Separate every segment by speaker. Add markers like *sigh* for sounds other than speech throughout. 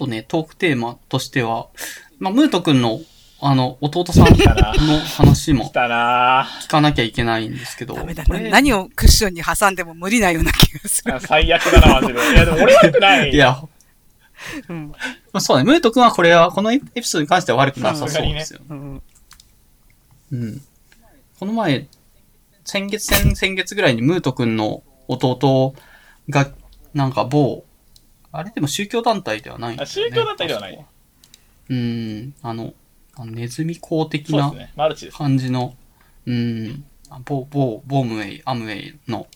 Speaker 1: とね、トークテーマとしては、まあ、ムート君の、あの、弟さんの話も
Speaker 2: 来たな
Speaker 1: 聞かなきゃいけないんですけど、
Speaker 3: ダメだな。
Speaker 1: これ
Speaker 3: 何をクッションに挟んでも無理なような気がする。
Speaker 2: ぁ最悪だな、マジで。いや、でも俺悪くない。
Speaker 1: いや、
Speaker 3: うん。
Speaker 1: まあ、そうね、ムート君はこれは、このエピソードに関しては悪くなさそうですよ。
Speaker 3: うん。
Speaker 1: うん。この前、先月、先先月ぐらいにムート君の弟が、なんか某、あれでも宗教団体ではないん
Speaker 2: あ
Speaker 1: ですよね。
Speaker 2: 宗教団体ではない。
Speaker 1: うん、あの、あのネズミ公的な
Speaker 2: そうですね。マルチです。
Speaker 1: 感じの、うん、あ某、某、ボームウェイ、アムウェイの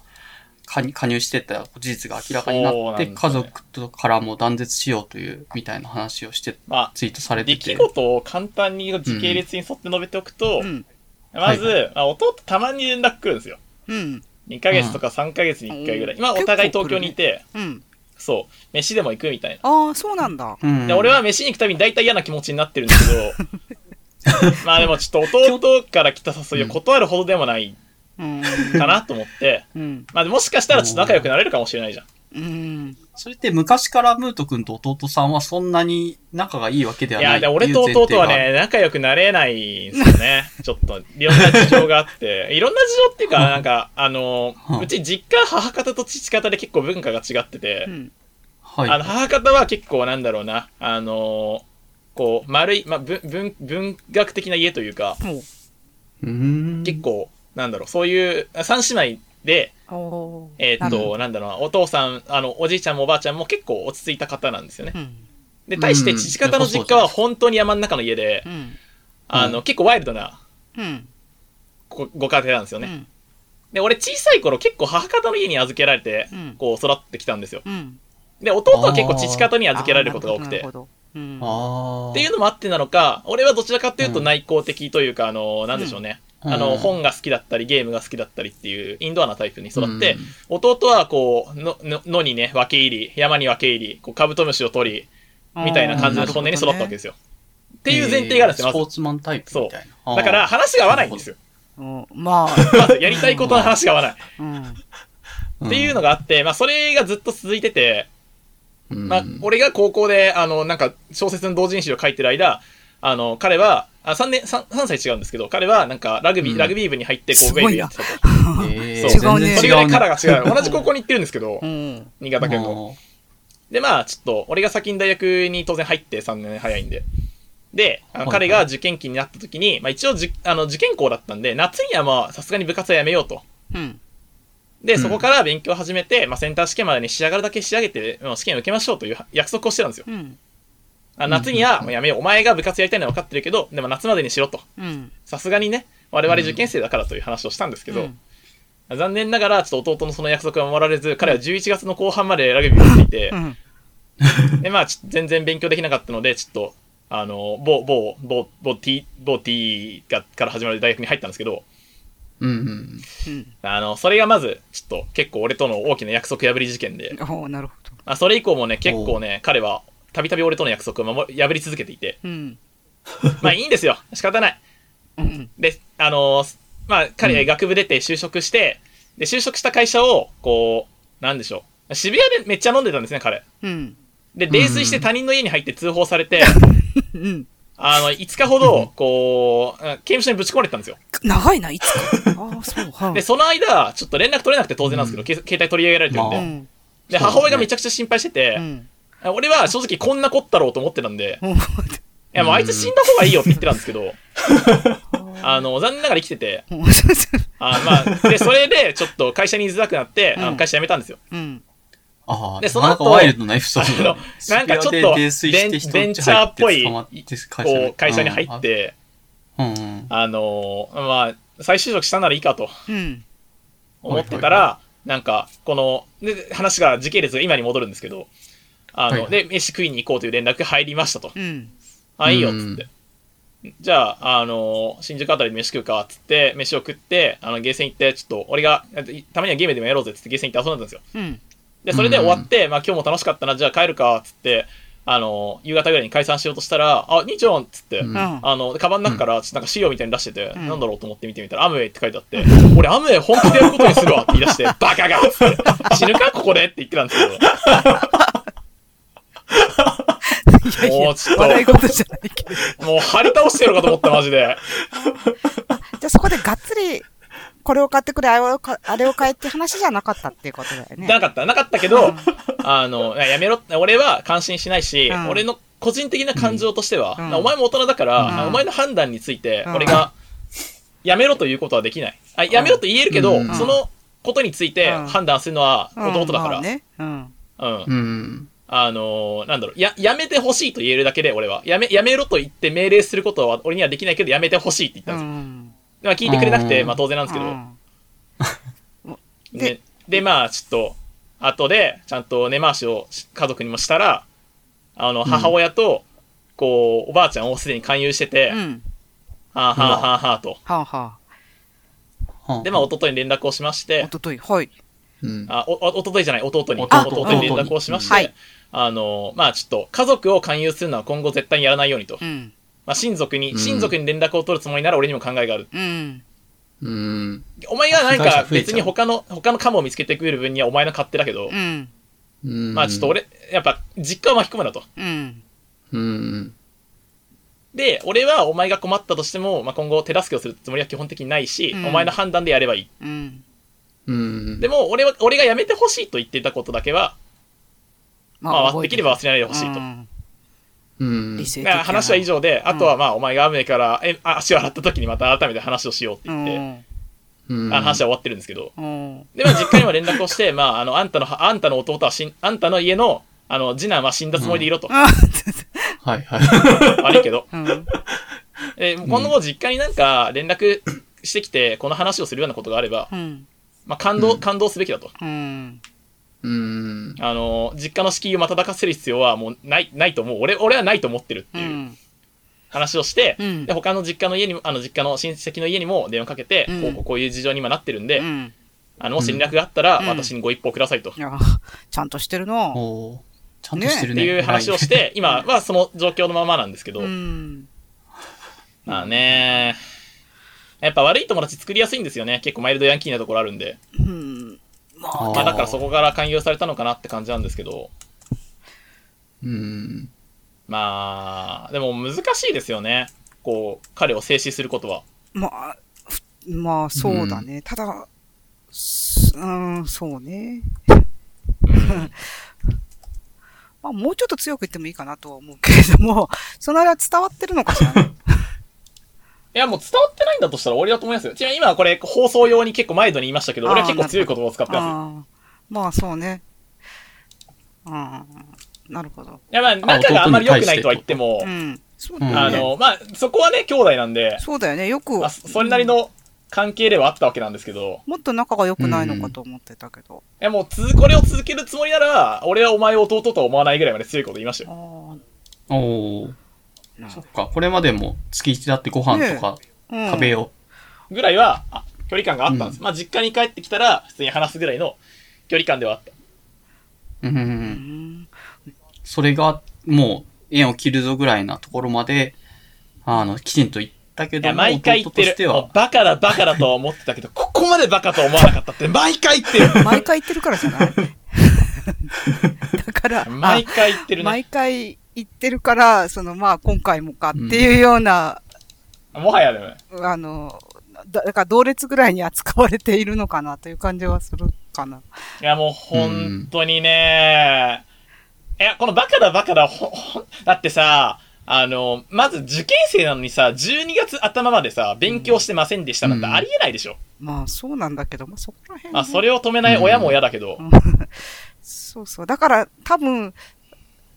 Speaker 1: 加入加入してた事実が明らかになって、
Speaker 2: そうなんですね
Speaker 1: 家族とからも断絶しようという、みたいな話をして、
Speaker 2: まあ、
Speaker 1: ツイートされて
Speaker 2: 出
Speaker 1: て。
Speaker 2: 来事を簡単に時系列に沿って述べておくと、
Speaker 3: うん。
Speaker 2: まず、
Speaker 1: はい
Speaker 2: まあ弟たまに連絡来るんですよ。
Speaker 3: うん。
Speaker 2: 2ヶ月とか3ヶ月に1回ぐらい。
Speaker 3: うん
Speaker 2: 今お互い東京にいて、
Speaker 3: うん。
Speaker 2: そう、飯でも行くみたいな。
Speaker 3: ああ、そうなんだ。
Speaker 1: うん、
Speaker 2: で、俺は飯に行くたびに大体嫌な気持ちになってるんですけど、*laughs* まあでもちょっと弟から来た誘いを断るほどでもない
Speaker 3: うん。
Speaker 2: かなと思って、
Speaker 3: うん。
Speaker 2: まあもしかしたらちょっと仲良くなれるかもしれないじゃん。
Speaker 3: うん。
Speaker 1: それって昔からムート君と弟さんはそんなに仲がいいわけではいない
Speaker 2: や、で俺と弟はね、仲良くなれないんですよね。*laughs* ちょっと、いろんな事情があって。いろんな事情っていうか、なんか、あの
Speaker 1: う
Speaker 2: ち実家母方と父方で結構文化が違ってて
Speaker 3: う、ん。
Speaker 1: はい。
Speaker 2: あの、母方は結構なんだろうな、あの、こう、丸い、まあ、文、文、文学的な家というか、
Speaker 3: もう。
Speaker 1: ん
Speaker 2: 結構、なんだろう、そういう、三姉妹で、えーっと、なんだろうな、お父さん、あの、おじいちゃんもおばあちゃんも結構落ち着いた方なんですよね
Speaker 3: ど。うん。
Speaker 2: で、対して父方の実家は本当に山の中の家で
Speaker 3: う、ん。
Speaker 2: あの、結構ワイルドな
Speaker 3: うん。
Speaker 2: ごご家庭なんですよね。
Speaker 3: うん。
Speaker 2: で、俺小さい頃結構母方の家に預けられて
Speaker 3: うん、
Speaker 2: こう育ってきたんですよ。
Speaker 3: うん。
Speaker 2: で、弟は結構父方に預けられることが多くて。
Speaker 3: なるほど。うん。
Speaker 2: っていうのもあってなのか、俺はどちらかというと内向的というか、あの、なんでしょうね。
Speaker 1: うん
Speaker 2: あの、
Speaker 1: うん
Speaker 2: 本が好きだったり、ゲームが好きだったりっていう、インドアなタイプに育って、
Speaker 1: うん
Speaker 2: 弟はこう、の、の野にね、分け入り、山に分け入り、こう、カブトムシを取り、みたいな感じの少年に育ったわけですよ。っていう前提があるんですよ、ま
Speaker 1: スポーツマンタイプみたいな。
Speaker 2: ず。だから、話が合わないんですよ。
Speaker 3: うんまあ、
Speaker 2: まず、やりたいことの話が合わない。っていうのがあって、まあ、それがずっと続いてて、
Speaker 1: うん、
Speaker 2: まあ、俺が高校で、あの、なんか、小説の同人誌を書いてる間、あの、彼は、あ3年、3、3歳違うんですけど、彼は、なんか、ラグビー、
Speaker 1: うん
Speaker 2: ラグビー部に入って、こう、ウェイブやってたと。
Speaker 1: え *laughs* ー
Speaker 2: そう
Speaker 3: 違うね
Speaker 2: それぐらいカラ
Speaker 1: が
Speaker 2: ーが違う。同じ高校に行ってるんですけど
Speaker 3: う、ん。
Speaker 2: 新潟県の。で、まあ、ちょっと、俺が先に大学に当然入って3年早いんで。で、あの
Speaker 1: はい
Speaker 2: 彼が受験期になった時に、まあ一応じあの受験校だったんで、夏にはまあ、さすがに部活はやめようと。
Speaker 3: うん。
Speaker 2: で、
Speaker 1: うん
Speaker 2: そこから勉強を始めて、まあセンター試験までに仕上がるだけ仕上げて、まあ試験を受けましょうという約束をしてたんですよ。
Speaker 3: うん。
Speaker 2: あ夏にはもうやめよう。お前が部活やりたいのは分かってるけど、でも夏までにしろと。
Speaker 3: うん。
Speaker 2: さすがにね、我々受験生だからという話をしたんですけど、
Speaker 3: うん
Speaker 2: 残念ながら、ちょっと弟のその約束は守られず、彼は11月の後半までラグビーをしていて
Speaker 3: う、ん。
Speaker 2: で、まあ、*laughs* 全然勉強できなかったので、ちょっと、あの、某、某、某、某 T、某 T が、から始まる大学に入ったんですけど、
Speaker 1: うんうん。
Speaker 3: うん。
Speaker 2: あの、それがまず、ちょっと結構俺との大きな約束破り事件で、
Speaker 3: おーなるほど。
Speaker 2: まあ、それ以降もね、結構ね、彼は、たびたび俺との約束を守り破り続けていて、
Speaker 3: うん。
Speaker 2: まあいいんですよ。仕方ない。
Speaker 3: うん。
Speaker 2: で、あのーまあ、彼、学部出て就職して、で、就職した会社を、こう、なんでしょう。渋谷でめっちゃ飲んでたんですね、彼。
Speaker 3: うん。
Speaker 2: で、泥酔して他人の家に入って通報されて、*laughs*
Speaker 3: うん。
Speaker 2: あの、5日ほど、こう、刑務所にぶち込まれてたんですよ。
Speaker 3: 長いな、いつか。ああ、そう、はい。
Speaker 2: で、その間、ちょっと連絡取れなくて当然なんですけど、け携帯取り上げられてるんで。で、母親がめちゃくちゃ心配してて
Speaker 3: う、ん。
Speaker 2: 俺は正直こんなこったろうと思ってたんで、
Speaker 3: うん
Speaker 2: いやもうあいつ死んだ方がいいよって言ってたんですけど、*laughs* あの、残念ながら生きてて、あまあ、で、それでちょっと会社に居づらくなって、会社辞めたんですよ。
Speaker 3: うん。
Speaker 1: ああ、
Speaker 2: でその後
Speaker 1: ワイルドなエピソード
Speaker 2: なんかちょっとベンベンチャーっぽいこう、会社に入っ。て、
Speaker 1: うんうん。
Speaker 2: あのーまあ、再就職したならいいかと
Speaker 3: うん。
Speaker 2: 思ってたら、なんか、この、で、話が、時系列が今に戻るんですけど、あの、
Speaker 1: はいはい
Speaker 2: で、飯食いに行こうという連絡が入りましたと。
Speaker 3: うん。
Speaker 2: あ、いいよ、つって。じゃあ、あの、新宿あたりで飯食うか、つって、飯を食って、あの、ゲーセン行って、ちょっと、俺が、たまにはゲームでもやろうぜ、つってゲーセン行って遊んだんですよ。
Speaker 3: うん。
Speaker 2: で、それで終わって、まあ今日も楽しかったな、じゃあ帰るか、つって、あの、夕方ぐらいに解散しようとしたら、あ、兄ちゃん、つって、
Speaker 1: うん
Speaker 3: うん。
Speaker 2: あの、カバンの中から、ちょっとなんか資料みたいに出してて、
Speaker 3: うん
Speaker 2: なんだろうと思って見てみたら、アムウェイって書いてあって、*laughs* 俺アムウェイ本気でやることにするわって言い出して、バカがっつって、死ぬかここでって言ってたんですけど、
Speaker 3: やいや
Speaker 2: もうちょっ
Speaker 3: 笑い事じゃないけど。
Speaker 2: と、もう張り倒してやろうかと思った、マジで。
Speaker 3: じゃあそこでがっつり、これを買ってくれ、あれをかあれを買えって話じゃなかったっていうことだよね。
Speaker 2: なかった、なかったけど、あの、いややめろって、俺は感心しないし、
Speaker 3: うん
Speaker 2: 俺の個人的な感情としては、
Speaker 3: うん
Speaker 2: お前も大人だから、
Speaker 3: うん
Speaker 2: お前の判断について、
Speaker 3: うん
Speaker 2: 俺が、やめろということはできない。あやめろと言えるけど、
Speaker 1: うん
Speaker 2: そのことについて
Speaker 3: うん
Speaker 2: 判断するのは
Speaker 3: うん
Speaker 2: 弟だから。
Speaker 3: まあね。うん。
Speaker 2: うん。
Speaker 1: うん。
Speaker 2: あのーなんだろう、や、やめてほしいと言えるだけで、俺は。やめ、やめろと言って命令することは俺にはできないけど、やめてほしいって言った
Speaker 3: うん
Speaker 2: ですよ。
Speaker 3: ん。
Speaker 2: まあ聞いてくれなくて、
Speaker 1: うん
Speaker 2: まあ当然なんですけど。
Speaker 3: うん
Speaker 2: で
Speaker 3: で、
Speaker 2: で、まあ、ちょっと、後で、ちゃんと根回しをし家族にもしたら、あの、母親と、こう、おばあちゃんをすでに勧誘してて、
Speaker 3: うん。
Speaker 2: はあはあはあはあと。
Speaker 3: はあは
Speaker 1: は
Speaker 2: で、まあ、弟に連絡をしまし
Speaker 3: あ。
Speaker 2: て
Speaker 3: お、ととい。はい。
Speaker 1: うん。
Speaker 2: あ、お、お弟じゃない、弟に。
Speaker 1: 弟
Speaker 2: 弟に連絡をしまし
Speaker 3: はい
Speaker 2: て、あの、まあ、ちょっと、家族を勧誘するのは今後絶対にやらないようにと。
Speaker 3: うん。
Speaker 2: まあ、親族に、
Speaker 1: うん
Speaker 2: 親族に連絡を取るつもりなら俺にも考えがある。
Speaker 3: うん。
Speaker 1: うん。
Speaker 2: お前がなん
Speaker 1: 被害者
Speaker 2: か別に他の、他のカモを見つけてくる分にはお前の勝手だけど、
Speaker 3: うん。
Speaker 1: うん。
Speaker 2: まあちょっと。俺、やっぱ実家を巻き込むなと。
Speaker 3: うん。
Speaker 1: うん。
Speaker 2: で、俺はお前が困ったとしても、まあ、今後手助けをするつもりは基本的にないし、
Speaker 3: うん
Speaker 2: お前の判断でやればいい。
Speaker 3: うん。
Speaker 1: うん。
Speaker 2: でも、俺は、俺がやめてほしいと言っていたことだけは、まあ、できれば忘れないでほしいと。
Speaker 3: うん
Speaker 2: 話は以
Speaker 3: 上
Speaker 2: 上で、あとはまあ、お前が雨からえあ足を洗った時にまた改めて話をしようって言って、
Speaker 1: うん。
Speaker 2: 話は終わってるんですけど、
Speaker 3: うん。うん。
Speaker 2: で、まあ、実家にも連絡をして、まあ、あの、あんたの、あんたの弟は死ん、あんたの家の、あの、次男は死んだつもりでいろと。
Speaker 3: あ
Speaker 1: はいはい。*laughs*
Speaker 2: 悪いけど。
Speaker 3: うん。
Speaker 2: えー今後実家になんか連絡してきて、この話をするようなことがあれば、
Speaker 3: うん。
Speaker 2: まあ、感動、
Speaker 1: うん
Speaker 2: 感動すべきだと。
Speaker 3: うん。
Speaker 1: うん。
Speaker 2: あの、実家の敷居をまたたかせる必要はもうない、ないと思う。俺、俺はないと思ってるって
Speaker 3: う。
Speaker 2: いうん話をして、
Speaker 3: うん
Speaker 2: で、他の実家の家にも、あの、実家の親戚の家にも電話かけて、
Speaker 3: うん
Speaker 2: こうこうこういう事情に今なってるんで、
Speaker 3: うん。
Speaker 2: あの、もし連絡があったら、
Speaker 3: うん
Speaker 2: 私にご一報くださいと。
Speaker 3: いや、ちゃんとしてるな。
Speaker 1: おーちゃんとしてるね。
Speaker 2: っていう話をして、今はその状況のままなんですけど、
Speaker 3: うん。
Speaker 2: まあね、やっぱ悪い友達作りやすいんですよね。結構マイルドヤンキーなところあるんで。
Speaker 3: うん。まあ、
Speaker 2: まあだからそこから勧誘されたのかなって感じなんですけど、
Speaker 1: うん。
Speaker 2: まあ、でも難しいですよね。こう、彼を静止することは。
Speaker 3: まあ、ふまあ、そうだね。ただ、すうん、そうね。
Speaker 2: うん *laughs*
Speaker 3: まあ、もうちょっと強く言ってもいいかなとは思うけれども、そのあれは伝わってるのかしらね。*laughs*
Speaker 2: いや、もう伝わってないんだとしたら俺だと思いますよ。ちなみに今はこれ放送用に結構マイルドに言いましたけど、俺は結構強い言葉を使ってます
Speaker 3: まあ、そうね。うん。なるほど。
Speaker 2: いや、まあ、仲があんまり良くないとは言っても
Speaker 3: う、ん。そうだね。
Speaker 2: あの、まあ、そこはね、兄弟なんで、
Speaker 3: そうだよね。よく
Speaker 2: まあ、、そそれなりの関係ではあったわけなんですけど、
Speaker 3: もっと仲が良くないのかと思ってたけど。
Speaker 2: いや、もうつ、これを続けるつもりなら、俺はお前を弟とは思わないぐらいまで強いこと言いました
Speaker 3: あ
Speaker 2: よ。
Speaker 3: あ、
Speaker 1: おそっか。これまでも月一だってご飯とか
Speaker 3: うん
Speaker 1: 食べよ
Speaker 2: ぐらいは、あ距離感があったんです。まあ、実家に帰ってきたら、普通に話すぐらいの距離感ではあった。
Speaker 1: う。うんうんう。
Speaker 3: うんん。
Speaker 1: それが、もう、縁を切るぞぐらいなところまで、あの、きちんと言ったけ
Speaker 2: いや、
Speaker 1: ども、
Speaker 2: 毎回言ってる。バカだ、バカだとは思ってたけど、ここまでバカとは思わなかったって、毎回言ってる。*laughs*
Speaker 3: 毎回言ってるからじゃない *laughs* だから、あ
Speaker 2: 毎回言ってるね。
Speaker 3: 毎回言ってるから、その、まあ、今回もかっていうような、
Speaker 2: もはやでもね。
Speaker 3: あの、だだから同列ぐらいに扱われているのかなという感じはするかな。
Speaker 2: いや、もう本当にね、いや、このバカだバカだ、ほ、*laughs* ほ、だってさ、あの、まず受験生なのにさ、12月頭までさ、勉強してませんでしたなんて
Speaker 1: うん
Speaker 2: ありえないでしょ。
Speaker 3: まあ、そうなんだけど、まあ、そこら辺ね、
Speaker 2: まあ、それを止めない親も嫌だけど、*laughs*
Speaker 3: そうそう。だから、多分、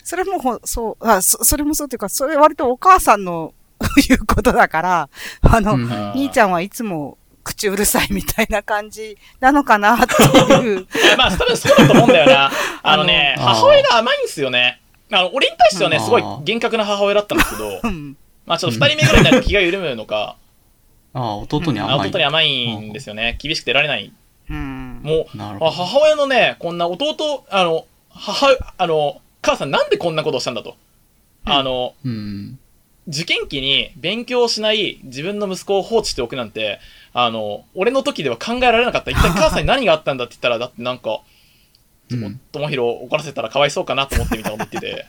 Speaker 3: それもほ、そう、あ、そそれもそうっていうか、それ割とお母さんの *laughs* 言うことだから、あの、
Speaker 1: うん
Speaker 3: 兄ちゃんはいつも口うるさいみたいな感じなのかなっていう。
Speaker 2: いや、まあ、多分そうだと思うんだよな。*laughs* あのね、
Speaker 1: あの
Speaker 2: 母親が甘いんですよね。あの、俺に対してはね、すごい厳格な母親だったんですけど
Speaker 3: う、ん。
Speaker 2: まあ、ちょっと二人目ぐらいになると気が緩むのか、
Speaker 1: ああ、弟に甘い。
Speaker 2: 弟に甘いんですよね。厳しくてられない。
Speaker 3: うん。
Speaker 2: もう、母親のね、こんな弟、あの、母、あの、母さんなんでこんなことをしたんだと。あの、
Speaker 1: うん。
Speaker 2: 受験期に勉強しない自分の息子を放置しておくなんて、あの、俺の時では考えられなかった。一体母さんに何があったんだって言ったら、だってなんか、
Speaker 1: うん
Speaker 2: ともひろ怒らせたらかわいそうかなと思ってみたいなこと言ってて。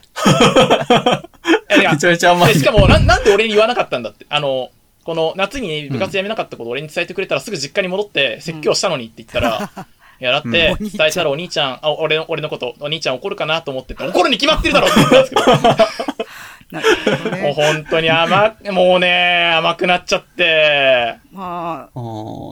Speaker 2: *laughs*
Speaker 1: めちゃめちゃ甘い
Speaker 2: で、しかもな、なんで俺に言わなかったんだって。あの、この夏に部活辞めなかったことを俺に伝えてくれたらすぐ実家に戻って説教したのにって言ったら、いや、だって、
Speaker 3: うん
Speaker 2: 伝えたらお兄ちゃん、あ、俺の、俺のこと、お兄ちゃん怒るかなと思ってて、怒るに決まってるだろって言ったんですけど、*laughs*
Speaker 3: なるほど
Speaker 2: もう
Speaker 3: ね。
Speaker 2: 本当に甘、もうね、甘くなっちゃって、
Speaker 3: まあ、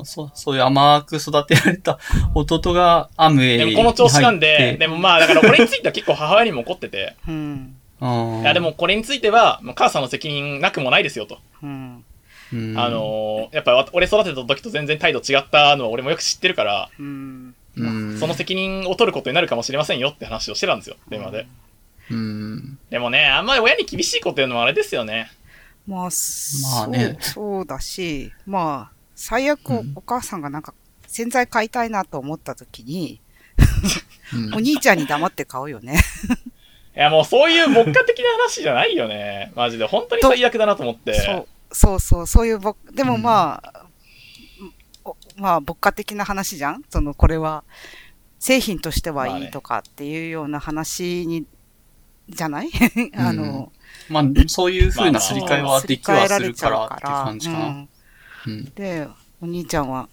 Speaker 1: そう、そういう甘く育てられた弟がアムウェイに
Speaker 2: でもこの調子なんで、でもまあ、だから俺については結構母親にも怒ってて、
Speaker 3: うん。
Speaker 1: うん
Speaker 2: いや、でもこれについては、まあ母さんの責任なくもないですよと。
Speaker 3: うん。
Speaker 1: うん
Speaker 2: あのーやっぱり俺育てた時と全然態度違ったのは俺もよく知ってるから、
Speaker 3: うん。
Speaker 1: うん
Speaker 2: その責任を取ることになるかもしれませんよって話をしてたんですよ、電話で。
Speaker 1: うん。
Speaker 2: でもね、あんまり親に厳しいこと言うのもあれですよね。
Speaker 3: まあ、
Speaker 1: まあね
Speaker 3: そう、そうだし、まあ、最悪お母さんがなんか洗剤買いたいなと思った時に、
Speaker 1: うん *laughs*
Speaker 3: お兄ちゃんに黙って買うよね。*laughs*
Speaker 2: いやもうそういう牧歌的な話じゃないよね。マジで。本当に最悪だなと思って。
Speaker 3: そう、そうそう、そういうぼ、でも
Speaker 1: うん
Speaker 3: まあ、おまあ、牧歌的な話じゃん？その、これは、製品としてはいいとかっていうような話に、じゃない？*laughs* あの、
Speaker 1: まあ、そういう風なすり替えはできはするからって感じかな。
Speaker 3: うん
Speaker 1: うん。
Speaker 3: で、お兄ちゃんは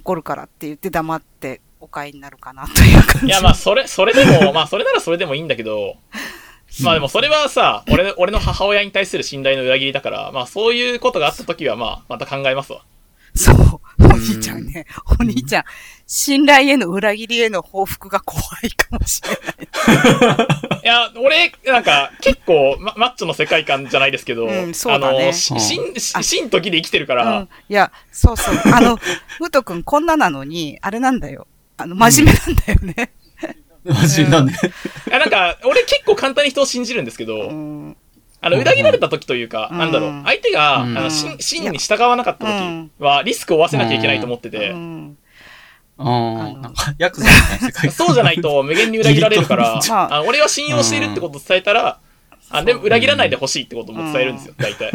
Speaker 3: 怒るからって言って黙ってお買いになるかなという感じ。
Speaker 2: いやまあそれ、それでも、*laughs* まあそれならそれでもいいんだけど、まあでもそれはさ、俺、俺の母親に対する信頼の裏切りだから、まあそういうことがあった時はまあ、また考えますわ。
Speaker 3: そう、お兄ちゃんね、お兄ちゃん、信頼への裏切りへの報復が怖いかもしれない。*laughs*
Speaker 2: いや、俺、なんか、結構、ま、マッチョの世界観じゃないですけど、
Speaker 3: うんそうだね
Speaker 2: あの、し
Speaker 1: うん
Speaker 2: 真、し真と義で生きてるか
Speaker 3: う
Speaker 2: ら、
Speaker 3: ん。いや、そうそう。あの、ムト君こんななのに、あれなんだよ。あの、真面目なんだよね。*laughs*
Speaker 1: マジだね。
Speaker 2: いやなんか、俺結構簡単に人を信じるんですけど、
Speaker 3: うん。
Speaker 2: あの、裏切られた時というか、
Speaker 3: うん。
Speaker 2: なんだろう、相手が、
Speaker 1: うん。
Speaker 2: あの、真、真に従わなかった時は、リスクを負わせなきゃいけないと思ってて。
Speaker 3: う、ん。
Speaker 1: うん。なんか、ヤクザみたいな世界
Speaker 2: そうじゃないと無限に裏切られるから
Speaker 3: あ
Speaker 2: あ俺は信用しているってことを伝えたら、あでも裏切らないでほしいってことも伝えるんですよ、大体。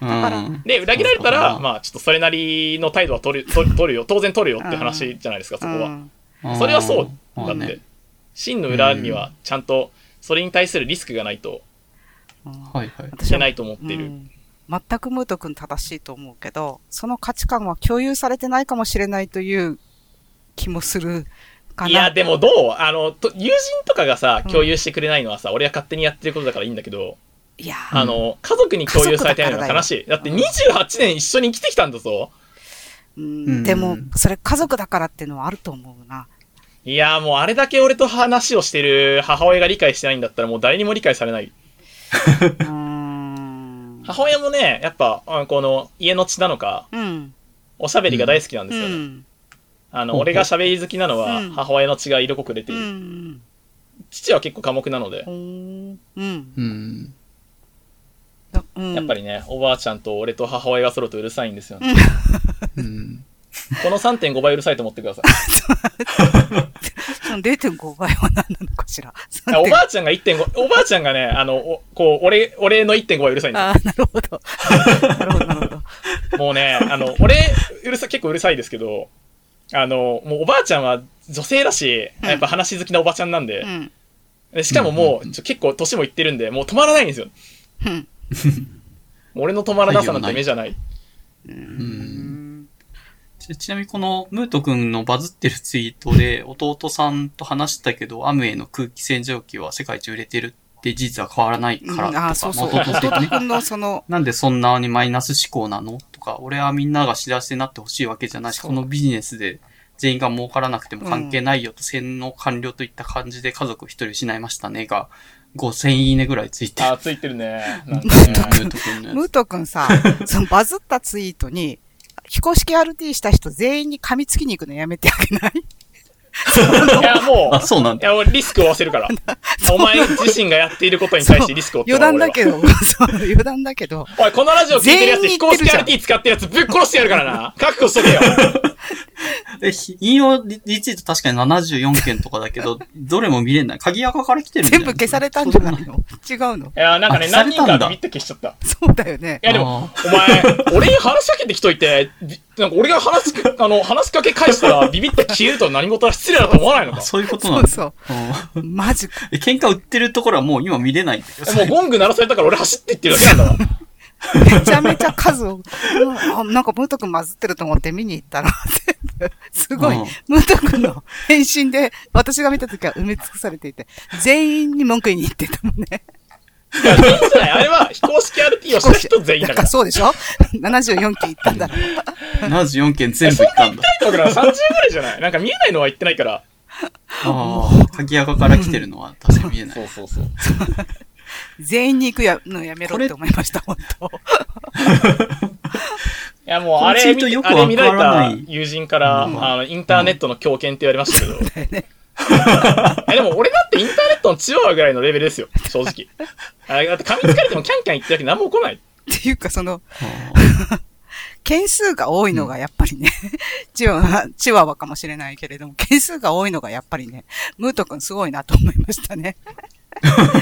Speaker 3: から
Speaker 1: うん。
Speaker 2: で、裏切られたら、
Speaker 1: だ
Speaker 2: まあ、ちょっとそれなりの態度は取る、取る取るよ、当然取るよって話じゃないですか、そこは。
Speaker 3: うん。
Speaker 2: それはそう。だ
Speaker 1: うん。
Speaker 2: って、真の裏にはちゃんと、それに対するリスクがないと
Speaker 3: うん
Speaker 1: はいはい。
Speaker 2: い
Speaker 3: 私は
Speaker 2: けないと思っていうる。
Speaker 3: ん全くムート君正しいと思うけど、その価値観は共有されてないかもしれないという気もするかな。
Speaker 2: いや、でもどう？あの、と友人とかがさ、共有してくれないのはさ、俺は勝手にやってることだからいいんだけど、
Speaker 3: いや、
Speaker 2: あの、家族に共有されてないのが悲しい。だって28年一緒に生きてきたんだぞ。
Speaker 3: うん
Speaker 1: うん
Speaker 3: でも、それ家族だからっていうのはあると思うな。
Speaker 2: いや、もうあれだけ俺と話をしてる母親が理解してないんだったらもう誰にも理解されない。
Speaker 3: うーん。
Speaker 2: 母親もね、やっぱ、あこの家の血なのか、
Speaker 3: うん。
Speaker 2: おしゃべりが大好きなんで
Speaker 3: う
Speaker 2: すよね。
Speaker 3: ん。
Speaker 2: あの、俺が喋り好きなのは
Speaker 3: うん
Speaker 2: 母親の血が色濃く出て
Speaker 3: う
Speaker 2: いる。
Speaker 3: ん。
Speaker 2: 父は結構寡黙なので
Speaker 3: う、ん。うん。
Speaker 1: うん。
Speaker 3: だうん
Speaker 2: やっぱりね、おばあちゃんと俺と母親が揃うとうるさいんですよね。
Speaker 1: うん。
Speaker 2: この3.5倍うるさいと思ってください。*laughs*
Speaker 3: その0.5倍は何なのかしら。
Speaker 2: あおばあちゃんが1.5、おばあちゃんがね、あの、おこう、俺、俺の1.5倍うるさいんで
Speaker 3: ああ、なるほど。なるほど、なるほど。
Speaker 2: もうね、あの、俺、うるさ、結構うるさいですけど、あの、もうおばあちゃんは女性だし、
Speaker 3: うん
Speaker 2: やっぱ話好きなおばちゃんなんで
Speaker 3: う、ん。
Speaker 2: でしかももう、結構年もいってるんで、もう止まらないんですよ。
Speaker 3: うん。
Speaker 2: 俺の止まらなさなんて目じゃない。
Speaker 3: うん。
Speaker 1: ちちなみにこのムート君のバズってるツイートで弟さんと話したけど、アムウェイの空気洗浄機は世界一売れてるって事実は変わらないからとか、
Speaker 3: ああ、そうそう。
Speaker 1: まあ弟
Speaker 3: 君のその、
Speaker 1: なんでそんなにマイナス思考なの？とか、俺はみんなが幸せになってほしいわけじゃないし、このビジネスで全員が儲からなくても関係ないよと、洗脳完了といった感じで家族一人失いましたねが、5000いいねぐらいついてる。
Speaker 2: あ、ついてるね。なんか
Speaker 1: ム
Speaker 2: ね
Speaker 1: ート君
Speaker 3: ムート君さ、そのバズったツイートに、非公式 RT した人全員に噛みつきに行くのやめてあげない？*laughs*
Speaker 2: いや、も
Speaker 1: つ。あ、そうなん
Speaker 2: う、い
Speaker 1: だ。
Speaker 2: や、俺リスクを負わせるから。*laughs* お前自身がやっていることに対してリスクを負って
Speaker 3: 余談だけど、*laughs* そう、余談だけど、
Speaker 2: おい、このラジオ聞いてるやつ、非公式 RT 使ってるやつぶっ殺してやるからな。覚悟しとけよ。
Speaker 1: え、ひ引用リリツイート確かに74件とかだけど、どれも見れない。鍵垢から来てる
Speaker 3: 全部消されたんじゃないの？違うの？
Speaker 2: いや、なんかね、何人かビビって消しちゃった。
Speaker 3: そうだよね
Speaker 2: い。やでも、
Speaker 1: あ
Speaker 2: お前、俺に話しかけてきといて、びなんか俺が話すか、あの、話しかけ返したら *laughs* ビビって消えると何事は失礼だと思わないのか？
Speaker 1: あそういうことなんだ。
Speaker 3: そうそう。
Speaker 1: うん
Speaker 3: マジか。
Speaker 1: え喧嘩売ってるところはもう今見れない。
Speaker 2: もうゴング鳴らされたから俺走ってってるだけなんだわ。*laughs*
Speaker 3: めちゃめちゃ数を、うんあなんかムート君混ずってると思って見に行ったら、全部、すごい、
Speaker 1: うん
Speaker 3: ムート君の返信で、私が見た時は埋め尽くされていて、全員に文句言いに行ってたもんね。
Speaker 2: いや、全員じゃない。あれは非公式 RT をした人全員だから。
Speaker 3: そうでしょ ?74 期行ったんだろう。
Speaker 1: 74件全部行ったんだ。
Speaker 2: だから30ぐらいじゃない？なんか見えないのは言ってないから。
Speaker 1: ああ、鍵垢から来てるのは確かに見えない。
Speaker 2: そうそうそう。
Speaker 3: 全員に行くやのやめろって思いました、本当
Speaker 2: いや、もうあれ見あれ見られた友人から、
Speaker 1: うん
Speaker 2: あの、インターネットの狂犬って言われましたけど。
Speaker 3: ね。*laughs*
Speaker 2: え、でも俺だってインターネットのチワワぐらいのレベルですよ、正直。あだって噛みつかれてもキャンキャン言ってるだけ何も起こない。
Speaker 3: っていうか、その、
Speaker 1: あ *laughs*
Speaker 3: 件数が多いのがやっぱりね、*laughs* チワワ、チワワかもしれないけれども、件数が多いのがやっぱりね、ムート君すごいなと思いましたね。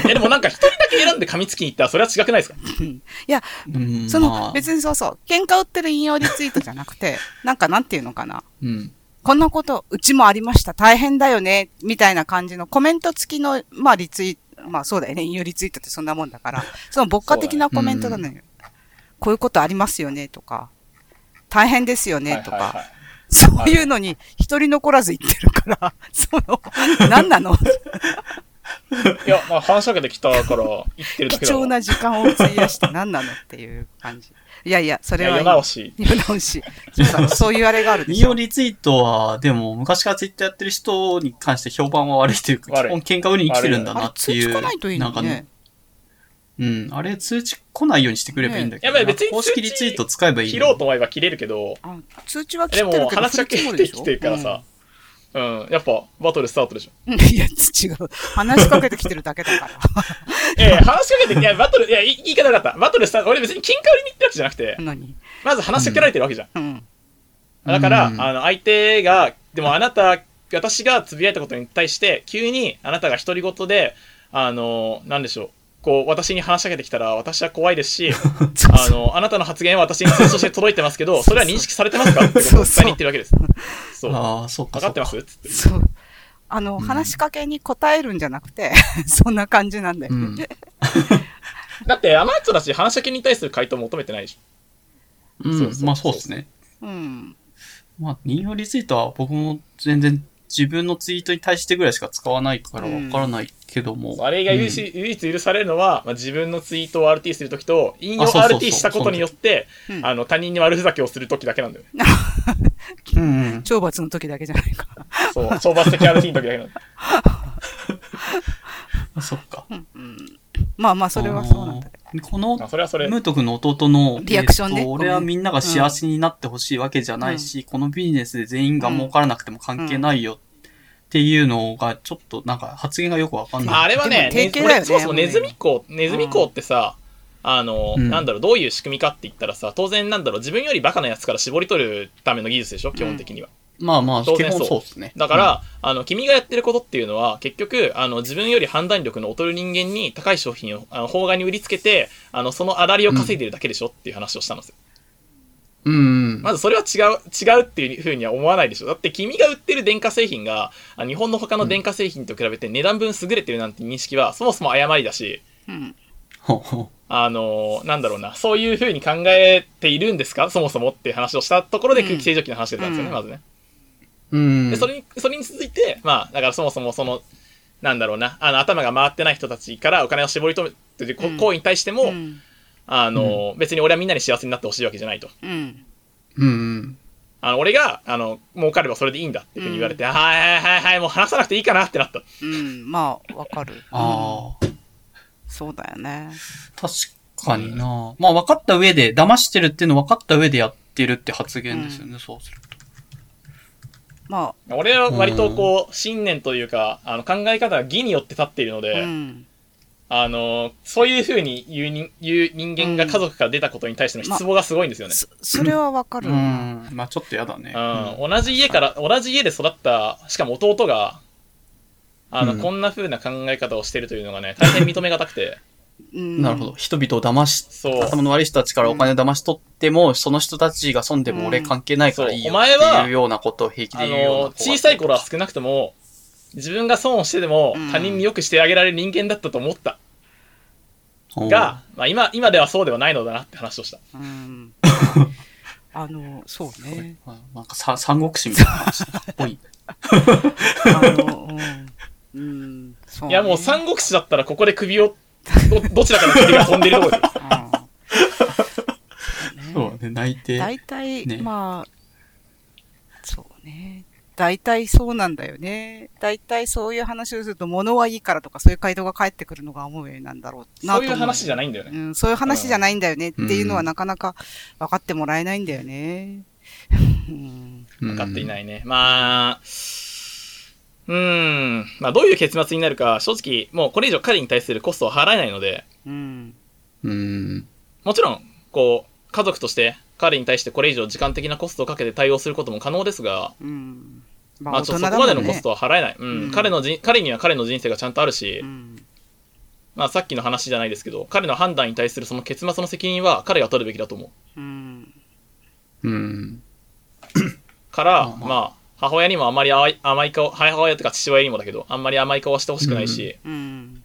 Speaker 2: え、でもなんか一人だけ選んで噛みつきに行ったらそれは違くないですか？
Speaker 3: うんいや、その、
Speaker 1: まあ
Speaker 3: 別にそうそう、喧嘩売ってる引用リツイートじゃなくて、なんかなんていうのかな。
Speaker 1: うん。
Speaker 3: こんなこと、うちもありました、大変だよね、みたいな感じのコメント付きの、まあリツイート、まあそうだよね、引用リツイートってそんなもんだから、その牧歌的なコメントなのよ。こういうことありますよね、とか、大変ですよね、とか、
Speaker 2: はいはい。はい
Speaker 3: そういうのに一人残らず言ってるから、その、何なの？
Speaker 2: いや、まあ話しかけてきたから言ってるだけだわ。
Speaker 3: 貴重な時間を費やして何なのっていう感じ。いやいや、それは
Speaker 2: 世直し。
Speaker 3: 世直し。そうだそういうあれがあるで
Speaker 1: 引
Speaker 3: しょ
Speaker 1: 用。リツイートは、でも、昔からツイッターやってる人に関して評判は悪いというか、基本喧嘩売りに来てるんだなっていう。
Speaker 3: 通知来ないといいね
Speaker 1: なんか。うん。あれ通知来ないようにしてくればいいんだけど、
Speaker 2: ね別に
Speaker 1: 公式リツイート使えばいい
Speaker 2: 切
Speaker 1: の
Speaker 2: ろうと思えば切れるけど、
Speaker 3: あ通知は来
Speaker 2: でも
Speaker 3: てるけど、
Speaker 2: 話しかけ
Speaker 3: 振り積もるでしょ？
Speaker 2: てきてるからさ、うん、やっぱバトルスタートでしょ。
Speaker 3: うんうんいや、違う。話しかけてきてるだけだから。*laughs*
Speaker 2: ええ話しかけて、いや、バトル、いや、い言い方なかった。バトルスタート、俺別に喧嘩売りに行ってるわけじゃなくて、
Speaker 3: 何？
Speaker 2: まず話しかけられてるわけじゃん。
Speaker 3: うん。
Speaker 2: だから、
Speaker 1: うん
Speaker 2: あの、相手が、でもあなた、私がつぶやいたことに対して、急にあなたが独り言で、あの、なんでしょう、こう、私に話しかけてきたら、私は怖いですし、*laughs* あの、あなたの発言は私に通知として届いてますけど、それは認識されてますか？ってことを伝えに言ってるわけです。そう。
Speaker 1: ああ、そうか。
Speaker 2: 分かってます？
Speaker 1: そう
Speaker 2: つって。
Speaker 3: そう。あの、
Speaker 1: うん
Speaker 3: 話しかけに答えるんじゃなくて、*laughs* そんな感じなんだよ
Speaker 1: うん
Speaker 3: ね。*laughs*
Speaker 2: だって、甘い人たち話しかけに対する回答求めてないでし
Speaker 1: か。うん
Speaker 2: そうそう
Speaker 1: まあそうですね。
Speaker 3: うん。
Speaker 1: まあ、引用リツイートは僕も全然自分のツイートに対してぐらいしか使わないからわからないけども。
Speaker 2: ょ。あれが唯
Speaker 1: うん
Speaker 2: 一,、唯一許されるのは、まあ、自分のツイートを RT するときと、引用
Speaker 1: あそうそうそう
Speaker 2: RT したことによって、
Speaker 3: うん
Speaker 2: あの、他人に悪ふざけをするときだけなんだよね。
Speaker 1: う *laughs* んうん。
Speaker 3: 懲罰の時だけじゃないか。
Speaker 2: そう、懲罰的 RT の時だけなんだ *laughs*
Speaker 1: そっか。
Speaker 3: うんうん。まあまあ、それはそうなんだけど。
Speaker 1: あーこの
Speaker 2: まあ、それはそれ。
Speaker 1: ムート君の弟の、
Speaker 3: リアクションね
Speaker 1: えっと俺はみんなが幸せになってほしいわけじゃないし、このビジネスで全員が儲からなくても関係ないよっていうのが、ちょっとなんか発言がよくわかんない。
Speaker 2: まあ、あれはね、ねそもそもネズミ講、ネズミ講ってさ、あの、
Speaker 1: うん
Speaker 2: なんだろう、どういう仕組みかって言ったらさ、当然なんだろう、自分よりバカなやつから絞り取るための技術でしょ、基本的には。
Speaker 1: まあまあ、
Speaker 2: 当然そう
Speaker 1: そうですね。
Speaker 2: だから、あの、君がやってることっていうのは、結局、あの、自分より判断力の劣る人間に高い商品を、あの、法外に売りつけて、あの、そのあだりを稼いでるだけでしょっていう話をしたんですよ。
Speaker 1: うん、うん。
Speaker 2: まずそれは違う、違うっていうふうには思わないでしょ。だって君が売ってる電化製品が、あ日本の他の電化製品と比べて値段分優れてるなんて認識は、そもそも誤りだし、
Speaker 3: うん。
Speaker 2: あのなんだろうな、そういうふうに考えているんですか？そもそもっていう話をしたところで
Speaker 3: うん
Speaker 2: 空気清浄機の話出たんですよね、
Speaker 3: うん
Speaker 2: まずね。
Speaker 1: う。うん。
Speaker 2: で、それに、それに続いて、まあ、だからそもそもその、なんだろうな、あの、頭が回ってない人たちからお金を絞り取るというこ
Speaker 3: うん
Speaker 2: 行為に対しても、
Speaker 3: うん。
Speaker 2: あの、別に俺はみんなに幸せになってほしいわけじゃないと。
Speaker 3: うん。
Speaker 1: うんうん。
Speaker 2: あの、俺が、あの、儲かればそれでいいんだっていうふうに言われて、はいはいはいはい、もう話さなくていいかなってなった。
Speaker 3: うん。まあ、わかる。*laughs*
Speaker 1: ああ、
Speaker 3: そうだよね。
Speaker 1: 確かにな。まあ分かった上で、騙してるっていうの分かった上でやってるって発言ですよね、そうすると。
Speaker 3: ま
Speaker 2: 俺は割とこう、信念というか、あの、考え方が義によって立っているの
Speaker 3: あ、
Speaker 2: で、
Speaker 3: うん。
Speaker 2: あの、そういうふうに言う人言う人間が家族から出たことに対しての失望がすごいんですよね。
Speaker 3: そ、それはわかる
Speaker 1: う。ん。まあちょっとやだね。
Speaker 2: うん、同じ家から、同じ家で育った、しかも弟が、あの、
Speaker 1: うん
Speaker 2: こんな風な考え方をしてるというのがね、大変認めがたくて、
Speaker 3: うん
Speaker 1: なるほど。人々を騙し、
Speaker 2: そう。
Speaker 1: 頭の悪い人たちからお金を騙し取っても、その人たちが損でも俺関係ないからいいよって
Speaker 2: は
Speaker 1: いうようなことを平気
Speaker 2: あ
Speaker 1: で言うよう
Speaker 2: 小さい頃は少なくとも、自分が損をしてでも
Speaker 3: うん
Speaker 2: 他人によくしてあげられる人間だったと思った。
Speaker 1: うん
Speaker 2: が、まあ今、今ではそうではないのだなって話をした。
Speaker 3: うん。あの、そうね。
Speaker 1: なんかさ三国志みたいな話っぽい。*laughs*
Speaker 3: あの、うん。うん。ね。
Speaker 2: いやもう三国志だったらここで首を、*laughs* ど、どちらかの首が飛んでるところですよ。
Speaker 3: うん
Speaker 1: そうね、泣いて。
Speaker 3: 大体、
Speaker 1: ね
Speaker 3: まあ、そうね。大体そうなんだよね。大体そういう話をすると、物はいいからとかそういう回答が返ってくるのが思うようになんだろうなと思
Speaker 2: そういう話じゃないんだよね。
Speaker 3: うん、そういう話じゃないんだよねっていうのは
Speaker 1: うん
Speaker 3: なかなか分かってもらえないんだよね。うん、
Speaker 2: 分かってい
Speaker 1: い。
Speaker 2: ないね。まあ、うーん。まあどういう結末になるか、正直、もうこれ以上彼に対するコストを払えないので、
Speaker 3: うん、
Speaker 1: うん。
Speaker 2: もちろん、こう、家族として彼に対してこれ以上時間的なコストをかけて対応することも可能ですが、
Speaker 3: うん。
Speaker 2: まあちょっとそこまでのコス
Speaker 3: ト。
Speaker 2: トは払えない。うん。
Speaker 3: うん
Speaker 2: 彼のじ、彼には彼の人生がちゃんとあるし、
Speaker 3: うん、
Speaker 2: まあさっきの話じゃないですけど、彼の判断に対するその結末の責任は彼が取るべきだと思う。
Speaker 3: うん、
Speaker 1: うん。
Speaker 2: から、
Speaker 1: まあまあ
Speaker 2: まあ、母親にもあまり甘い甘い顔、母親とか父親にもだけど、あんまり甘い顔はしてほしくないし、
Speaker 3: うん。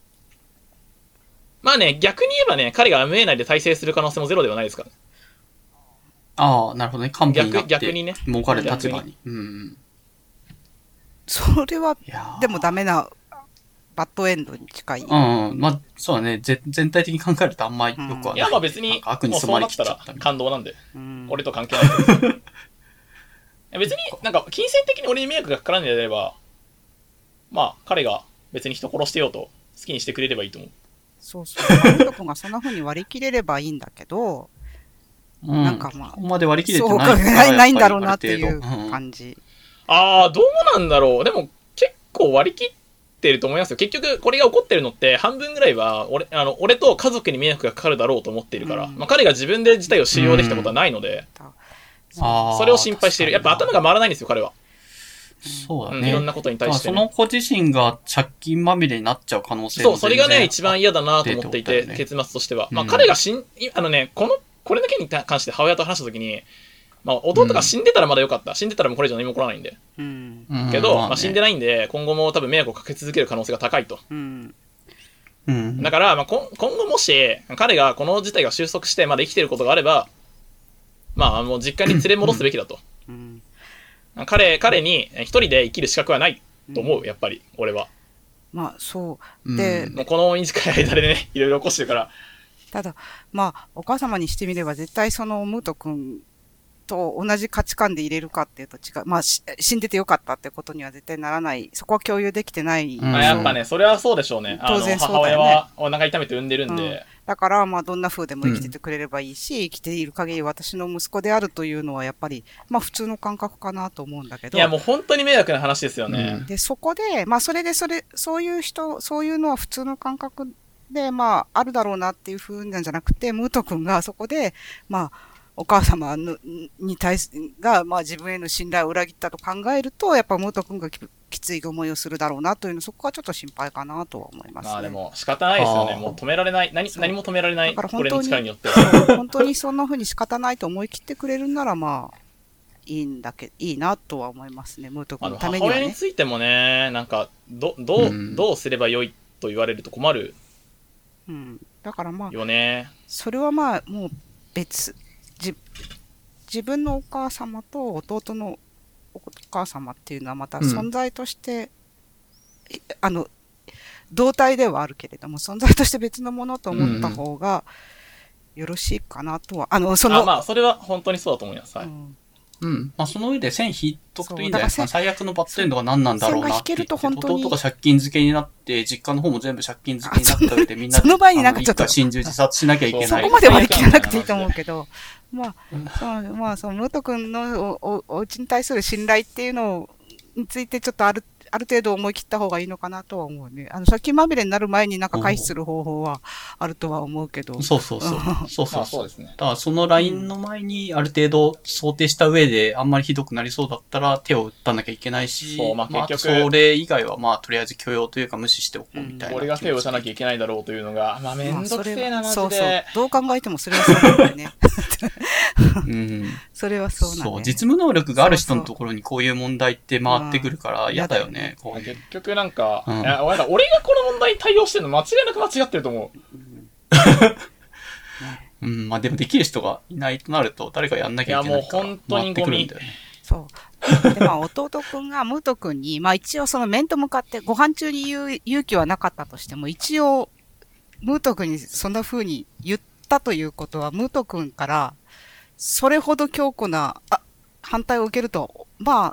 Speaker 2: まあね、逆に言えばね、彼が無縁内で大成する可能性もゼロではないですから。
Speaker 1: ああ、なるほどね。幹部に
Speaker 2: 逆、
Speaker 1: て。
Speaker 2: 逆にね。
Speaker 1: 儲かる立場に。うん。
Speaker 3: それはでもダメな、バッドエンドに近い。
Speaker 1: うんうん。まあ、そうだね。ぜ全体的に考えるとあんまよくはない。
Speaker 2: いや、まあ別に、
Speaker 1: か悪に染まりきっちゃ
Speaker 2: った。感動なんで、
Speaker 3: うん
Speaker 2: 俺と関係ない別になんか、金銭的に俺に迷惑がかからないのであれば、まあ、彼が別に人殺してようと好きにしてくれればいいと思う。
Speaker 3: そうそう。マルト君がそんな風に割り切れればいいんだけど、
Speaker 1: うん
Speaker 3: なんかまあ
Speaker 1: ここまで割り切れて
Speaker 3: そうか
Speaker 1: ない
Speaker 3: ないないんだろうなっていう感じ。
Speaker 2: あー、どうなんだろう。でも、結構割り切ってると思いますよ。結局、これが起こってるのって、半分ぐらいは、俺、あの、俺と家族に迷惑がかかるだろうと思っているから、
Speaker 3: うん
Speaker 2: まあ、彼が自分で自体を収容できたことはないので、
Speaker 1: あー
Speaker 2: それを心配している。やっぱ頭が回らないんですよ、彼は。
Speaker 1: そうだね。
Speaker 2: うんいろんなことに対してね、
Speaker 1: その子自身が借金まみれになっちゃう可能性
Speaker 2: そう、それがね、一番嫌だなと思っていて、
Speaker 1: ね
Speaker 2: 結末としては。まあ、
Speaker 1: うん
Speaker 2: 彼が死ん、いあのね、この、これだけに関して母親と話したときに、まあ、弟が死んでたらまだよかった。死んでたらもうこれ以上何も起こらないんで。
Speaker 3: うん。
Speaker 1: うん
Speaker 2: けど、まあ
Speaker 1: ね
Speaker 2: 死んでないんで、今後も多分迷惑をかけ続ける可能性が高いと。
Speaker 3: うん。
Speaker 1: うん。
Speaker 2: だから、まあ、こん今後もし、彼がこの事態が収束して、まだ生きてることがあれば、まあ、もう実家に連れ戻すべきだと。
Speaker 3: うん。
Speaker 2: 彼、彼に一人で生きる資格はないと思う、やっぱり、俺は。
Speaker 3: まあ、そう。
Speaker 1: うん
Speaker 3: で
Speaker 2: もうこの短い間でね、*laughs* いろいろ起こしてるから、
Speaker 3: ただ、まあ、お母様にしてみれば絶対そのムート君と同じ価値観で入れるかっていうと違う。まあ、し死んでてよかったってことには絶対ならない。そこは共有できてない。
Speaker 1: うん
Speaker 2: まあ、やっぱね、それはそうでしょうね。
Speaker 3: 当然そう
Speaker 2: 母
Speaker 3: だよね
Speaker 2: 親はお腹痛めて産んでるんで、
Speaker 3: だから、まあ、どんな風でも生きててくれればいいし、生きている限り私の息子であるというのはやっぱり、まあ、普通の感覚かなと思うんだけど。
Speaker 2: いや、もう本当に迷惑な話ですよね。
Speaker 1: うん
Speaker 3: で、そこで、まあ、それで、それ、そういう人、そういうのは普通の感覚で、まあ、あるだろうなっていう風なんじゃなくて、ムート君がそこで、まあ、お母様のに対す、が、まあ、自分への信頼を裏切ったと考えると、やっぱムート君がききつい思いをするだろうなというの、そこはちょっと心配かなとは思います、ね。
Speaker 2: まあでも仕方ないですよね。もう止められない。何何も止められない。
Speaker 3: だから
Speaker 2: これ
Speaker 3: 本当に
Speaker 2: の力によっては。
Speaker 3: 本当にそんな風に仕方ないと思い切ってくれるなら、まあ、いいんだけ *laughs* いいなとは思いますね、ムート君のためにはね。
Speaker 2: 親についてもね、なんか、ど、どう、
Speaker 1: うん
Speaker 2: どうすればよいと言われると困る
Speaker 3: うん。だからまあ、
Speaker 2: よね。
Speaker 3: それはまあ、もう別。じ自分のお母様と弟のお母様っていうのはまた
Speaker 1: うん
Speaker 3: 存在として、いあの、同体ではあるけれども、存在として別のものと思った方がよろしいかなとは、あの、その、
Speaker 2: あ、まあ、それは本当にそうだと思います。はい。
Speaker 3: うん
Speaker 1: うん。まあ、その上で線引いとくといいんじゃないですか。最悪のバッドエンドが何なんだろうなって
Speaker 3: 線が引けると本当に
Speaker 1: 弟が借金漬けになって、実家の方も全部借金漬けになった上でみんなで、
Speaker 3: その場合になんかちょっと
Speaker 1: 心中自殺しなきゃいけない。
Speaker 3: そこまで割り切らなくていいと思うけど、まあ、そうまあ、その、ムート君のおおお家に対する信頼っていうのについてちょっとある、ある程度思い切った方がいいのかなとは思うね。あの、借金まみれになる前になんか回避する方法はあるとは思うけど。
Speaker 1: そうそうそう。そう
Speaker 2: ま
Speaker 1: そうそうう。
Speaker 2: あそですね。
Speaker 1: だからそのラインの前にある程度想定した上であんまりひどくなりそうだったら手を打たなきゃいけないし、
Speaker 2: そうまあ結局
Speaker 1: それ以外はまあとりあえず許容というか無視しておこうみたいな。
Speaker 2: 俺が手を打たなきゃいけないだろうというのが、まあめんどくせえな、マジ
Speaker 3: そうそう
Speaker 2: で。。
Speaker 3: どう考えてもそれはそうなんだよね。*laughs*
Speaker 1: うん。
Speaker 3: それはそうなんだよ
Speaker 1: そう、
Speaker 3: ね。
Speaker 1: 実務能力がある人のところにこういう問題って回ってくるから
Speaker 3: うん
Speaker 1: 嫌だよね。こう
Speaker 2: 結局なんか、
Speaker 1: うん
Speaker 2: いや俺がこの問題に対応してるの間違いなく間違ってると思う。*laughs*
Speaker 1: うん、まあでもできる人がいないとなると誰かやんなきゃいけないから
Speaker 2: いやもう本当に
Speaker 1: 回ってくるんだよね。
Speaker 3: そう。で、まあ、弟くんが、ムートくんに、まあ一応その面と向かって、ご飯中に言う勇気はなかったとしても、一応、ムートくんにそんな風に言ったということは、ムートくんから、それほど強固な、あ、反対を受けると、まあ、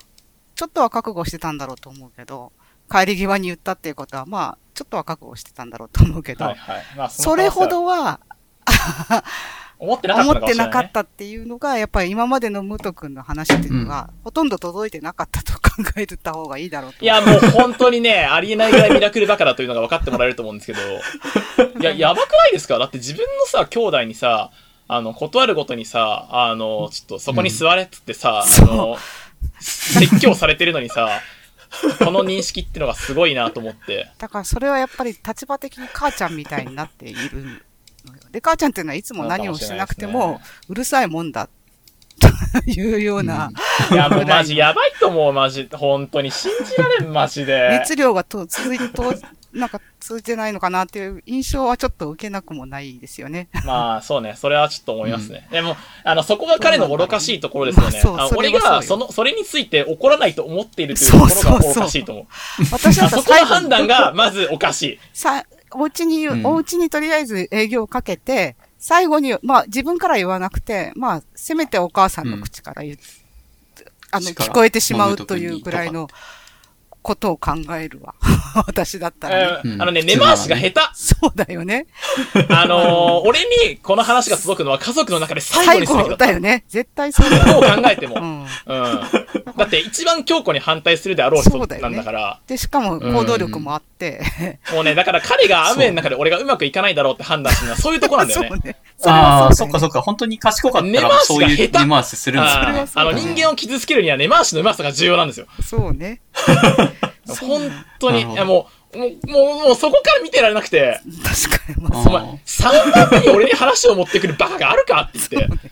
Speaker 3: ちょっとは覚悟してたんだろうと思うけど、帰り際に言ったっていうことは、まあ、ちょっとは覚悟してたんだろうと思うけど、
Speaker 2: はいはい。まあの
Speaker 3: それほどは、*laughs*
Speaker 2: 思ってなかった
Speaker 3: 思。ってなかったっていうのが、やっぱり今までのムト君の話っていうのが、ほとんど届いてなかったと考えた方がいいだろうと。
Speaker 2: いや、もう本当にね、ありえないぐらいミラクルバカだというのが分かってもらえると思うんですけど、*laughs* いや、やばくないですか？だって自分のさ、兄弟にさ、あの、断るごとにさ、あの、ちょっとそこに座れっつってさ、
Speaker 3: うん
Speaker 2: あの、説教されてるのにさ、この認識ってのがすごいなと思って。
Speaker 3: だからそれはやっぱり立場的に母ちゃんみたいになっているのよ。で、母ちゃんっていうのはいつも何をしてなくても、うるさいもんだ、というような、
Speaker 2: いや、もうマジやばいと思う、マジ。本当に信じられん、マジで。
Speaker 3: 熱量がと続いて、となんか続いてないのかなっていう印象はちょっと受けなくもないですよね。
Speaker 2: まあ、そうね。それはちょっと思いますね。でも、あの、そこが彼の愚かしいところですよね。
Speaker 3: まあそう
Speaker 2: あの俺が、その、それについて怒らないと思っているというところが愚かしいと思う。
Speaker 3: 私だ
Speaker 2: あそこの
Speaker 3: ったら最後に
Speaker 2: 判断が、まずおかしい。
Speaker 3: さ、お家に、
Speaker 1: うん
Speaker 3: お家にとりあえず営業をかけて、最後に、まあ自分から言わなくて、まあせめてお母さんの口から言う、あの、聞こえてしま
Speaker 1: まあ
Speaker 3: うというぐらいのことを考えるわ。*laughs* 私だったらね。
Speaker 1: うん
Speaker 2: うんあのね、根回しが下手。
Speaker 3: そうだよね。*laughs*
Speaker 2: あのー、俺にこの話が届くのは家族の中で最後
Speaker 3: 最
Speaker 2: にすべきだった。
Speaker 3: 後だよね。絶対そうだ
Speaker 2: どう
Speaker 3: よ。
Speaker 2: 考えても。
Speaker 3: う
Speaker 2: うん。
Speaker 3: ん。
Speaker 2: だって一番強固に反対するであろう人
Speaker 3: そうだよね
Speaker 2: なんだから。
Speaker 3: で、しかも行動力もあって。
Speaker 2: もうね、だから彼が雨の中で俺がうまくいかないだろうって判断するのはそういうとこなんだよね
Speaker 3: そう。ね。そ
Speaker 1: ああ、
Speaker 3: そ
Speaker 1: っかそっか。本当に賢かったら
Speaker 2: 根回し
Speaker 1: そういう
Speaker 2: が下手
Speaker 1: 根回しするんですよ
Speaker 2: あ
Speaker 1: ね。
Speaker 2: あの人間を傷つけるには根回しのうまさが重要なんですよ。
Speaker 3: そうね。*laughs*
Speaker 2: 本当に、いやもう、もう、もう、もうそこから見てられなくて、
Speaker 3: 確かに。まあ
Speaker 1: あ
Speaker 2: お前、3番目に俺に話を持ってくるバカがあるかって言って。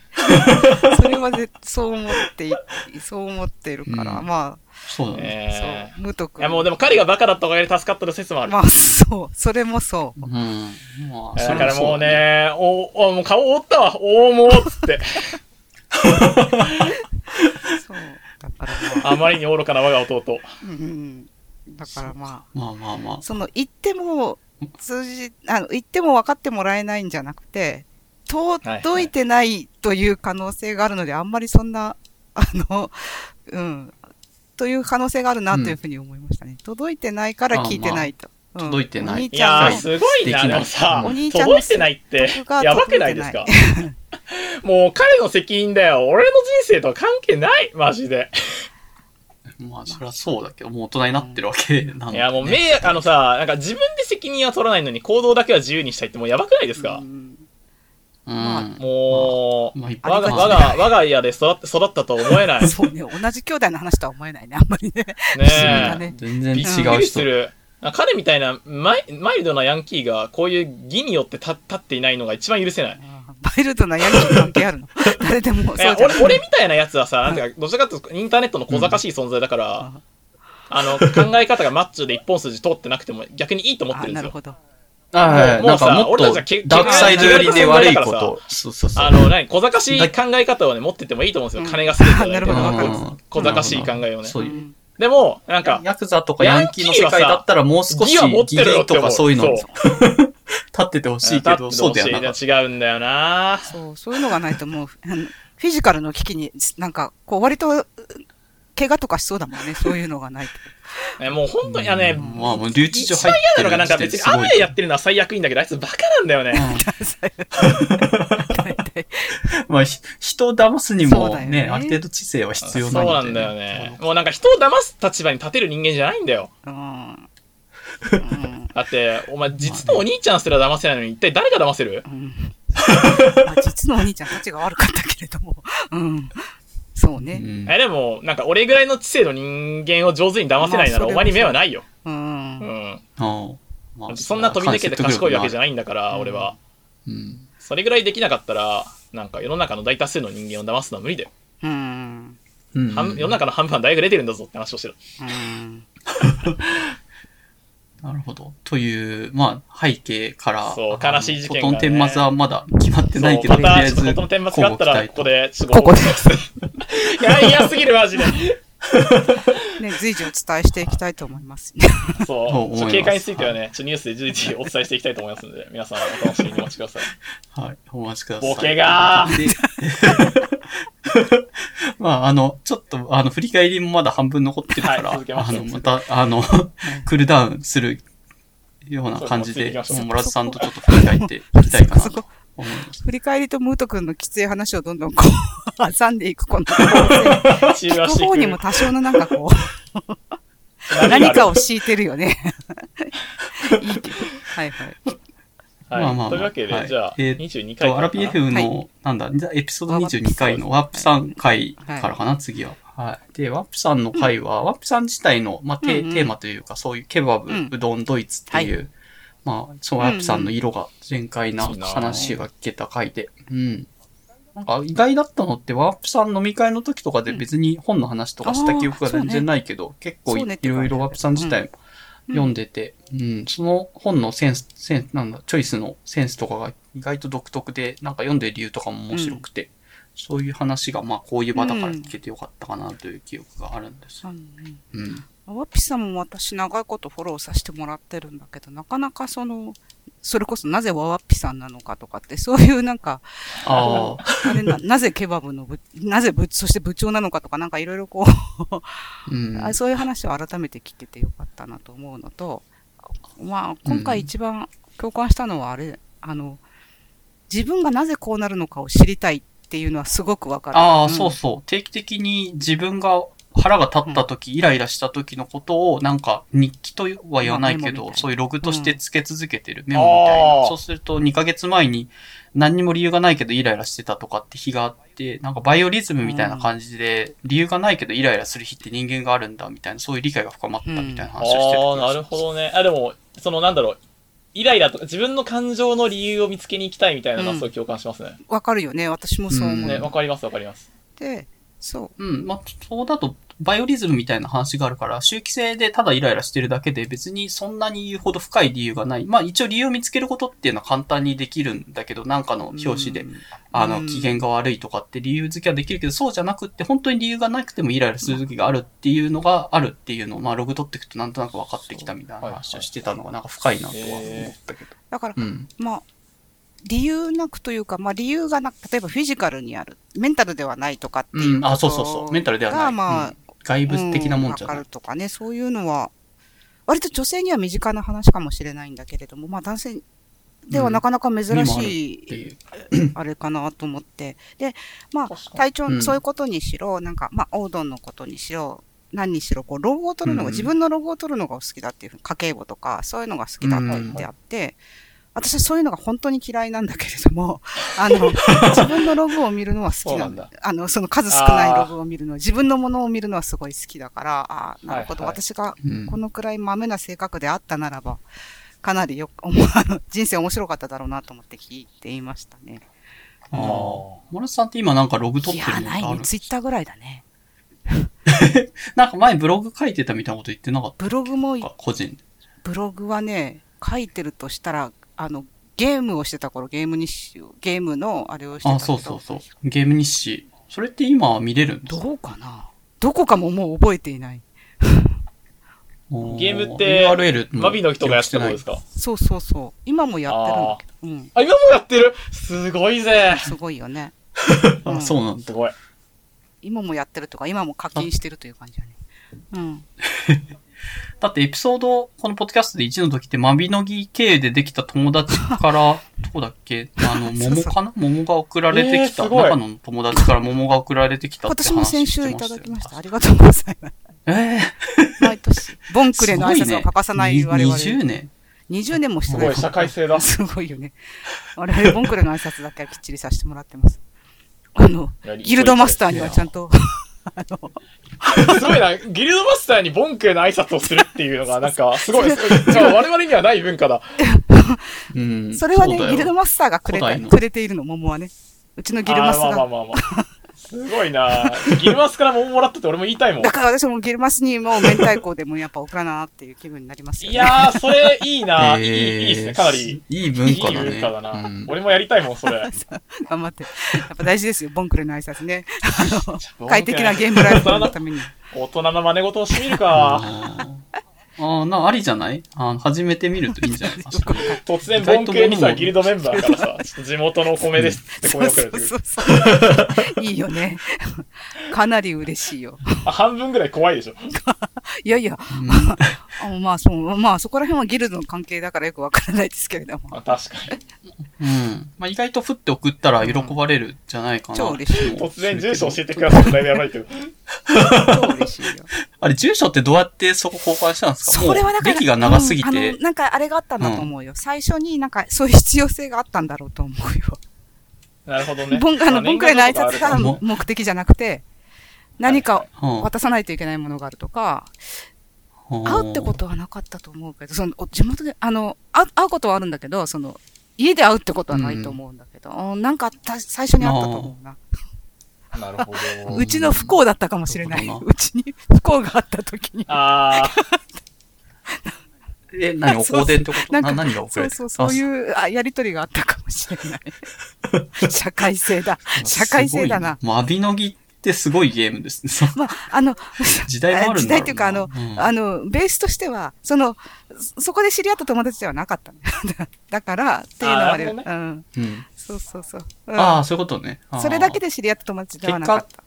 Speaker 3: それはぜそう思ってい、そう思ってるから、
Speaker 1: うん
Speaker 3: ま
Speaker 1: そうだね。
Speaker 3: そう、無徳。
Speaker 2: ーいやもうでも彼がバカだったおかげで助かったの説もある。
Speaker 3: まあ、そう、それもそう。
Speaker 1: うん。まあ、
Speaker 2: だからもう
Speaker 1: そ
Speaker 2: ね、お、お、もう顔覆ったわ、おーもうっつって。*laughs*
Speaker 3: そう。だからまあ、
Speaker 2: あまりに愚かな我が弟。
Speaker 3: うんうん。だからま
Speaker 1: う。まあまあまあ
Speaker 3: あ、。その、言っても、通じ、あの、言っても分かってもらえないんじゃなくて、届いてないという可能性があるので、あんまりそんな、あの、うん、という可能性があるなというふうに思いましたね。届いてないから聞いてないと。うん
Speaker 1: 届いてない
Speaker 3: お兄
Speaker 2: い
Speaker 3: ちゃんの
Speaker 2: やー、すごいな、
Speaker 1: できない
Speaker 2: でもさ、
Speaker 3: お兄ちゃんの
Speaker 2: 届いてないってやばくないですか？*laughs* もう彼の責任だよ。俺の人生とは関係ない、マジで。
Speaker 1: まあ、そりゃそうだけど、もう大人になってるわけなんで、
Speaker 2: いや、もう迷惑、あのさ、なんか自分で責任は取らないのに行動だけは自由にしたいってもうやばくないですか？
Speaker 3: うん
Speaker 1: うん。
Speaker 3: まあ
Speaker 2: もう、
Speaker 1: まあ、
Speaker 2: が、我が、我が家で育って、育ったとは思えない。ね *laughs*
Speaker 3: そうね、同じ兄弟の話とは思えないね、あんまりね。不思議だ
Speaker 2: え。
Speaker 3: ね。
Speaker 1: 全然違
Speaker 2: びっく
Speaker 1: う人。
Speaker 2: りする。彼みたいなマイマイルドなヤンキーがこういう義によって立立っていないのが一番許せない。
Speaker 3: あーマイルドなヤンキー関係あるの？*laughs* 誰でもそう
Speaker 2: いや
Speaker 3: じゃない
Speaker 2: 俺俺みたいなやつはさ、なんていうか、どちらかというとインターネットの小賢しい存在だから、あの、考え方がマッチョで一本筋通ってなくても逆にいいと思って
Speaker 3: あ
Speaker 2: るんですよ。
Speaker 3: なるほど。
Speaker 1: あはいはい。
Speaker 2: もうんさ
Speaker 1: もっ
Speaker 2: 俺たちはけ
Speaker 1: とダークサイド寄りで悪いこと。そうそうそう。
Speaker 2: あの、何小賢しい考え方をね、持っててもいいと思うんですよ。
Speaker 3: うん
Speaker 2: 金が全てだ *laughs*
Speaker 3: なるほどわかる
Speaker 2: こ小賢しい考えをね
Speaker 1: そ。ういうう。
Speaker 3: ん
Speaker 2: でも、なんか、
Speaker 1: ヤクザとかヤンキーの世界だったらもう少し
Speaker 2: 義は持って
Speaker 1: 義
Speaker 2: るよって思う
Speaker 1: 理とかそういうの
Speaker 2: そう *laughs*
Speaker 1: 立っててほしいけど、そうだよな。
Speaker 2: 違うんだよな
Speaker 3: そう、そういうのがないともう、あのフィジカルの危機に、なんか、こう、割と、怪我とかしそうだもんね、そういうのがないと。*laughs*
Speaker 2: ねもう本当に、あのね、
Speaker 1: まあ、もう留置所
Speaker 2: 一番
Speaker 1: 入ってる
Speaker 2: 嫌なのがなんか別に雨やってるのは最悪いいんだけど、あいつバカなんだよね。*laughs*
Speaker 1: まあ、ひ人を騙すにも
Speaker 3: そうだよね
Speaker 1: ね、ある程度知性は必要
Speaker 2: そう
Speaker 1: なので、
Speaker 2: なんだよね。もうなんか人を騙す立場に立てる人間じゃないんだよ。
Speaker 3: うん。うん
Speaker 2: だって、お前実のお兄ちゃんすら騙せないのに一体誰が騙せる？
Speaker 3: うんまあ実のお兄ちゃんたちが悪かったけれども。うん。そうね。
Speaker 1: うん
Speaker 2: え、でも、なんか俺ぐらいの知性の人間を上手に騙せないならお前に目はないよ。
Speaker 3: う。
Speaker 2: うんん。
Speaker 1: ああまあ
Speaker 2: そんな飛び抜けて賢いわけじゃ
Speaker 1: ない。
Speaker 2: んだから、俺は。
Speaker 1: うん
Speaker 2: それぐらいできなかったら、なんか世の中の大多数の人間を騙すのは無理だよ。
Speaker 3: うん。
Speaker 1: うん
Speaker 2: 半世の中の半分は大学出てるんだぞって話をしてる。
Speaker 3: うん。*laughs*
Speaker 1: なるほど。という、まあ、背景から、
Speaker 2: そう悲しい事件がね
Speaker 1: フォトン天末はまだ決まってないけど、
Speaker 2: そうまた、
Speaker 1: とりあえず、
Speaker 2: ちょっとこ末があったら、ここで、ちょっと
Speaker 3: ここで *laughs*
Speaker 2: いや、嫌すぎる、マジで。*laughs*
Speaker 3: ね、随時お伝えしていきたいと思いますね。*laughs*
Speaker 2: そう。
Speaker 1: そう思います
Speaker 2: ちょ経過についてはね、ちょニュースで随時お伝えしていきたいと思いますので、皆さんお楽しみにお待ちください。
Speaker 1: はい、お待ちください。
Speaker 2: ボケがー
Speaker 1: で *laughs* まあ、あの、ちょっと、あの、振り返りもまだ半分残ってるから、
Speaker 2: はい
Speaker 1: あの、また、あの、クールダウンするような感じで、
Speaker 2: そうですね
Speaker 1: もう村田さんとちょっと振り返っていきたいかなと
Speaker 3: そこ
Speaker 1: 思います。
Speaker 3: 振り返りとムート君のきつい話をどんどんこう、挟んでいく、この、聞く方にも多少のなんかこう、
Speaker 2: 何
Speaker 3: かを敷いてるよね。*laughs* いいけど。はいはい。
Speaker 2: はい。
Speaker 1: まあまあまあ。
Speaker 2: というわけで、
Speaker 1: はい。
Speaker 2: じゃあ、
Speaker 1: えー
Speaker 2: 22回
Speaker 1: と、アラピ F の、
Speaker 3: は
Speaker 1: なんだ、じゃあエピソード22回のワープさん回
Speaker 3: はい
Speaker 1: からかな、次は。はい。で、ワープさんの回は、ワープさん自体の、まあ、テ
Speaker 3: うんうん。
Speaker 1: テーマというか、そういうケバブ、
Speaker 3: うん
Speaker 1: うどん、ドイツっていう、まあ、そう、ワープさんの色が全開な話が聞けた回で。うん。なんか意外だったのって、ワープさん飲み会の時とかで別に本の話とかした記憶が全然ないけど、結構いろいろワープさん自体も読んでて、うん、その本のセンス、センなんだ、チョイスのセンスとかが意外と独特で、なんか読んでる理由とかも面白くて、そういう話が、まあ、こういう場だから聞けてよかったかなという記憶があるんです。
Speaker 3: うん
Speaker 1: うん。
Speaker 3: ワピさんも私長いことフォローさせてもらってるんだけど、なかなかその、それこそなぜワワッピさんなのかとかって、そういうなんか、
Speaker 1: ああ、
Speaker 3: あれな、*laughs* なぜケバブの部、なぜ部、そして部長なのかとか、なんかいろいろこう、
Speaker 1: うん。*laughs*
Speaker 3: あそういう話を改めて聞けてよかったなと思うのと、まあ、今回一番共感したのはあれ、あの、自分がなぜこうなるのかを知りたいっていうのはすごくわかる。
Speaker 1: ああ、
Speaker 3: ん
Speaker 1: そうそう。定期的に自分が腹が立った時、イライラした時のことを、なんか日記とは言わないけど、そういうログとしてつけ続けてる、メモみたいな。そうすると2ヶ月前に何にも理由がないけどイライラしてたとかって日があって、なんかバイオリズムみたいな感じで、理由がないけどイライラする日って人間があるんだみたいな、そういう理解が深まったみたいな話をしてる
Speaker 2: ああ、なるほどね。あ、でも、そのなんだろう、イライラとか自分の感情の理由を見つけに行きたいみたいなのは
Speaker 3: うん
Speaker 2: すごい共感しますね。
Speaker 3: わかるよね。私もそう思う。
Speaker 1: うん
Speaker 2: ね、わかりますわかります。
Speaker 3: で、そう。
Speaker 1: うん、まあ、そうだと、バイオリズムみたいな話があるから、周期性でただイライラしてるだけで別にそんなに言うほど深い理由がない。まあ一応理由を見つけることっていうのは簡単にできるんだけど、なんかの表紙で、あの、
Speaker 3: うん
Speaker 1: 機嫌が悪いとかって理由付けはできるけど、そうじゃなくって、本当に理由がなくてもイライラする時があるっていうのがあるっていうのを、まあログ取っていくとなんとなく分かってきたみたいな話をしてたのがなんか深いなとは思ったけど。
Speaker 3: だから、
Speaker 1: うん。
Speaker 3: まあ、理由なくというか、まあ理由がなく、例えばフィジカルにある、メンタルではないとかっていう
Speaker 1: うん、あ、そうそうそう。メンタルではない。
Speaker 3: がまあ
Speaker 1: うん外部的なもんじゃない？
Speaker 3: うわかる。とかね、そういうのは、割と女性には身近な話かもしれないんだけれども、まあ男性ではなかなか珍しい、
Speaker 1: いう。
Speaker 3: あれかなと思って。で、まあ体調、
Speaker 1: うん
Speaker 3: そういうことにしろ、なんか、まあ、オードンのことにしろ、何にしろ、こう、ロゴを取るのが、
Speaker 1: うん
Speaker 3: 自分のロゴを取るのがお好きだっていうふうに、家計簿とか、そういうのが好きだって言ってあって、私はそういうのが本当に嫌いなんだけれども、*laughs* あの、自分のログを見るのは好きなんだ。あの、その数少ないログを見るのは、自分のものを見るのはすごい好きだから、ああ、なるほど、
Speaker 2: はいはい
Speaker 3: 私が
Speaker 1: うん
Speaker 3: このくらい豆な性格であったならば、かなりよ、おもあの人生面白かっただろうなと思って聞いていましたね。
Speaker 1: ああ。森さんって今なんかログ取
Speaker 3: いや、
Speaker 1: ってるの
Speaker 3: ないね。
Speaker 1: がある
Speaker 3: ツイッターぐらいだね。*laughs*
Speaker 1: なんか前ブログ書いてたみたいなこと言ってなかっ
Speaker 3: ブログも
Speaker 1: 個人で。
Speaker 3: ブログはね、書いてるとしたら、あの、ゲームをしてた頃、ゲームにし、ゲームのあれをしてた
Speaker 1: あ、そうそうそう。ゲーム日誌。それって今は見れるんですか？
Speaker 3: どうかな？どこかももう覚えていない。
Speaker 2: ゲームってバビの人がやってたことです
Speaker 1: か？
Speaker 2: か
Speaker 3: そうそうそう。今もやってるんだけど。うん。
Speaker 2: あ、今もやってる？すごいぜ
Speaker 3: すごいよね。*laughs*
Speaker 1: あ、そうなんだ。
Speaker 2: すごい。
Speaker 3: 今もやってるとか、今も課金してるという感じだね。うん。*laughs*
Speaker 1: だってエピソード、このポッドキャストで1の時って、マビノギ経由でできた友達から、どこだっけ？*laughs* あの、桃かな？桃が送られてきた。
Speaker 2: えー
Speaker 1: 野の友達から桃が送られてきたって話
Speaker 3: 今年も先週いただきました。ありがとうございます。
Speaker 1: ええ
Speaker 3: 毎年。ボン
Speaker 1: ー、
Speaker 3: クレの挨拶を欠かさない我々。
Speaker 1: 20年
Speaker 3: 20年もしてない
Speaker 2: すごい、社会性だ。*laughs*
Speaker 3: すごいよね。我々、ボンクレの挨拶だけはきっちりさせてもらってます。あの、ギルドマスターにはちゃんと、あの、
Speaker 2: すごいな、ギルドマスターにボンクへの挨拶をするっていうのが、なんか、すごい、まあ我々にはない文化だ。
Speaker 1: うん。
Speaker 3: それはね、ギルドマスターがくれくれているの、桃はね。うちのギルマス
Speaker 2: あーまあまあ
Speaker 3: が。
Speaker 2: まあまあ。すごいなギルマスから桃もらったって俺も言いたいもん
Speaker 3: だ。から私もギルマスにも明太子でもやっぱ送らなっていう気分になりますよね。
Speaker 2: いやー、それいいな、
Speaker 1: えー
Speaker 2: いい、いいですね、かなり。
Speaker 1: いい文化だね。
Speaker 2: いい文化だな、
Speaker 1: うん
Speaker 2: 俺もやりたいもん、それ。*laughs*
Speaker 3: 頑張って。やっぱ大事ですよ、ボンクレの挨拶ね。*laughs* あの、快適なゲームライフのために。*laughs*
Speaker 2: 大人の真似事をしてみるか。
Speaker 1: あーあー、な、ありじゃない？あー始めてみるといいんじゃない？*laughs* 確かに。
Speaker 2: 突然、ボンクレにさ、ギルドメンバーからさ、ちょっと地元のお米ですって
Speaker 3: そうそう
Speaker 2: 米送られてくる
Speaker 3: そうそう。いいよね。かなり嬉しいよ。
Speaker 2: あ半分ぐらい怖いでしょ。*laughs*
Speaker 3: いやいや、
Speaker 1: うん *laughs*
Speaker 3: あまあそう、まあそこら辺はギルドの関係だからよくわからないですけれども。
Speaker 2: あ確かに。
Speaker 1: うん。まあ、意外と振って送ったら喜ばれるんじゃないかな。
Speaker 3: 超嬉しいよ。
Speaker 2: 突然住所教えてくださいだいぶやばいけど。
Speaker 3: 超嬉しいよ。*laughs*
Speaker 1: あれ、住所ってどうやってそこ交換したんですか？
Speaker 3: それはだから、
Speaker 1: もう歴が長すぎ
Speaker 3: うんあ
Speaker 1: て
Speaker 3: の、。なんかあれがあったんだと思うよ。最初になんかそういう必要性があったんだろうと思うよ。
Speaker 2: なるほどね。*laughs*
Speaker 3: ボンあのボンクレの挨拶
Speaker 2: まあ
Speaker 3: が
Speaker 1: も
Speaker 3: 目的じゃなくて、何か
Speaker 1: うん
Speaker 3: 渡さないといけないものがあるとか、
Speaker 1: 会
Speaker 3: 会うってことはなかったと思うけど、その、お地元で、あの、会う会うことはあるんだけど、その、家で会うってことはないと思うんだけど、うんなんかた最初に会ったと思うな。
Speaker 2: なるほど。*laughs*
Speaker 3: うちの不幸だったかもしれない。うちに *laughs* 不幸があった時に。
Speaker 2: あ *laughs*
Speaker 1: え、何お香典ってこと？
Speaker 3: なんか
Speaker 1: な何が送られて
Speaker 3: そうそう、そういうあやりとりがあったかもしれない。社会性だ。社会性だな。
Speaker 1: すごいね。マビノギってすごいゲームですね。*laughs*
Speaker 3: まあ、あの、*laughs*
Speaker 1: 時代もあるんだ
Speaker 3: 時代っていうか、あの、
Speaker 1: うん
Speaker 3: あの、ベースとしては、その、そそこで知り合った友達ではなかったのだ *laughs* だから、っていうのまで、
Speaker 2: あーなるほ
Speaker 3: うん。
Speaker 1: うん。
Speaker 3: そうそうそう。うん
Speaker 1: ああ、そういうことね。
Speaker 3: それだけで知り合った友達ではなかった。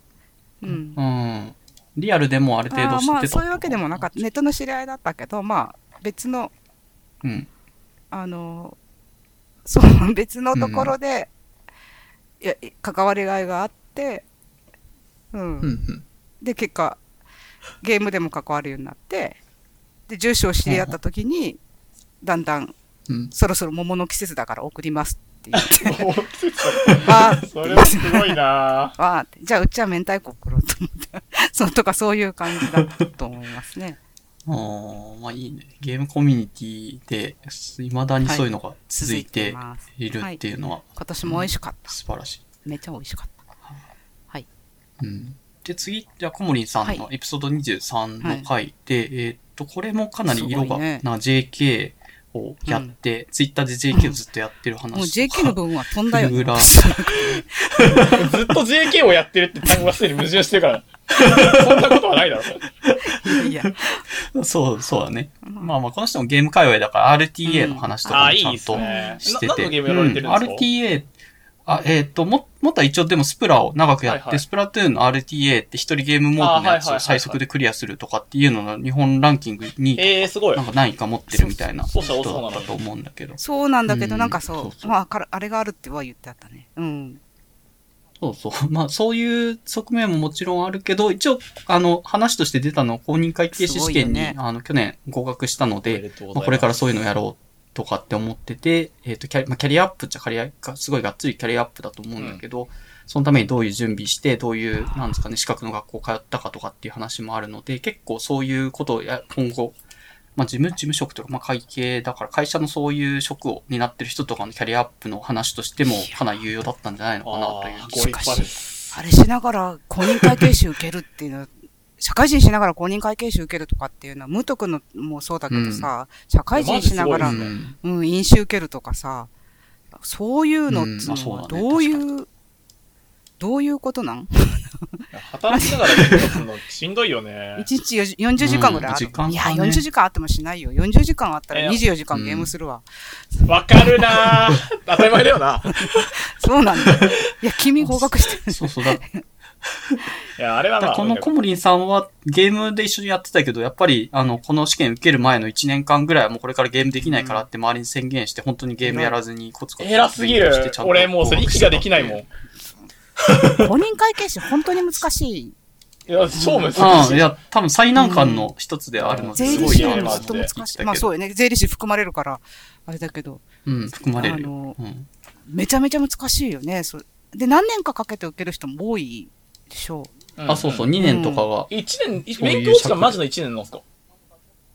Speaker 3: うん。
Speaker 1: うん。リアルでもある程度知ってた
Speaker 3: まあ、そういうわけでもなかった。ネットの知り合いだったけど、まあ、別の、
Speaker 1: うん。
Speaker 3: あの、そう、別のところで、いや、関わりがいがあって、うん。
Speaker 1: うん。うん。
Speaker 3: で、結果、ゲームでも関わるようになって、で、住所を知り合った時に、だんだん、
Speaker 1: うん。
Speaker 3: そろそろ桃の季節だから送りますって言って、わー
Speaker 2: それはすごいな *laughs*
Speaker 3: じゃあうちは明太子送ろうと思って、*laughs* そうとかそういう感じだと思いますね。
Speaker 1: ああ、まあいいね。ゲームコミュニティで、未だにそういうのが続いて。いるっていうのは
Speaker 3: 今年も美味しかった。
Speaker 1: 素晴らしい。
Speaker 3: めっちゃ美味しかった。
Speaker 1: うん。で、次、じゃあ、コモリンさんの
Speaker 3: は
Speaker 1: エピソード23の回で、えーっと、これもかなり色が
Speaker 3: ね
Speaker 1: な JK をやって、ツイッターで JK をずっとやってる話とか。
Speaker 3: もう JK の部分は飛んだよね。*laughs*
Speaker 2: ずっと JK をやってるって単語がすでに矛盾してるから。そんなことはないだろ。
Speaker 3: いやいや、
Speaker 1: そう、そうだね。まあまあ、この人もゲーム界隈だから RTA の話と
Speaker 2: ああ、いいで
Speaker 1: かもちゃんと
Speaker 2: すね。
Speaker 1: してて。
Speaker 2: な何のゲームやられてるんですか、
Speaker 1: うん RTA、あ、えっ、と、も、もっとは一応でもスプラを長くやって、
Speaker 2: はいはい
Speaker 1: スプラトゥーンの RTA って一人ゲームモードのやつを最速でクリアするとかっていうのの日本ランキングに、
Speaker 2: えー、すごい
Speaker 1: なん。か何位か持ってるみたいな
Speaker 2: そう
Speaker 1: 人
Speaker 2: そうそう
Speaker 1: だったと思うんだけど。
Speaker 3: そうなんだけど、
Speaker 1: うん
Speaker 3: なんかそう、
Speaker 1: そうそう
Speaker 3: まあから、あれがあるっては言ってあったね。うん。
Speaker 1: そうそう。*laughs* まあ、そういう側面ももちろんあるけど、一応、あの、話として出たのは公認会計士試験に、
Speaker 3: ね
Speaker 1: あの、去年合格したので、
Speaker 2: ま
Speaker 1: あ、これからそういうのやろうとかって思ってて、えっ、とキャリ、まあ、キャリアアップっちゃキャリアが、すごいがっつりキャリアアップだと思うんだけど、そのためにどういう準備して、どういう、なんですかね、資格の学校通ったかとかっていう話もあるので、結構そういうことをや、今後、まあ、事務、事務職とか、まあ、会計だから、会社のそういう職を担ってる人とかのキャリアアップの話としても、かなり有用だったんじゃないのかなという。
Speaker 2: あーご立派です。
Speaker 3: あれしながら公認会計士受けるっていうのは、社会人しながら公認会計士受けるとかっていうのは、無徳のもそうだけどさ、社会人しながら、
Speaker 1: うん
Speaker 3: うん、飲酒受けるとかさ、そういうのっつうのは
Speaker 1: うんまあそうだね
Speaker 3: どういう、どういうことなん？
Speaker 2: 働きながらするの *laughs* しんどいよね。
Speaker 3: ?1 日4 40時間ぐらいある、
Speaker 1: うんね
Speaker 3: いや、40時間あってもしないよ。40時間あったら
Speaker 2: え
Speaker 3: 24時間ゲームするわ。
Speaker 2: わかるなぁ。*laughs* 当たり前だよな。*laughs*
Speaker 3: そうなんだよ。いや、君合格してる。
Speaker 1: そうそうだ。
Speaker 2: いや、あれはまあ、
Speaker 1: このコモリンさんはゲームで一緒にやってたけど、やっぱり、あの、この試験受ける前の1年間ぐらいはもうこれからゲームできないからって周りに宣言して、本当にゲームやらずにコツコツ
Speaker 2: 偉すぎる俺もうそれ息ができないもん。い *laughs*
Speaker 3: 公認会計士本当に難しい。
Speaker 2: や、超難しい。
Speaker 1: ああ、いや、多分最難関の一つであるので、
Speaker 3: 税理
Speaker 1: すごいな
Speaker 3: ずっと難しい。まあそうよね。税理士含まれるから、あれだけど、
Speaker 1: うん、含まれるよ。
Speaker 3: あの
Speaker 1: うん。
Speaker 3: めちゃめちゃ難しいよね。そで、何年かかけて受ける人も多いでしょ
Speaker 1: あ、そうそう、2年とかが、
Speaker 2: 1年、勉強時間マジの1年なんですか？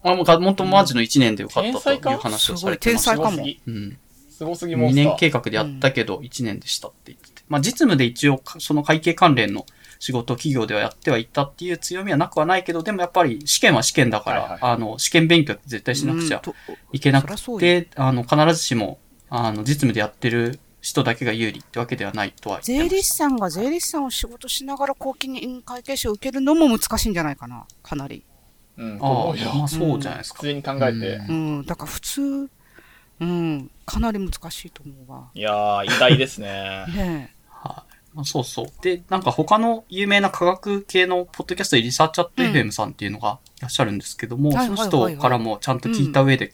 Speaker 1: あ、もうが、本当マジの1年で受かったという話をされてました。
Speaker 3: すごい天才かも
Speaker 2: すごすぎ。
Speaker 1: うん。
Speaker 2: すごすぎモン
Speaker 1: 2
Speaker 2: スター。
Speaker 1: 年計画でやったけど、1年でしたって言ってて。まあ、実務で一応、その会計関連の仕事を企業ではやってはいたっていう強みはなくはないけど、でもやっぱり試験は試験だから、
Speaker 2: はいはい
Speaker 1: あの、試験勉強って絶対しなくちゃいけなくて、あの、必ずしも、あの、実務でやってる人だけが有利ってわけではないとは言ってまし
Speaker 3: 税理士さんが税理士さんを仕事しながら公金会計士を受けるのも難しいんじゃないかな。かなり。
Speaker 2: うん、
Speaker 1: た。ああ、まあそうじゃないですか。
Speaker 2: 普通に考えて。
Speaker 1: うん
Speaker 3: うん。だから普通、うん。かなり難しいと思うわ。
Speaker 2: いやー、偉大ですね。*laughs*
Speaker 3: ね
Speaker 1: はい。まあ、そうそう。で、なんか他の有名な科学系のポッドキャストでリサーチャット
Speaker 3: うん
Speaker 1: FM さんっていうのがいらっしゃるんですけども、
Speaker 3: はい
Speaker 1: その人からもちゃんと聞いた上で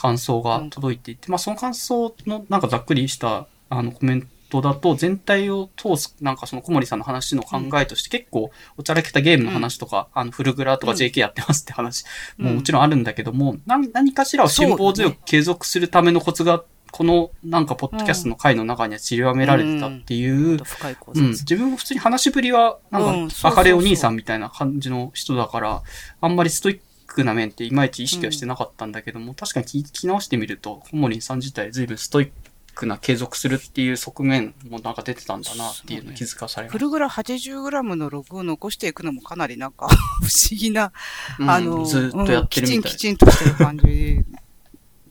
Speaker 1: 感想が届いていて、まあその感想のなんかざっくりしたあのコメントだと全体を通す、なんかその小森さんの話の考えとして結構おちゃらけたゲームの話とか、あのフルグラとか
Speaker 3: うん。
Speaker 1: JK やってますって話
Speaker 3: うん。
Speaker 1: ももちろんあるんだけども、何何かしらを辛抱強く継続するためのコツが、このなんかポッドキャストの回の中には散りばめられてたっていう、うん、
Speaker 3: 察。
Speaker 1: 自分も普通に話しぶりは、なんか、明るいお兄さんみたいな感じの人だから、あんまりストイックな面っていまいち意識はしてなかったんだけども、確かに聞き直してみると、コモリンさん自体随分ストイックな継続するっていう側面もなんか出てたんだなっていうのを気づかされまし
Speaker 3: フルグラ 80g のログを残していくのもかなりなんか *laughs* 不思議な、
Speaker 1: た。うん
Speaker 3: あの、
Speaker 1: ずっとやってるみ
Speaker 3: うん
Speaker 1: たい
Speaker 3: きちんきちんとしてる感じ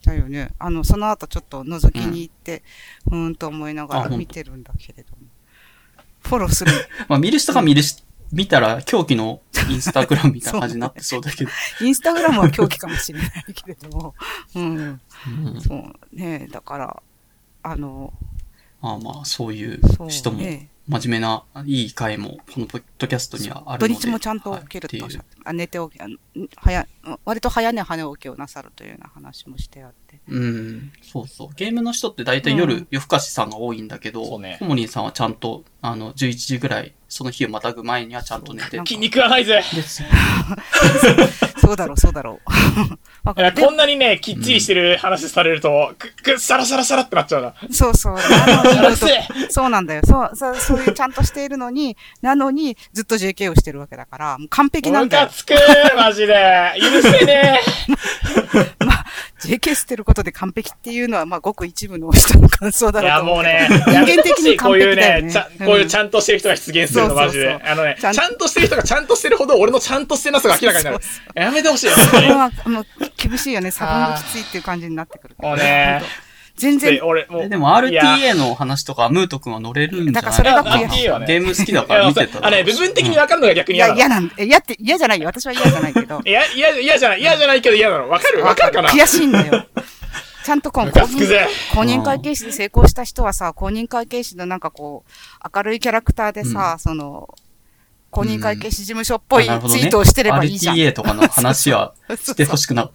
Speaker 3: だよね。*laughs* あの、その後ちょっと覗きに行って、うーんと思いながら見てるんだけれども。フォローする。*laughs*
Speaker 1: まあ見る人が見るし、見たら狂気のインスタグラムみたいな感じになってそうだけど。*laughs*
Speaker 3: インスタグラムは狂気かもしれないけれども。うん。
Speaker 1: うん
Speaker 3: そうね。だから、あの、
Speaker 1: まあまあ、そういう人も、
Speaker 3: ね。
Speaker 1: 真面目な、いい回も、このポッドキャストにはあるので。
Speaker 3: 土日もちゃんと
Speaker 1: はい
Speaker 3: 起きる
Speaker 1: っていう
Speaker 3: とおっしゃって、あ寝て起き、あの早、割と早寝早起きをなさるというような話もしてあって。
Speaker 1: うん、そうそう。ゲームの人って大体夜、
Speaker 3: うん
Speaker 1: 夜更かしさんが多いんだけど、
Speaker 2: そうね
Speaker 1: コモリンさんはちゃんと、あの、11時ぐらい、その日をまたぐ前にはちゃんと寝て
Speaker 2: 筋肉はないぜ。
Speaker 1: です。*laughs*
Speaker 3: そうだろう、そうだろう。*laughs*
Speaker 2: こんなにね、きっちりしてる話されると、く、く、サラサラサラってなっちゃうな。
Speaker 3: そうそう。なのにそうなんだよ。そう、そう、そういうちゃんとしているのに、*laughs* なのにずっと JK をしてるわけだから、もう完璧なんだよ。
Speaker 2: ムカつくマジで。許せね
Speaker 3: JK 捨 *laughs* てることで完璧っていうのは、まあ、ごく一部の人の感想だ
Speaker 2: え。いや、
Speaker 3: ろうと思う
Speaker 2: もうね、
Speaker 3: 人間的に
Speaker 2: こういう
Speaker 3: 完璧だよね
Speaker 2: ね、ちゃ
Speaker 3: うん
Speaker 2: こういうちゃんとしてる人が出現するの、マジで。あのね、ちゃ
Speaker 3: ちゃん
Speaker 2: んとしてる人がちゃんとしてるほど、俺のちゃんとしてなさが明らかになる。やめてほしい *laughs*
Speaker 3: もう厳しいよね。差分がきついっていう感じになってくる
Speaker 2: ね
Speaker 3: 全然。
Speaker 2: で、俺、も
Speaker 1: でも RTA の話とか、ムート君は乗れるんじゃない？
Speaker 3: だからそれが
Speaker 2: 悔しい
Speaker 1: ゲーム好きだから見てたら。
Speaker 2: あのね、部分的に分かるのが逆
Speaker 3: いや、
Speaker 2: に嫌なの。
Speaker 3: 嫌なん、え嫌って、嫌じゃないよ。私は嫌じゃないけど。*laughs*
Speaker 2: いや、嫌、嫌じゃない、嫌じゃないけど嫌なの。分かる？分かる。かな？
Speaker 3: 悔しいんだよ。ちゃんとこう、
Speaker 2: ムカつくぜ。
Speaker 3: 公認会計士で成功した人はさ、公認会計士のなんかこう、明るいキャラクターでさ、その、公認会計士事務所っぽいツイ
Speaker 1: あなるほどね
Speaker 3: ートをしてればいいじゃん。
Speaker 1: RTA とかの話は *laughs* してほしくなっ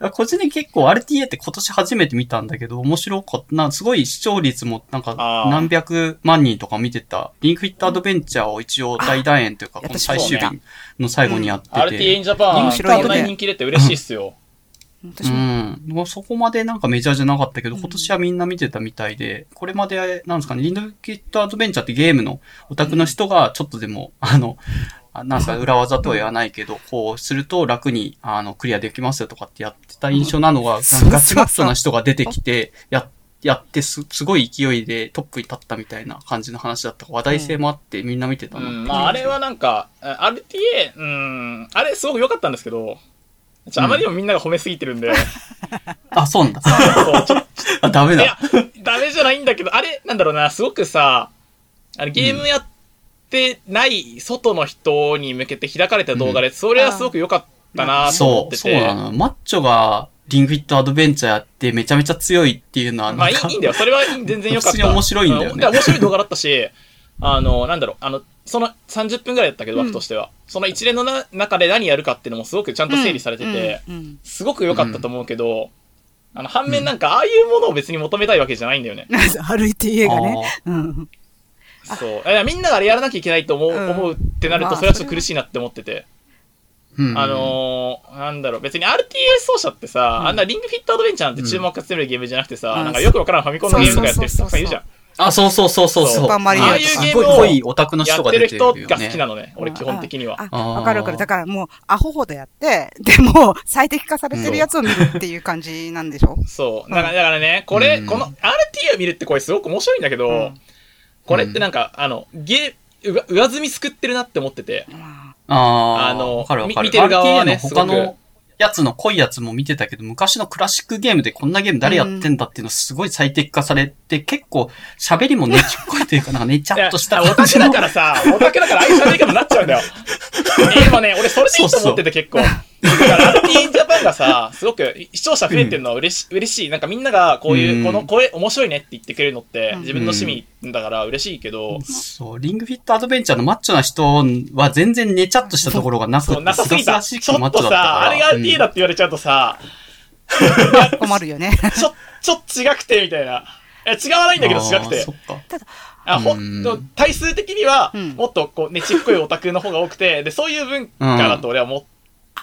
Speaker 1: た。個人的に結構 RTA って今年初めて見たんだけど、面白かった。なすごい視聴率もなんか何百万人とか見てた。リンクフィットアドベンチャーを一応大団円というか、
Speaker 3: あ
Speaker 1: この最終日の最後にやってて。
Speaker 2: RTA in Japan、
Speaker 3: 面白いよね
Speaker 2: こんなに人気出て嬉しいっすよ。
Speaker 3: 私も。
Speaker 1: うん。もうそこまでなんかメジャーじゃなかったけど、
Speaker 3: うん。
Speaker 1: 今年はみんな見てたみたいで、これまで、なんですかね、リンドキットアドベンチャーってゲームのオタクの人がちょっとでも、*laughs* あの、あなんか、裏技とは言わないけど、*laughs* こうすると楽に、あの、クリアできますよとかってやってた印象なのが、ガチガチな人が出てきて、や、やってす、すごい勢いでトップに立ったみたいな感じの話だった話題性もあってみんな見てたな。
Speaker 2: う。ん、まああれはなんか、あ RTA、うん、あれすごく良かったんですけど、ちょあまりにもみんなが褒めすぎてるんで、*laughs*
Speaker 1: あ、そうなんだ。
Speaker 2: そうちょっ
Speaker 1: あ、ダメ
Speaker 2: と、いや
Speaker 1: だ。、
Speaker 2: ダメじゃないんだけど、あれ、なんだろうな、すごくさ、あのゲームやってない外の人に向けて開かれた動画で、それはすごく良かったなと思っ
Speaker 1: そう、
Speaker 2: て
Speaker 1: そうな
Speaker 2: て。
Speaker 1: の。マッチョがリングフィットアドベンチャーやってめちゃめちゃ強いっていうのは
Speaker 2: まあいい
Speaker 1: なんか、
Speaker 2: いいんだよ。それは全然良かった。
Speaker 1: 普通に面白いんだよね
Speaker 2: う面白い動画だったし、あの、なんだろう、あの、その30分ぐらいだったけど、
Speaker 3: うん
Speaker 2: 枠としては。その一連のな中で何やるかっていうのもすごくちゃんと整理されてて、
Speaker 3: うんうん
Speaker 2: すごく良かったと思うけど、あの、反面なんか、ああいうものを別に求めたいわけじゃないんだよね。*laughs*
Speaker 3: うん RTA がね。うん。
Speaker 2: そう。いやみんながあれやらなきゃいけないと思う、
Speaker 3: うん
Speaker 2: 思うってなると、
Speaker 3: まあ
Speaker 2: それはちょっと苦しいなって思ってて。
Speaker 1: うん
Speaker 2: あのー、なんだろう、別に RTA 奏者ってさ、
Speaker 3: うん
Speaker 2: あんなリングフィットアドベンチャーなんて注目集めるゲームじゃなくてさ、
Speaker 3: うん
Speaker 2: なんかよくわからんファミコンのゲームとかやってる人たくさんいるじゃん。
Speaker 1: あ、そうそうそうそう
Speaker 2: ス
Speaker 1: そう。
Speaker 3: ーパーマリオ
Speaker 2: ああいう
Speaker 1: す
Speaker 2: ゲーム
Speaker 1: い濃いオタクの
Speaker 2: や
Speaker 1: 人が
Speaker 2: ってる人
Speaker 1: 出てるよね。
Speaker 2: が好きなのね、俺基本的には。
Speaker 3: あ、わかるわかる。だからもう、アホほどやって、でも、最適化されてるやつを見るっていう感じなんでしょ？
Speaker 2: そう。だからだからね、これ、
Speaker 1: うん
Speaker 2: この RTA を見るってこれすごく面白いんだけど、
Speaker 3: うん
Speaker 2: これってなんか、あの、ゲー、上上積みすくってるなって思ってて。
Speaker 3: ま
Speaker 1: ああ、
Speaker 2: あの
Speaker 1: わかるわかる。
Speaker 2: み見てる側はね
Speaker 1: 他のやつの濃いやつも見てたけど、昔のクラシックゲームでこんなゲーム誰やってんだっていうのすごい最適化されて、結構喋りもねちっこいというか、なんかねちゃっとした
Speaker 2: いやオタクだからさ、オタクだからああいう喋り方になっちゃうんだよ。*laughs* えでもね、俺それでいいと思ってて結構。だから RT in Japan がさ、すごく視聴者増えてるのは嬉し,、嬉しい。なんかみんながこういう、
Speaker 1: うん
Speaker 2: この声面白いねって言ってくれるのって
Speaker 3: うん
Speaker 2: 自分の趣味だから嬉しいけど、
Speaker 1: そう、リングフィットアドベンチャーのマッチョな人は全然ねちゃっとしたところがなく
Speaker 2: そう、
Speaker 1: て、
Speaker 2: なさすぎた。ちょっと
Speaker 1: くマッチョだったから。
Speaker 2: さ、あれが RT だって言われちゃうとさ、
Speaker 3: あ、困るよね。*laughs*
Speaker 2: ちょ、ちょっと違くて、みたいな。え違わないんだけど違くて
Speaker 1: あーそ。っか。
Speaker 2: あ、ほ体数的には
Speaker 3: うん、
Speaker 2: もっとこう、ねちっこいオタクの方が多くて、で、そういう文化だと俺は思って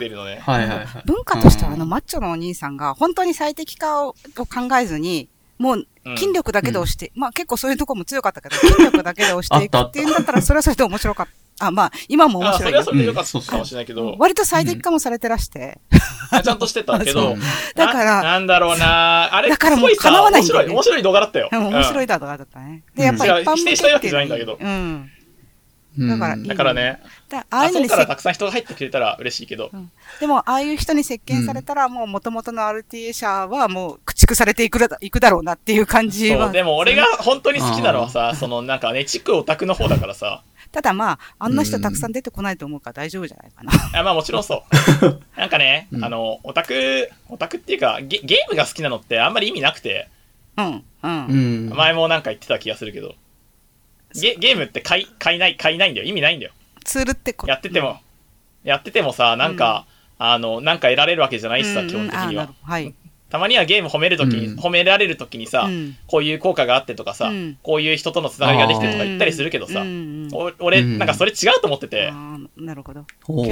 Speaker 2: るのね。
Speaker 1: はいはいはい。
Speaker 3: 文化としては、あ
Speaker 1: うん
Speaker 3: の、マッチョのお兄さんが、本当に最適化をを考えずに、もう、
Speaker 2: うん
Speaker 3: 筋力だけで押して、まあ結構そういうとこも強かったけど、筋力だけで押していくっていうんだったら、それはそれで面白かった。あ、まあ、今も面白いよ
Speaker 2: れはそ。れでよかったかもしれないけど、
Speaker 3: 割と最適化もされてらして。
Speaker 2: ちゃんとしてたけど *laughs*
Speaker 1: そう、
Speaker 3: だから
Speaker 2: ななんだろうなあれ、
Speaker 3: だからもう
Speaker 2: すごいさ
Speaker 3: 叶わないん
Speaker 2: 面白い、
Speaker 3: だよね
Speaker 2: 面白い動画だったよ。
Speaker 3: うん面白
Speaker 2: い。
Speaker 3: いだとかだったね。で、やっぱり
Speaker 2: うん
Speaker 3: 一般向け
Speaker 2: 否定したいわけじゃないんだけど
Speaker 3: うん。
Speaker 1: うん。
Speaker 3: だから
Speaker 1: うん
Speaker 2: だからね、
Speaker 3: だああい
Speaker 2: あそこから
Speaker 3: うのにせ
Speaker 2: たくさん人が入ってくれたら嬉しいけど、
Speaker 3: でも、ああいう人に接見されたら、もう元々の RTA 社はもう駆逐されていくだいくだろうなっていう感じは。
Speaker 2: そう、でも俺が本当に好きなのはさ、そのなんかね、ちっこいオタクの方だからさ、
Speaker 3: ただまあ、あんな人たくさん出てこないと思うから大丈夫じゃないかな。
Speaker 2: あまあもちろんそう。*laughs* なんかね、
Speaker 1: うん。
Speaker 2: あの、オタク、オタクっていうかゲ、ゲームが好きなのってあんまり意味なくて、
Speaker 3: うん、うん。
Speaker 1: うん。
Speaker 2: 前もなんか言ってた気がするけど、ゲゲームって買い、買いない、買いないんだよ。意味ないんだよ。
Speaker 3: ツールってこ
Speaker 2: やってても、やっててもさ、なんか、あの、なんか得られるわけじゃないしさ、基本的には。
Speaker 3: はい。
Speaker 2: たまにはゲーム褒めるときに、
Speaker 1: うん。
Speaker 2: 褒められるときにさ、
Speaker 3: うん。
Speaker 2: こういう効果があってとかさ、
Speaker 3: うん。
Speaker 2: こういう人とのつながりができてとか言ったりするけどさ、
Speaker 3: うんうん
Speaker 2: お俺、
Speaker 1: うん
Speaker 2: なんかそれ違うと思ってて、
Speaker 3: なるほど。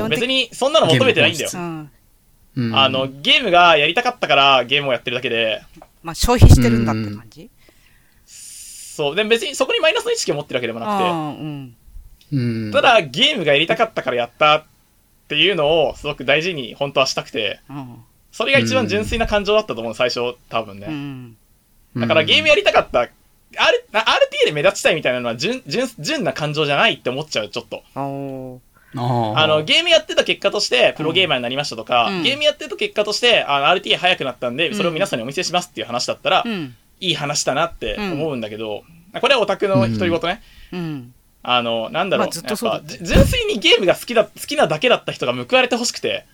Speaker 2: 別にそんなの求めてないんだよ。あの、ゲームがやりたかったからゲームをやってるだけで、
Speaker 3: まあ、消費してるんだって感じ
Speaker 2: そう、でも別にそこにマイナスの意識を持ってるわけでもなくて、
Speaker 3: あーうん。
Speaker 1: うん。
Speaker 2: ただゲームがやりたかったからやったっていうのをすごく大事に本当はしたくて、
Speaker 3: うん。
Speaker 2: それが一番純粋な感情だったと思う、最初多分ね。
Speaker 3: うん。
Speaker 2: だからゲームやりたかった、R、RTA で目立ちたいみたいなのは純、純、純な感情じゃないって思っちゃう、ちょっと。
Speaker 3: おー
Speaker 1: あ
Speaker 2: あの、ゲームやってた結果として、プロゲーマーになりましたとか、
Speaker 3: うん
Speaker 2: ゲームやってた結果として、あの、RTA 早くなったんで、それを皆さんにお見せしますっていう話だったら、
Speaker 3: うん。
Speaker 2: いい話だなって思うんだけど、これはオタクの独り言ね。
Speaker 3: うん。
Speaker 2: あの、なんだろう、
Speaker 3: まあずっとそう
Speaker 2: 純粋にゲームが好きだ、好きなだけだった人が報われてほしくて、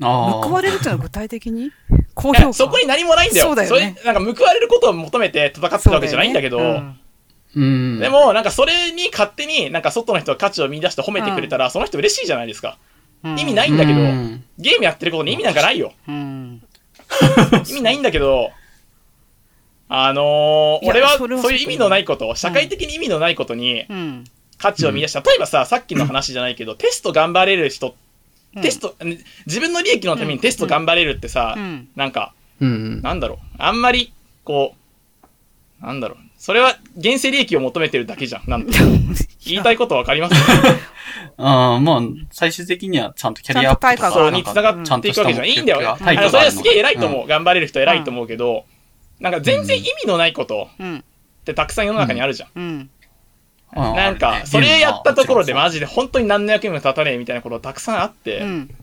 Speaker 1: あ
Speaker 3: 報われるっていうのは具体的に？高
Speaker 2: いや
Speaker 3: 評価
Speaker 2: そこに何もないんだよ。
Speaker 3: そうだよね。
Speaker 2: れ、なんか報われることを求めて戦ってるわけじゃないんだけど、
Speaker 3: ね。
Speaker 1: うん。
Speaker 2: でも、なんかそれに勝手になんか外の人が価値を見出して褒めてくれたら、その人嬉しいじゃないですか。
Speaker 3: うん。
Speaker 2: 意味ないんだけど、
Speaker 1: うん。
Speaker 2: ゲームやってることに意味なんかないよ。
Speaker 3: うん。*laughs*
Speaker 2: 意味ないんだけど、あのー俺は
Speaker 3: そ
Speaker 2: ういう意味のないこと、社会的に意味のないことに
Speaker 3: うん。
Speaker 2: 価値を見出した。例えばさ、さっきの話じゃないけど、テスト頑張れる人、
Speaker 3: うん
Speaker 2: テスト、自分の利益のためにテスト頑張れるってさ、
Speaker 3: うん。
Speaker 2: なんか、
Speaker 1: うん。
Speaker 2: なんだろう、あんまり、こう、なんだろう、それは現世利益を求めてるだけじゃん。なんて *laughs* 言いたいことわかります？*laughs*
Speaker 1: ああ、まあ、最終的にはちゃんとキャリアアップとか
Speaker 2: に繋がっていくわけじゃん。いいんだよ。あ
Speaker 1: の
Speaker 2: それはすげえ偉いと思う。頑張れる人偉いと思うけど、なんか全然意味のないこと
Speaker 3: うん。
Speaker 2: ってたくさん世の中にあるじゃん。
Speaker 3: うん。
Speaker 1: ああ
Speaker 2: なんか、それやったところでマジで本当に何の役にも立たねえみたいなことたくさんあって、
Speaker 3: うん。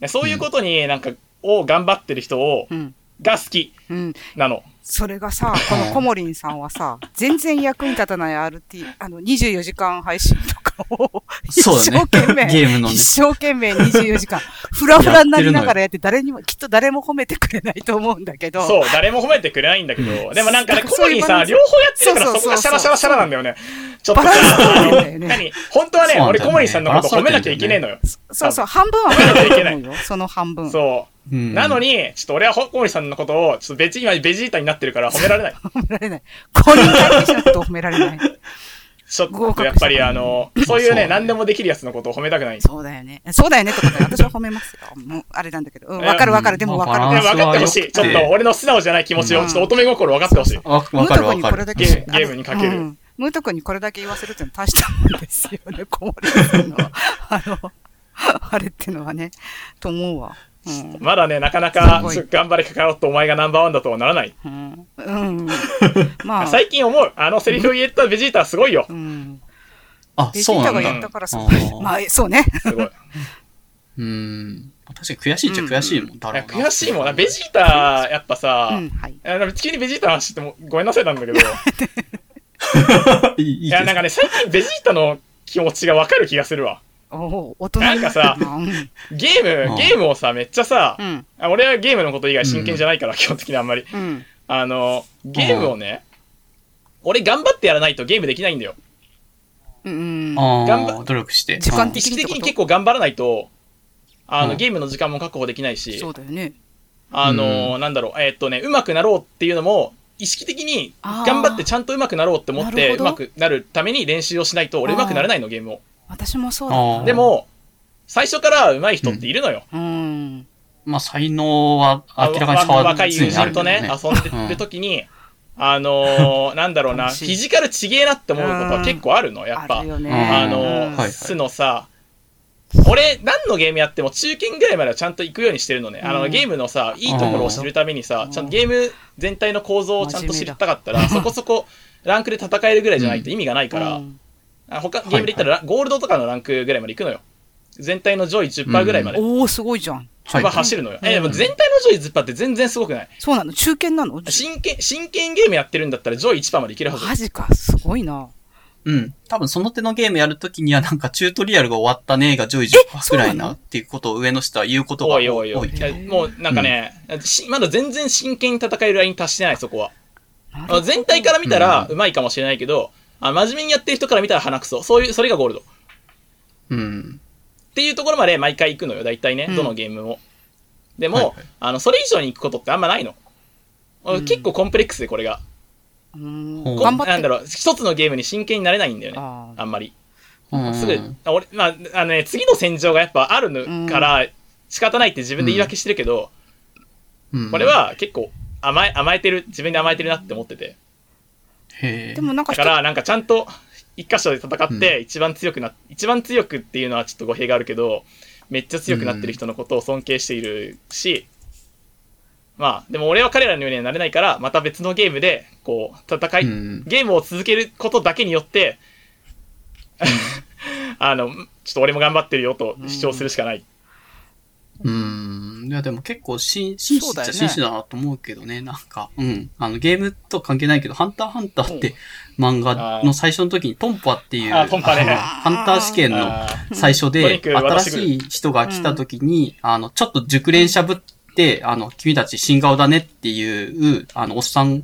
Speaker 2: でそういうことになんか、を頑張ってる人を、
Speaker 3: うん。
Speaker 2: が好き
Speaker 3: うん。
Speaker 2: なの。
Speaker 3: それがさ、このコモリンさんはさ、全然役に立たない RT、あの、24時間配信とかを、一
Speaker 1: そうだね。
Speaker 3: 生懸命、
Speaker 1: ゲームのね。
Speaker 3: 一生懸命24時間、フラフラになりながらやって、誰に。も、きっと誰も褒めてくれないと思うんだけど、
Speaker 2: そう、誰も褒めてくれないんだけど、でもなんかね、コモリンさ、
Speaker 3: そういうバランス。
Speaker 2: 両方やってるから
Speaker 3: そうそうそう
Speaker 2: そこがシャラシャラシャラなんだよね。ちょっと
Speaker 3: バランス取れてんだ
Speaker 2: さ、
Speaker 3: よね
Speaker 2: 何？本当はね、俺小森さんのこと褒めなきゃいけねえのよ。
Speaker 3: そうそう、半分は褒めなきゃいけないよ。*laughs* その半分。
Speaker 2: そう。
Speaker 1: うん
Speaker 2: なのに、ちょっと俺は小森さんのことを、ちょっと別に今ベジータになってるから褒められない。*laughs*
Speaker 3: 褒められない。公認会計士のことを褒められない。
Speaker 2: ちょっとやっぱりあの、*laughs* そういうね、何でもできるやつのことを褒めたくない。
Speaker 3: そうだよね。そうだよねってことで私は褒めますよ。もう、あれなんだけど。うんわかるわかる。でもわかる。
Speaker 2: 分かってほしい。ちょっと俺の素直じゃない気持ちを、ちょっと乙女心分かってほしい。
Speaker 1: わかる
Speaker 3: ト君にこれだ
Speaker 1: わかる。
Speaker 3: け
Speaker 2: ゲームにかける
Speaker 3: うんムート君にこれだけ言わせるってのは大したもんですよね、*laughs* 小森さんの。*laughs* あの、あれってのはね、と思うわ。うん。
Speaker 2: まだね、なかなか頑張れかかろうとお前がナンバーワンだとはならない。
Speaker 3: うん。うん。まあ、*laughs*
Speaker 2: 最近思う。あのセリフを言ったベジータはすごいよ。
Speaker 3: うん。
Speaker 1: あ、
Speaker 3: ベジ
Speaker 1: そうなんだ。
Speaker 3: ータが言ったからそう
Speaker 1: あー。
Speaker 3: まあ、そうね。
Speaker 2: すごい。
Speaker 1: うん。確かに悔しいっちゃ悔しいもんだ
Speaker 2: いや
Speaker 1: ろうな。
Speaker 2: 悔しいもんな。ベジータ、やっぱさ、
Speaker 3: うん、はい。
Speaker 2: あにベジータの話してもごめんなさいなんだけど、*laughs* い
Speaker 1: いい
Speaker 2: や、なんかね、最近ベジータの気持ちがわかる気がするわ。
Speaker 3: おお、大人
Speaker 2: なんかさ
Speaker 3: うん。
Speaker 2: ゲーム、
Speaker 1: うん
Speaker 2: ゲームをさ、めっちゃさ、
Speaker 3: うん。
Speaker 2: あ俺はゲームのこと以外真剣じゃないから、基本的にあんまり。
Speaker 3: うん。
Speaker 2: あの、ゲームをね、俺頑張ってやらないとゲームできないんだよ。
Speaker 3: うん。
Speaker 1: あ
Speaker 2: 頑張
Speaker 1: あ、努力して。
Speaker 3: 時間
Speaker 2: 意識
Speaker 3: 的にってこと？
Speaker 2: 的に結構頑張らないと、あの、
Speaker 1: うん
Speaker 2: ゲームの時間も確保できないし
Speaker 3: そ、うだよね。
Speaker 2: あの、
Speaker 1: う
Speaker 2: なんだろう、えーっとね、上手くなろうっていうのも、意識的に頑張ってちゃんと上手くなろうって思って、上手くなるために練習をしないと、俺上手くなれないの、ゲームを。
Speaker 3: 私もそうだ
Speaker 2: でも、最初から上手い人っているのよ。
Speaker 3: うん。
Speaker 1: まあ、才能は
Speaker 2: あ
Speaker 1: 明らかに差は
Speaker 2: 若い友人とね、遊んでる時に、あのー、*laughs* なんだろうな、フィジカルちげえなって思うことは結構あるの、やっぱ。
Speaker 3: あね。
Speaker 2: あの
Speaker 3: うん
Speaker 1: はい。
Speaker 2: スのさ、俺、何のゲームやっても中堅ぐらいまではちゃんと行くようにしてるのね。あの、
Speaker 3: うん
Speaker 2: ゲームのさ、いいところを知るためにさ
Speaker 3: う、ん
Speaker 2: ちゃんとゲーム全体の構造をちゃんと知りたかったら、*laughs* そこそこランクで戦えるぐらいじゃないと意味がないから、
Speaker 3: うん
Speaker 2: あ他、ゲームで言ったら、ゴールドとかのランクぐらいまで行くのよ。全体の上位10%ぐらいまで。
Speaker 3: おおすごいじゃん。
Speaker 1: はい
Speaker 2: は走るのよ。
Speaker 3: うん
Speaker 2: え、でも全体の上位10%って全然すごくない？
Speaker 3: そうなの中堅なの？
Speaker 2: 真剣、真剣ゲームやってるんだったら上位1%までいけるはず。
Speaker 3: マジか、すごいな。
Speaker 1: うん。多分その手のゲームやるときにはなんかチュートリアルが終わったねが上位10%ぐらいなっていうことを上の人は言うことが多い
Speaker 2: おいおいもうなんかね、しまだ全然真剣に戦えるラインに達してない、そこは。あ全体から見たら
Speaker 1: うん
Speaker 2: 上手いかもしれないけど、あ真面目にやってる人から見たら鼻くそ。そういう、それがゴールド。っ
Speaker 1: うん。
Speaker 2: ていうところまで毎回行くのよ、大体ね、
Speaker 3: うん
Speaker 2: どのゲームも。でも、
Speaker 1: はいはい
Speaker 2: あの、それ以上に行くことってあんまないの。
Speaker 3: うん
Speaker 2: 結構コンプレックスで、これが。
Speaker 3: 頑張って。
Speaker 2: なんだろう、一つのゲームに真剣になれないんだよね。
Speaker 3: あ
Speaker 2: あんまり。
Speaker 1: うん
Speaker 2: すぐ、あ俺、まあ、あのね、次の戦場がやっぱあるのから、仕方ないって自分で言い訳してるけど、
Speaker 1: うん
Speaker 2: これ、は結構甘え、甘えてる、自分で甘えてるなって思ってて。
Speaker 1: へえ
Speaker 3: でもなんか
Speaker 2: だから、なんかちゃんと一箇所で戦って一番強くな、一番強くっていうのはちょっと語弊があるけど、めっちゃ強くなってる人のことを尊敬しているし、まあ、でも俺は彼らのようにはなれないから、また別のゲームで、こう、戦い、
Speaker 1: うん
Speaker 2: ゲームを続けることだけによって、*laughs* あの、ちょっと俺も頑張ってるよと主張するしかない。
Speaker 1: うん。いや、でも結構し、紳士っちゃ紳士だなと思うけどね、なんか。うん。あの、ゲームと関係ないけど、ハンターハンターって漫画の最初の時にトンパっていう、
Speaker 2: あトンパね。
Speaker 1: のハンター試験の最初で新
Speaker 2: し
Speaker 1: い人が来た時に、あの、ちょっと熟練者ぶって、あの、君たち新顔だねっていう、あの、おっさん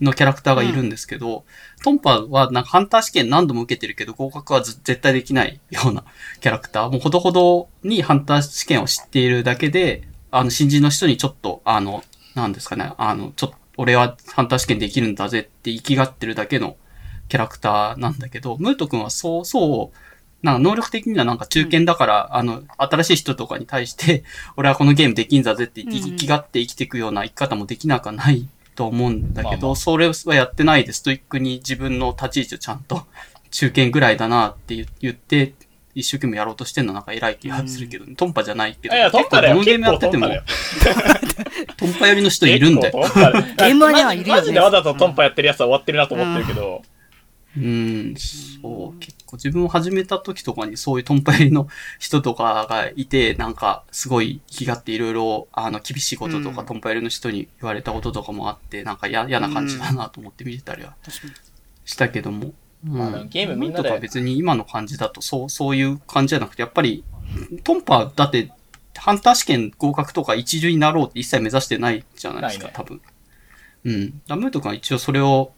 Speaker 1: のキャラクターがいるんですけど、トンパはなんかハンター試験何度も受けてるけど、合格はず絶対できないような *laughs* キャラクター。もうほどほどにハンター試験を知っているだけで、あの、新人の人にちょっと、あの、なんですかね、あの、ちょっと、俺はハンター試験できるんだぜって生きがってるだけのキャラクターなんだけど、ムート君はそう、そう、なんか能力的にはなんか中堅だから、あの、新しい人とかに対して、*laughs* 俺はこのゲームできんだぜって生きがって生きていくような生き方もできなくはないと思うんだけど、
Speaker 2: まあまあ。
Speaker 1: それはやってないでストイックに自分の立ち位置をちゃんと中堅ぐらいだなって言言って、一生懸命やろうとしてんのなんか偉い気がするけど、トンパじゃないけど、
Speaker 2: いや、
Speaker 1: 結構。どのゲームやってても
Speaker 2: トンパ
Speaker 1: 寄 *laughs* りの人いるん
Speaker 2: だよ。*laughs*
Speaker 3: ゲームにはいるよね。
Speaker 2: マジでわざとトンパやってるやつは終わってるなと思ってるけど、
Speaker 1: うん、そう、結構自分を始めた時とかにそういうトンパ寄りの人とかがいて、なんかすごい気がっていろいろ、あの、厳しいこととか、
Speaker 3: うん
Speaker 1: トンパ寄りの人に言われたこととかもあって、なんか嫌嫌な感じだなと思って見てたりはしたけども。うん
Speaker 2: まあゲームみんなで
Speaker 1: とか別に今の感じだと、そう、そういう感じじゃなくて、やっぱり、トンパだって、ハンター試験合格とか一流になろうって一切目指してないじゃないですか、
Speaker 2: ね
Speaker 1: 多分。うん。ダムート君は一応それを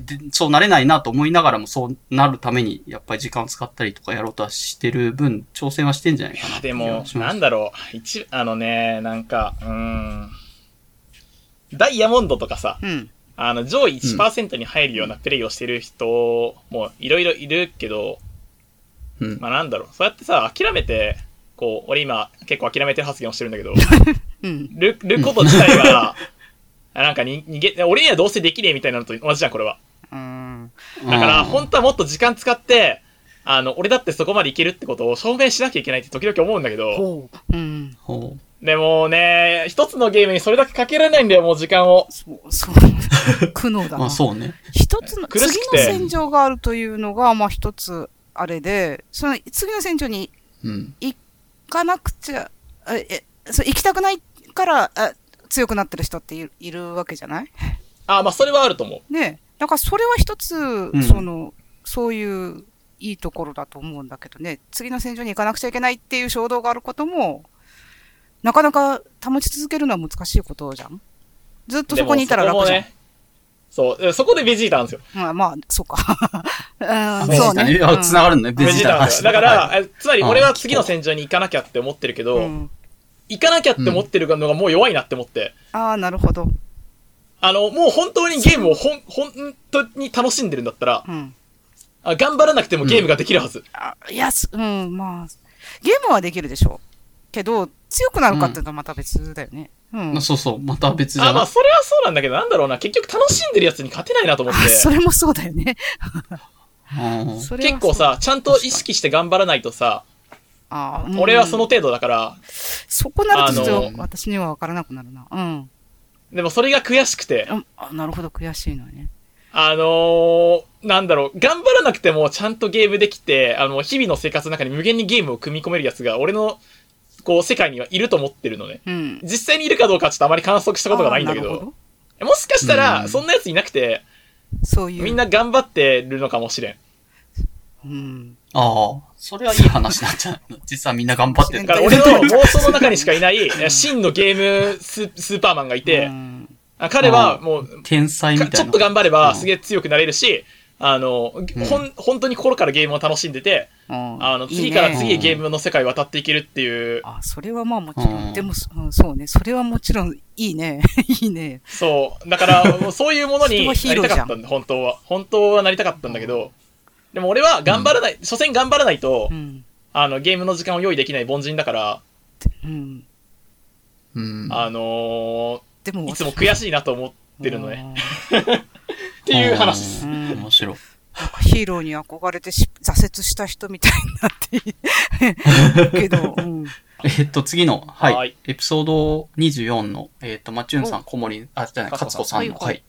Speaker 1: でそうなれないなと思いながらもそうなるために、やっぱり時間を使ったりとかやろうとはしてる分、挑戦はしてんじゃないかな
Speaker 2: でも。なんだろう。一、あのね、なんか、うーん。ダイヤモンドとかさ、
Speaker 3: うん。
Speaker 2: あの、上位1%に入るようなプレイをしてる人もいろいろいるけど、
Speaker 1: うん。
Speaker 2: まあなんだろう。そうやってさ、諦めて、こう、俺今結構諦めてる発言をしてるんだけど、*laughs*
Speaker 3: うん。
Speaker 2: る、ること自体が、あ *laughs* なんかに逃げ、俺にはどうせできねえみたいなのと同じじゃん、これは。
Speaker 3: うん。
Speaker 2: だから、
Speaker 1: うん
Speaker 2: 本当はもっと時間使って、あの、俺だってそこまでいけるってことを証明しなきゃいけないって時々思うんだけど、
Speaker 3: ほう。うん。
Speaker 1: ほ
Speaker 2: でもね、一つのゲームにそれだけかけられないんだよ、もう時間を。
Speaker 3: そう、そう。*laughs* 苦悩だ
Speaker 1: う。ま
Speaker 3: な
Speaker 1: あ。そうね。
Speaker 3: 一つの、次の戦場があるというのが、まあ一つ、あれで、その次の戦場に
Speaker 1: うん。
Speaker 3: 行かなくちゃ、あえ、そう、行きたくないから、あ強くなってる人っているいるわけじゃない？*laughs*
Speaker 2: あ、まあそれはあると思う。
Speaker 3: ねだからそれは一つ、
Speaker 1: ん
Speaker 3: その、そういういいところだと思うんだけどね、次の戦場に行かなくちゃいけないっていう衝動があることも、なかなか保ち続けるのは難しいことじゃんずっとそこにいたら楽じゃん。
Speaker 2: そこもねそう、そこでベジータなんですよ。
Speaker 3: まあ、まあ、そうか。*laughs* うん、そうね。
Speaker 1: あ繋がるのね、ベ
Speaker 2: ベ
Speaker 1: ジータ。
Speaker 2: だから、
Speaker 1: はい
Speaker 2: えつまり俺は次の戦場に行かなきゃって思ってるけど、
Speaker 3: うん、
Speaker 2: 行かなきゃって思ってるのがもう弱いなって思って、
Speaker 3: ああ、なるほど。
Speaker 2: あの、もう本当にゲームをほん、本当に楽しんでるんだったら、
Speaker 3: うん。
Speaker 2: あ頑張らなくてもゲームができるはず。
Speaker 3: あいや、すうん、まあ、ゲームはできるでしょう。けど、強くなるかっていうとまた別だよね。うん。
Speaker 1: そうそう、また別じゃ
Speaker 2: あ、まあ
Speaker 1: な
Speaker 2: それはそうなんだけど、なんだろうな、結局楽しんでるやつに勝てないなと思っ
Speaker 3: あそ
Speaker 2: て、*laughs*
Speaker 3: れもそうだよね。*laughs*
Speaker 2: 結構さ、ちゃんと意識して頑張らないとさ、
Speaker 3: あーうん
Speaker 2: 俺はその程度だから、
Speaker 3: そこなるとちょっと私には分からなくなるな。うん。
Speaker 2: でもそれが悔しくて、
Speaker 3: ああなるほど、悔しいのね。
Speaker 2: あのー、なんだろう、頑張らなくてもちゃんとゲームできて、あの、日々の生活の中に無限にゲームを組み込めるやつが、俺の、こう、世界にはいると思ってるのね。
Speaker 3: うん。
Speaker 2: 実際にいるかどうかはちょっとあまり観測したことがないんだけど、
Speaker 3: ほ
Speaker 2: もしかした
Speaker 1: う
Speaker 2: ら、
Speaker 1: ん
Speaker 2: そんなやついなくて、
Speaker 3: そういう。
Speaker 2: みんな頑張ってるのかもしれん。
Speaker 3: うん。
Speaker 1: ああ、それはいい話なんじゃないの？実はみんな頑張ってる
Speaker 2: だから俺の妄想の中にしかいない、*laughs* え真のゲームススーパーマンがいて
Speaker 3: う、ん
Speaker 2: あ彼はもう、
Speaker 1: 天才みたいな。
Speaker 2: かちょっと頑張れば
Speaker 1: うん
Speaker 2: すげえ強くなれるし、あの、ほん、本当に心からゲームを楽しんでて、
Speaker 3: うん
Speaker 2: あの、
Speaker 3: いいね
Speaker 2: 次から次へゲームの世界を渡っていけるっていう、
Speaker 3: あ、それはまあもちろん。
Speaker 1: うん
Speaker 3: でも、うんそうね。それはもちろんいいね。*laughs* いいね。
Speaker 2: そう。だから、もうそういうものになりたかったんだ、本当は。本当はなりたかったんだけど、でも俺は頑張らない、所詮頑張らないと
Speaker 3: う、ん。
Speaker 2: あの、ゲームの時間を用意できない凡人だから、
Speaker 3: うん。
Speaker 1: うん。
Speaker 2: あの
Speaker 3: でも、
Speaker 2: ーいつも悔しいなと思ってるのね。
Speaker 3: うん。*laughs*
Speaker 2: っていう話です。
Speaker 3: うん
Speaker 1: 面白い。
Speaker 3: なんかヒーローに憧れてし挫折した人みたいになって *laughs* けど、うん。
Speaker 1: えっと、次の、はい。
Speaker 2: はい
Speaker 1: エピソード24の、えっと、マチュンさん、
Speaker 3: お
Speaker 1: 小森、あ、じゃない、
Speaker 2: 勝子
Speaker 1: さんの、
Speaker 3: はい。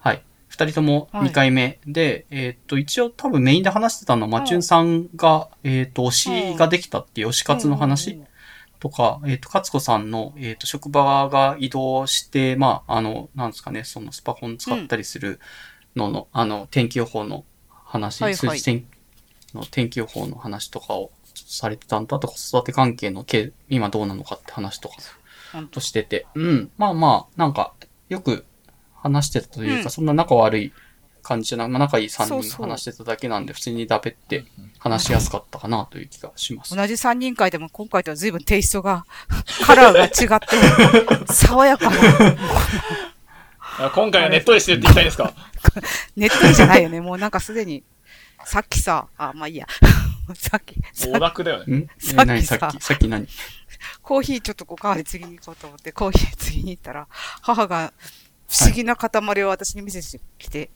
Speaker 3: は
Speaker 1: い。二人とも
Speaker 3: はい。
Speaker 1: 2回目。で、えっと、一応多分メインで話してたのは、マチュンさんが、えっと、推しができたっていう推し活の話とか、えっと、勝子さんの、えっと、職場が移動して、まあ、あの、なんですかね、そのスパコン使ったりするのの、あの、天気予報の話、
Speaker 3: はいはい。
Speaker 1: 数字天の天気予報の話とかをされてたんだとか、子育て関係のけ今どうなのかって話とかとしてて、うん。まあまあ、なんか、よく話してたというか、
Speaker 3: うん
Speaker 1: そんな仲悪い感じじゃない、まあ仲いい3
Speaker 3: そうそう
Speaker 1: 人が話してただけなんで、普通にだべって話しやすかったかなという気がします。
Speaker 3: 同じ3人会でも今回とは随分テイストが、*laughs* カラーが違って、爽やかな。
Speaker 2: あ今回はネットでしてるって言いたいですか？
Speaker 3: ネットにじゃないよね。もうなんかすでに、さっきさ、あ、まあいいや。*laughs* さっき、さ
Speaker 2: オダクだよね。
Speaker 3: さっきさ
Speaker 1: っき、さっき何？
Speaker 3: コーヒーちょっとおかわり次に行こうと思って、コーヒー次に行ったら、母が不思議な塊を私に見せてきて、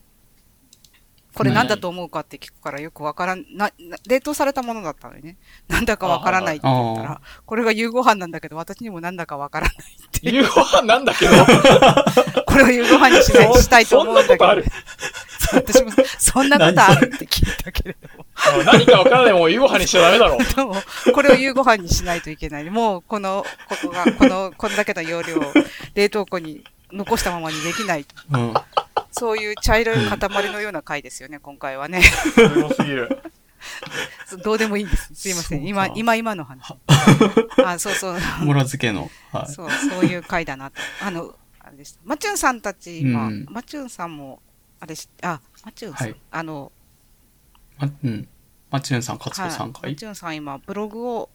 Speaker 3: これ何だと思うかって聞くからよくわからん、な、な冷凍されたものだったのにね。なんだかわからないって言った
Speaker 1: あ
Speaker 3: ら、これが夕ご飯なんだけど、私にもなんだかわからないって。
Speaker 2: 夕ご飯なんだけど、*laughs*
Speaker 3: これを夕ご飯にしないしたいと思うんだけど。
Speaker 2: そんなこと
Speaker 3: 私も、そんなことあるって聞いたけれども。*laughs*
Speaker 2: あ何かわからないもん夕ご飯にしちゃダメだろ。*laughs*
Speaker 3: でも、これを夕ご飯にしないといけない。もう、この、ここが、この、こんだけの容量を冷凍庫に残したままにできない。
Speaker 1: うん。
Speaker 3: そういう茶色い塊のような回ですよね、今回はね。
Speaker 2: すごすぎる。*laughs*
Speaker 3: どうでもいいんです。すいませ。
Speaker 1: そうんか
Speaker 3: 今、今、今の話。*laughs* あ、そうそう。
Speaker 1: もら漬けの。はい。
Speaker 3: そう、そういう回だなと。あの、あれでした。マチュンさんたちは、
Speaker 1: うん
Speaker 3: マチュンさんも、あれし、あ、マチュンさん、
Speaker 1: はい
Speaker 3: あの、
Speaker 1: ま、うん。マチュンさん、勝子さん
Speaker 3: はい、
Speaker 1: かい
Speaker 3: マチュンさん今、ブログを、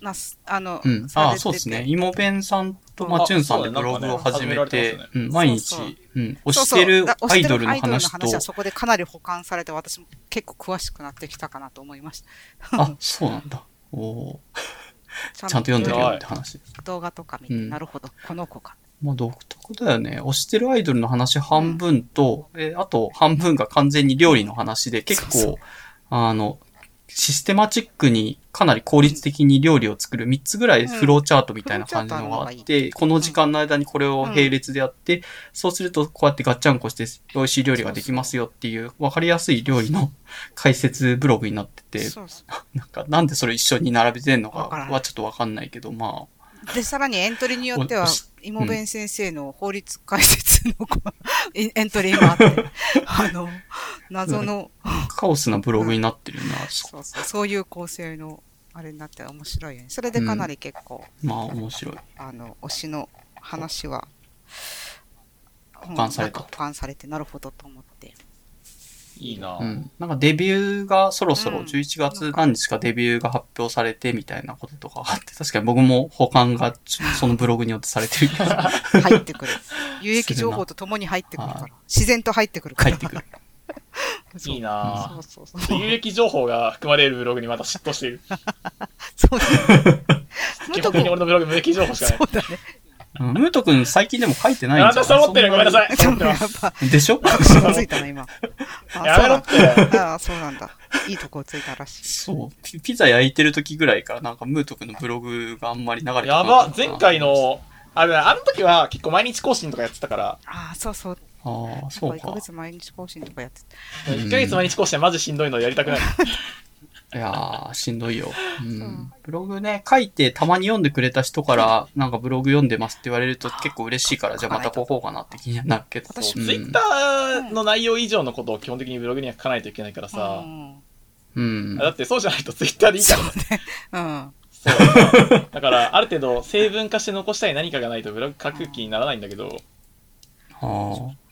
Speaker 3: なす、あの、
Speaker 1: うん。あそうですね。イモベンさんとマチュンさんでブログを始めて毎
Speaker 3: そうそう
Speaker 1: 日、うん、推してる
Speaker 3: だ
Speaker 1: アイドルの話と
Speaker 3: は、そこでかなり保管されて、私も結構詳しくなってきたかなと思いました。
Speaker 1: あ、そうなんだ。おお *laughs*
Speaker 3: ちゃ
Speaker 1: んと読んでるよって話です。
Speaker 3: 動画とか見て、
Speaker 1: うん
Speaker 3: なるほど、この子か。
Speaker 1: まあ独特だよね。推してるアイドルの話半分と、えあと半分が完全に料理の話で、結構、
Speaker 3: そうそう
Speaker 1: あの、システマチックにかなり効率的に料理を作る3つぐらいフローチャートみたいな感じのがあって、この時間の間にこれを並列でやって、そうするとこうやってガッチャンコして美味しい。料理ができますよっていう分かりやすい料理の解説ブログになってて、なんかなんでそれ一緒に並べてんのかはちょっとわかん。ないけど、ま
Speaker 3: で、さらにエントリーによっては
Speaker 1: おし、
Speaker 3: イモベン先生の法律解説のこうエエントリーもあって、*laughs* あの、謎の、
Speaker 1: あ、カオスなブログになってるな。そ
Speaker 3: そうそう、そういう構成の、あれになって面白いよね。それでかなり結構、
Speaker 1: まあ面白い。
Speaker 3: あの、推しの話は、保
Speaker 1: 管された
Speaker 3: 保管されて、なるほどと思って。
Speaker 2: いいなぁ。
Speaker 1: うん。なんかデビューがそろそろ
Speaker 3: うん
Speaker 1: 11月何日かデビューが発表されてみたいなこととかあって、確かに僕も保管がそのブログによってされてるけど、
Speaker 3: 入ってくる。*laughs* 有益情報とともに入ってくるか
Speaker 1: は
Speaker 3: ら。自然と入ってくるから。
Speaker 1: 帰ってくる。
Speaker 3: そ *laughs* う
Speaker 2: いいなぁ。
Speaker 3: そうそうそう。
Speaker 2: 有益情報が含まれるブログにまた嫉妬している。*laughs*
Speaker 3: そうだね。
Speaker 2: 基本的に俺のブログ無益情報しかない
Speaker 3: そ。うだね。
Speaker 1: うん、ムート君最近でも書いてないん
Speaker 2: あ
Speaker 1: じゃ
Speaker 2: たサボってる？ごめんなさい。サボってます。
Speaker 3: ぱ、
Speaker 1: でしょ？
Speaker 3: ついたな、今。あ *laughs*
Speaker 2: やめろって。
Speaker 3: ああ、そうなんだ。いいとこついたらしい。
Speaker 1: そう。ピピザ焼いてる時ぐらいからなんかムート君のブログがあんまり流れてこな
Speaker 2: や
Speaker 1: かったな
Speaker 2: ば、前回。の、あれ、あの時は結構毎日更新とかやってたから、
Speaker 3: ああ、そうそう。
Speaker 1: ああ、そう
Speaker 3: 1ヶ
Speaker 1: か。
Speaker 3: 月毎日更新とかやって
Speaker 1: うん
Speaker 2: 1ヶ月毎日更新はマジしんどいのでやりたくない。*laughs*
Speaker 1: いやー、しんどいよ。う
Speaker 3: うん
Speaker 1: ん。ブログね、書いてたまに読んでくれた人から、なんかブログ読んでますって言われると結構嬉しいから、じゃあまた書こうかなって気になるけど。
Speaker 3: 私
Speaker 1: うん
Speaker 2: ツイッターの内容以上のことを基本的にブログには書かないといけないから
Speaker 3: う
Speaker 2: さ、
Speaker 3: ん。
Speaker 1: うん。
Speaker 2: だってそうじゃないとツイッターでいいからね。
Speaker 3: うん。
Speaker 2: そうだから、ある程度成分化して残したい何かがないとブログ書く気にならないんだけど、
Speaker 1: ああ、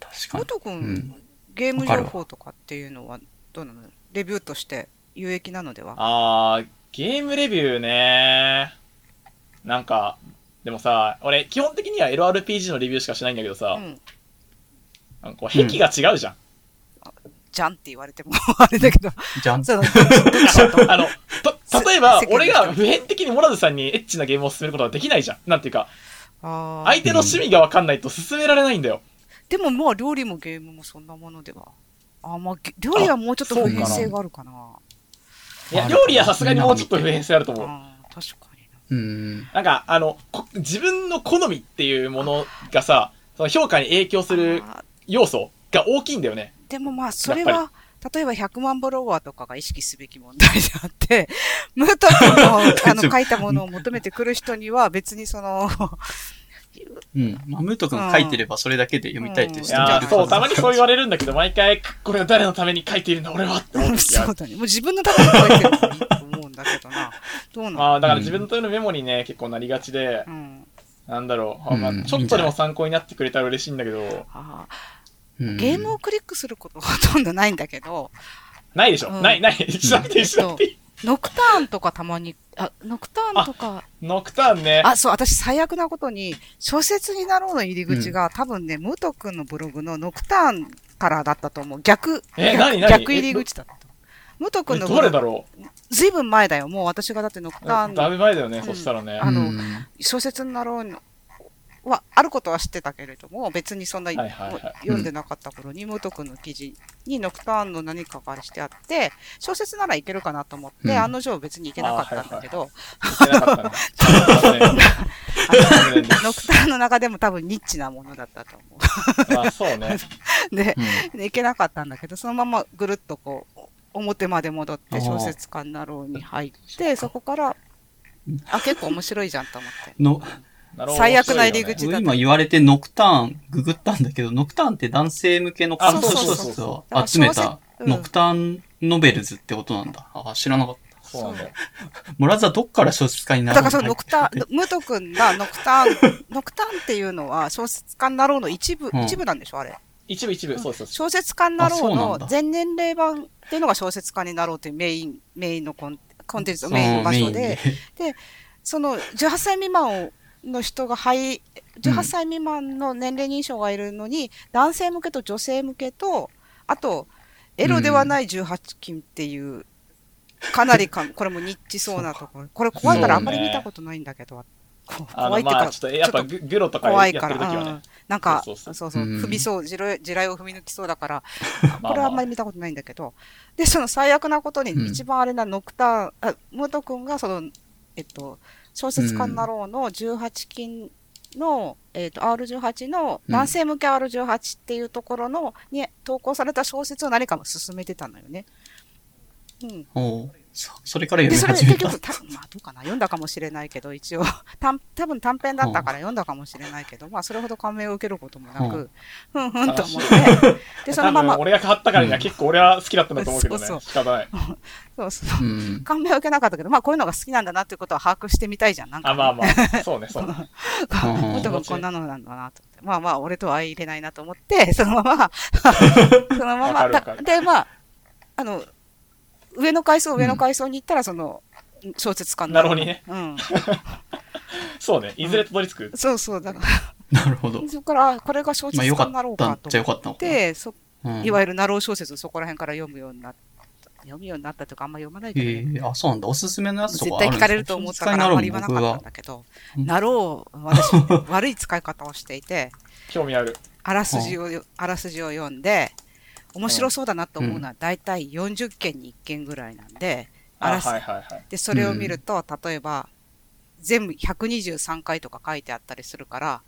Speaker 1: 確かに。
Speaker 3: 元く、
Speaker 1: うんん。
Speaker 3: ゲーム情報とかっていうのはどうなの？レビューとして有益なのでは？
Speaker 2: あー、ゲームレビューねなんか、でもさ、俺基本的には LRPG のレビューしかしないんだけどさ、
Speaker 3: うん。
Speaker 2: なんかこう壁が違うじゃん。
Speaker 3: じゃんって言われてもあれだけど。
Speaker 1: じゃん。
Speaker 3: そうだ *laughs*
Speaker 2: あの、と、例えば俺が普遍的にモラズさんにエッチなゲームを進めることはできないじゃん。なんていうか、相手の趣味がわかんないと進められないんだよ。
Speaker 3: でもまあ料理もゲームもそんなものでは。あーまあげ料理はもうちょっと普遍性があるかな。
Speaker 2: いや、
Speaker 1: あ
Speaker 2: 料理はさすがにもうちょっと普遍性あると思う。
Speaker 3: 確かにな。
Speaker 1: うん。
Speaker 2: なんか、あの、こ自分の好みっていうものがさ、その評価に影響する
Speaker 3: あ
Speaker 2: 要素が大きいんだよね。
Speaker 3: ーでもまあそれは、例えば100万ブロワーとかが意識すべき問題であって、ムート君の *laughs* あの書いたものを求めてくる人には別にその、
Speaker 1: うん。まあ、ムート君書いてればそれだけで読みたいって人もい
Speaker 2: そう、たまにそう言われるんだけど、毎回、これは誰のために書いているんだ、俺はって思う時がある。
Speaker 3: そうだね。もう自分のために書いてるからいいと思うんだけどな。どうなの
Speaker 2: まあ、だから自分のためのメモにね、結構なりがちで、
Speaker 3: うん。
Speaker 2: なんだろう、まあ
Speaker 1: うん
Speaker 2: ちょっとでも参考になってくれたら嬉しいんだけど、
Speaker 3: あ
Speaker 1: うん
Speaker 3: ーゲームをクリックすることはほとんどないんだけど、
Speaker 2: ないでしょ、
Speaker 3: うん
Speaker 2: ない、ない、しなくていい、しなくていい。
Speaker 3: ノクターンとかたまに、あ、ノクターンとか、
Speaker 2: ノクターンね。
Speaker 3: あ、そう、私最悪なことに、小説になろうの入り口が、多分ね、ムート君のブログのノクターンからだったと思う。逆、逆
Speaker 2: え何何？
Speaker 3: 逆入り口だった。ムート
Speaker 2: え
Speaker 3: 君のブログ、
Speaker 2: どれだろ
Speaker 3: ずいぶん前だよ。もう私がだってノク
Speaker 2: う
Speaker 3: ターン
Speaker 2: だいぶ前だよね、
Speaker 3: うん
Speaker 2: そしたらね。
Speaker 3: あの
Speaker 1: うん
Speaker 3: 小説になろうのは、あることは知ってたけれども、別にそんな、
Speaker 2: はいはいはい
Speaker 3: 読んでなかった頃に、ムート君の記事にノクターンの何かがしてあって、小説ならいけるかなと思って、
Speaker 1: うん
Speaker 3: 案の定別にいけなかったんだけど、ノクターンの中でも多分ニッチなものだったと思
Speaker 2: まあ、*laughs* そうね。
Speaker 3: う。*laughs* で、
Speaker 1: うん
Speaker 3: でいけなかったんだけど、そのままぐるっとこう、表まで戻って小説家になろうに入って、そこから、あ、結構面白いじゃんと思って。
Speaker 1: の、
Speaker 3: 最悪な入り口だ
Speaker 1: 今言われてノクターンググったんだけど、ノクターンって男性向けの
Speaker 2: あ
Speaker 1: コンセプ
Speaker 2: そうそう
Speaker 3: そう
Speaker 1: トを集めたノクターンノベルズってことなんだ。あ、知らなかった。
Speaker 2: そうなんだよ。*laughs*
Speaker 1: モラズはどっから小説家になる
Speaker 3: だからそのノクターン、ムート君がノクターン、*laughs* ノクターンっていうのは小説家になろうの一部、
Speaker 1: うん
Speaker 3: 一部なんでしょ？あれ。
Speaker 2: 一部一部、そうそうそう。
Speaker 3: 小説家になろうの全年齢版っていうのが小説家になろうというメイン、メインのコンコンテンツのメインの場所で、その18歳未満の人が入、18歳未満の年齢認証がいるのに、男性向けと女性向けと、あと、エロではない18禁っていう、かなりか、これもニッチそうなところ。これ怖いからあんまり見たことないんだけど、怖いってか、
Speaker 2: まあ、ちょっと、やっぱググロとかやってる
Speaker 3: 怖いから、
Speaker 2: 時はね。
Speaker 3: うん。なんか、
Speaker 2: そ
Speaker 3: そうう。
Speaker 2: そ
Speaker 3: そうう
Speaker 1: うん。
Speaker 3: 踏みそう、地雷を踏み抜きそうだから、
Speaker 2: ま
Speaker 3: これはあんまり見たことないんだけど、で、その最悪なことに
Speaker 1: うん。
Speaker 3: 一番あれなノクターン、あ、元くんがその、えっと、小説家になろうの18禁の、えっと、R18 の
Speaker 1: うん
Speaker 3: 男性向け R18 っていうところの、に投稿された小説を何かも進めてたのよね。うん。
Speaker 1: そそれから
Speaker 3: で、
Speaker 1: 読み始めた。
Speaker 3: それ結局、た *laughs* まあどうかな、読んだかもしれないけど、一応、*laughs* たん多分短編だったから読んだかもしれないけど、まあそれほど感銘を受けることもな
Speaker 1: う
Speaker 3: く、ふんふんと思って、で、そのまま
Speaker 2: 俺が買ったからには結構俺は好きだったんだと思うけどね。
Speaker 3: そう
Speaker 2: 仕方ない。
Speaker 3: そうそう。
Speaker 1: うん。
Speaker 3: 感銘を受けなかったけど、まあこういうのが好きなんだなっていうことは把握してみたいじゃん。なんか、
Speaker 2: あ、まあまあ、そうね、そうね。*laughs*
Speaker 1: うん
Speaker 3: もともこんなのなんだなと。まあまあ、俺とは相入れないなと思って、そのまま、そのまま、で、まあ、あの、上の階層、上の階層に行ったら、その、小説家に
Speaker 2: なるほどね
Speaker 3: うん。*laughs*
Speaker 2: そうね、いずれたどり着く？
Speaker 3: そうそう、だから、
Speaker 1: なるほど。
Speaker 3: そこから、これが小説家になろうかと思っ。て、そ
Speaker 1: うん
Speaker 3: いわゆるナロー小説をそこら辺から読むようになった。読むようになったとか、あんま読まないけどね、
Speaker 1: ええあ、そうなんだ。おすすめのやつと
Speaker 3: 絶
Speaker 1: かあるんですか
Speaker 3: 対聞かれると思ったからあんまり言わなかったんだけど、
Speaker 1: うん
Speaker 3: なろう、私、*laughs* 悪い使い方をしていて、
Speaker 2: 興味ある。
Speaker 3: あらすじをよ、あらすじを読んで、面白そうだなと思うのは、だいたい40件に1件ぐらいなんで、あ
Speaker 2: あ、
Speaker 3: らす
Speaker 2: はいはいはい。
Speaker 3: で、それを見ると、例えば、全部123回とか書いてあったりするから、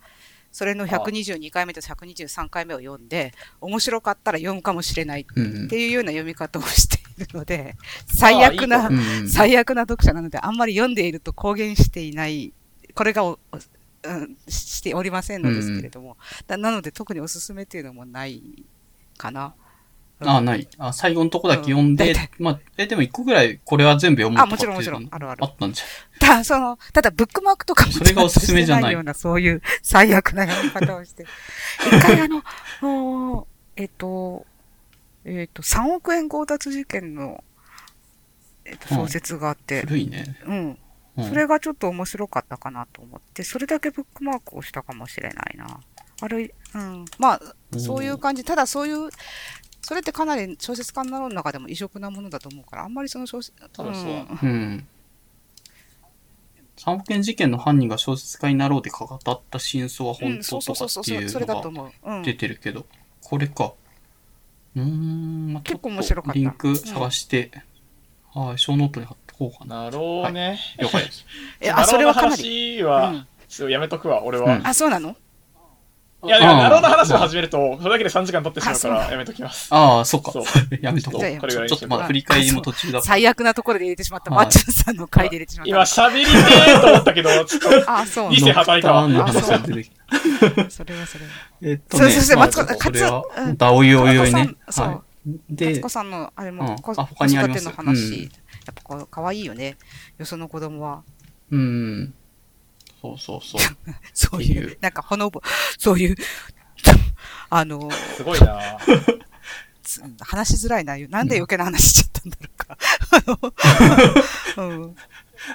Speaker 3: それの122回目と123回目を読んで、面白かったら読むかもしれない
Speaker 1: うん
Speaker 3: っていうような読み方をしているので、最悪な。最悪な読者なので、あんまり読んでいると公言していない、これがお、おうん、しておりませんのですけれども、だなので特におすすめっていうのもないかな。
Speaker 1: あ、ない。あ、最後のとこだけ読んで
Speaker 3: うん
Speaker 1: まあ、え、でも一個ぐらいこれは全部読むと
Speaker 3: あ、
Speaker 1: か
Speaker 3: もちろんもちろん、あるある
Speaker 1: あ。ったんじ
Speaker 3: た、その、ただブックマークとかも
Speaker 1: それがおすすめじゃない
Speaker 3: ような、そういう最悪な読み方をして。*laughs* 一回あの、もうえっと、えっと、3億円強奪事件の、えっと、小説があっ
Speaker 1: ゃん。
Speaker 3: て、
Speaker 1: 古いね。
Speaker 3: うん。
Speaker 1: うん
Speaker 3: それがちょっと面白かったかなと思って、それだけブックマークをしたかもしれないな。あれ、うん。まあ、そういう感じ。ただそういう、それってかなり小説家の中でも異色なものだと思うから、あんまりその小説、
Speaker 2: 多分そう
Speaker 1: うん。三件事件の犯人が小説家になろうで語った真相は
Speaker 3: うん、
Speaker 1: 本
Speaker 3: そう
Speaker 1: 当
Speaker 3: そうそうそう、
Speaker 1: とかっていう
Speaker 3: それだと
Speaker 1: のが。出てるけど、これか。うーん、まあ
Speaker 3: 結構面白かった
Speaker 1: ちょっとリンク探して、はい、小ノートに貼っとこうかな。
Speaker 2: なろうね。
Speaker 1: 了解です。*laughs*
Speaker 3: え、あ、それはかなり。*laughs*
Speaker 2: 話は、
Speaker 3: うん
Speaker 2: ちょっとやめとくわ、俺は。
Speaker 1: うん
Speaker 3: あ、そうなの？
Speaker 2: いや、いや、
Speaker 1: あ
Speaker 2: の話を始めると、それだけで3時間経ってしまうか
Speaker 3: あそう
Speaker 2: ら、やめときます。
Speaker 1: ああ、そっか
Speaker 2: そう。*laughs*
Speaker 1: やめとこう。ちょっとまだ振り返りも途中だ。
Speaker 3: 最悪なところで入れてしまった。
Speaker 1: はい
Speaker 3: マッチュンさんの回で入れてしまった。
Speaker 2: 今、喋りてーと思ったけど、*laughs* ちょっと、
Speaker 3: あ、そう
Speaker 2: いい線はたいたわ
Speaker 1: ノクターンの話が出てきた。
Speaker 3: それはそれは。
Speaker 1: えっとね、
Speaker 3: そうそうそう
Speaker 1: まあ
Speaker 3: マツコ
Speaker 1: これは
Speaker 3: カツうん、
Speaker 1: だおいおいおいね。
Speaker 3: そう
Speaker 1: はい。
Speaker 3: マ
Speaker 1: で
Speaker 3: ツコ、さんの、あれ
Speaker 1: うん
Speaker 3: も、子
Speaker 1: 他にあります
Speaker 3: 育ての話、
Speaker 1: うん
Speaker 3: やっぱこう、可愛いよね。よその子供は。
Speaker 1: うん。そうそうそう。*laughs*
Speaker 3: そうい
Speaker 1: う
Speaker 3: う、なんかほのぼ、*laughs* そういう、*laughs* あの、
Speaker 2: すごいな
Speaker 3: つ話しづらいな。なんで余計な話しちゃったんだろうか。あのうん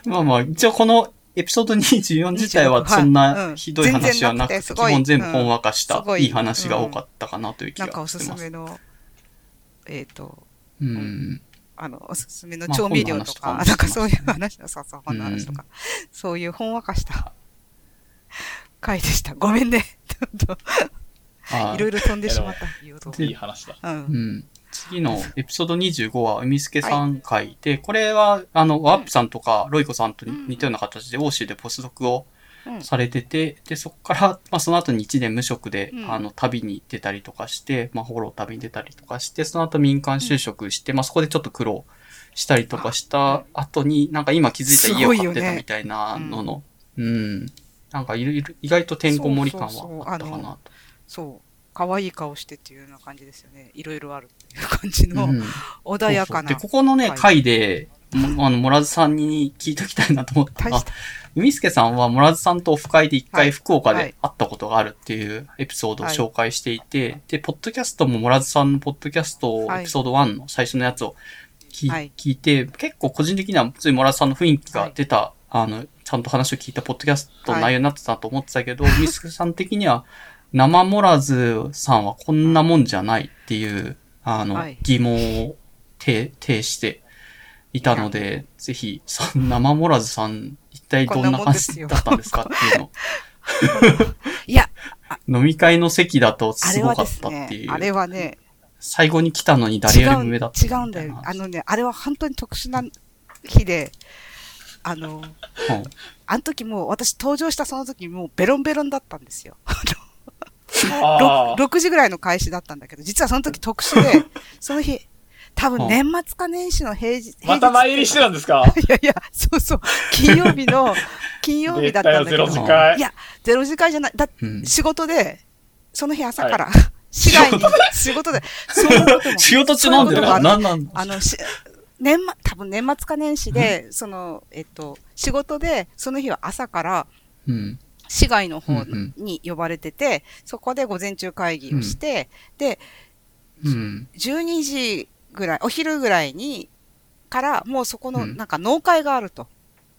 Speaker 1: まあまあ、一応このエピソード24自体はそんなひどい話はなくて、基本全部ほんわかした
Speaker 3: い
Speaker 1: いい話が多かったかなという気が
Speaker 3: なんかおす。
Speaker 1: す
Speaker 3: めの、えっ、と、
Speaker 1: うん。
Speaker 3: あの、おすすめの
Speaker 1: まあ
Speaker 3: 調味料とか、
Speaker 1: 本の話とかも
Speaker 3: なんかそういう話、そうそう、本の話とか、そういうほんわかした回でした。ごめんね。ちょっと
Speaker 1: はい
Speaker 3: ろいろ飛んでしまった。言うと
Speaker 2: いい話だ。
Speaker 3: うん
Speaker 1: う。ん。次のエピソード25は、海助さん回で、これは、あの、ワープさんとか、ロイコさんと似たような形で、欧州でポスドクを
Speaker 3: うん
Speaker 1: されてて、で、そこから、まあ、その後に1年無職で、
Speaker 3: うん
Speaker 1: あの、旅に出たりとかして、まあ、ホロー旅に出たりとかして、その後民間就職して、まあ、そこでちょっと苦労したりとかした後に、なんか今気づいた家を買ってたみたいなのの、うん。なんかいろいろ、意外とてんこ盛り感はあったかなと。
Speaker 3: そう。可愛い顔してっていうような感じですよね。いろいろあるっていう感じの、
Speaker 1: うん
Speaker 3: 穏やかな。
Speaker 1: そうそうで、ここのね、
Speaker 3: はい
Speaker 1: 回で、もあの、モラズさんに聞いときたいなと思ったあ
Speaker 3: 大し、た
Speaker 1: 海助さんはモラズさんとオフ会で一
Speaker 3: はい
Speaker 1: 回福岡
Speaker 3: はい。
Speaker 1: で会ったことがあるっていうエピソードを
Speaker 3: はい。
Speaker 1: 紹介していて、で、ポッドキャストもモラズさんのポッドキャスト
Speaker 3: はい
Speaker 1: エピソード1の最初のやつを聞,、
Speaker 3: はい。
Speaker 1: 聞いて、結構個人的には普通にモラズさんの雰囲気が出た、あの、ちゃんと話を聞いたポッドキャストの内容になってたと思ってたけど、海助さん的には生モラズさんはこんなもんじゃないっていう、あの、
Speaker 3: はい。
Speaker 1: 疑問を呈呈していたので、ぜひ、生モラズさん、一体どんな感じだったんですかっていうの。*laughs*
Speaker 3: いや、
Speaker 1: 飲み会の席だとすごかったってい、う。
Speaker 3: あれはね、
Speaker 1: 最後に来たのに誰
Speaker 3: 違う、
Speaker 1: よりも上だった
Speaker 3: 違うんだよ。あ
Speaker 1: の、
Speaker 3: のね、あれは本当に特殊な日で、あの、
Speaker 1: うん
Speaker 3: あの時もう私登場したその時もうベロンベロンだったんですよ。*laughs*
Speaker 2: あ
Speaker 3: 6, 6時ぐらいの開始だったんだけど、実はその時特殊で、*laughs* その日、多分年末か年始の平日。
Speaker 2: あ。また前入りしてたんですか？*laughs*
Speaker 3: いやいや、そうそう、金曜日の、*laughs* 金曜日だったんだけど。
Speaker 2: 出たよゼロ次会
Speaker 3: いや、ゼロ時会じゃない。だ
Speaker 1: うん
Speaker 3: 仕事で、その日朝から、*laughs* 市外に、仕事で？
Speaker 1: 仕事中なんだよな。
Speaker 3: そういうことがある
Speaker 1: なん？
Speaker 3: あの、し年末、多分年末か年始で、その、えっと、仕事で、その日は朝から、
Speaker 1: うん。
Speaker 3: 市外の方
Speaker 1: うん
Speaker 3: に呼ばれてて、そこで午前中会議をして、で、
Speaker 1: うん。
Speaker 3: 12時ぐらい、お昼ぐらいに、から、もうそこの、
Speaker 1: うん
Speaker 3: なんか農会があると。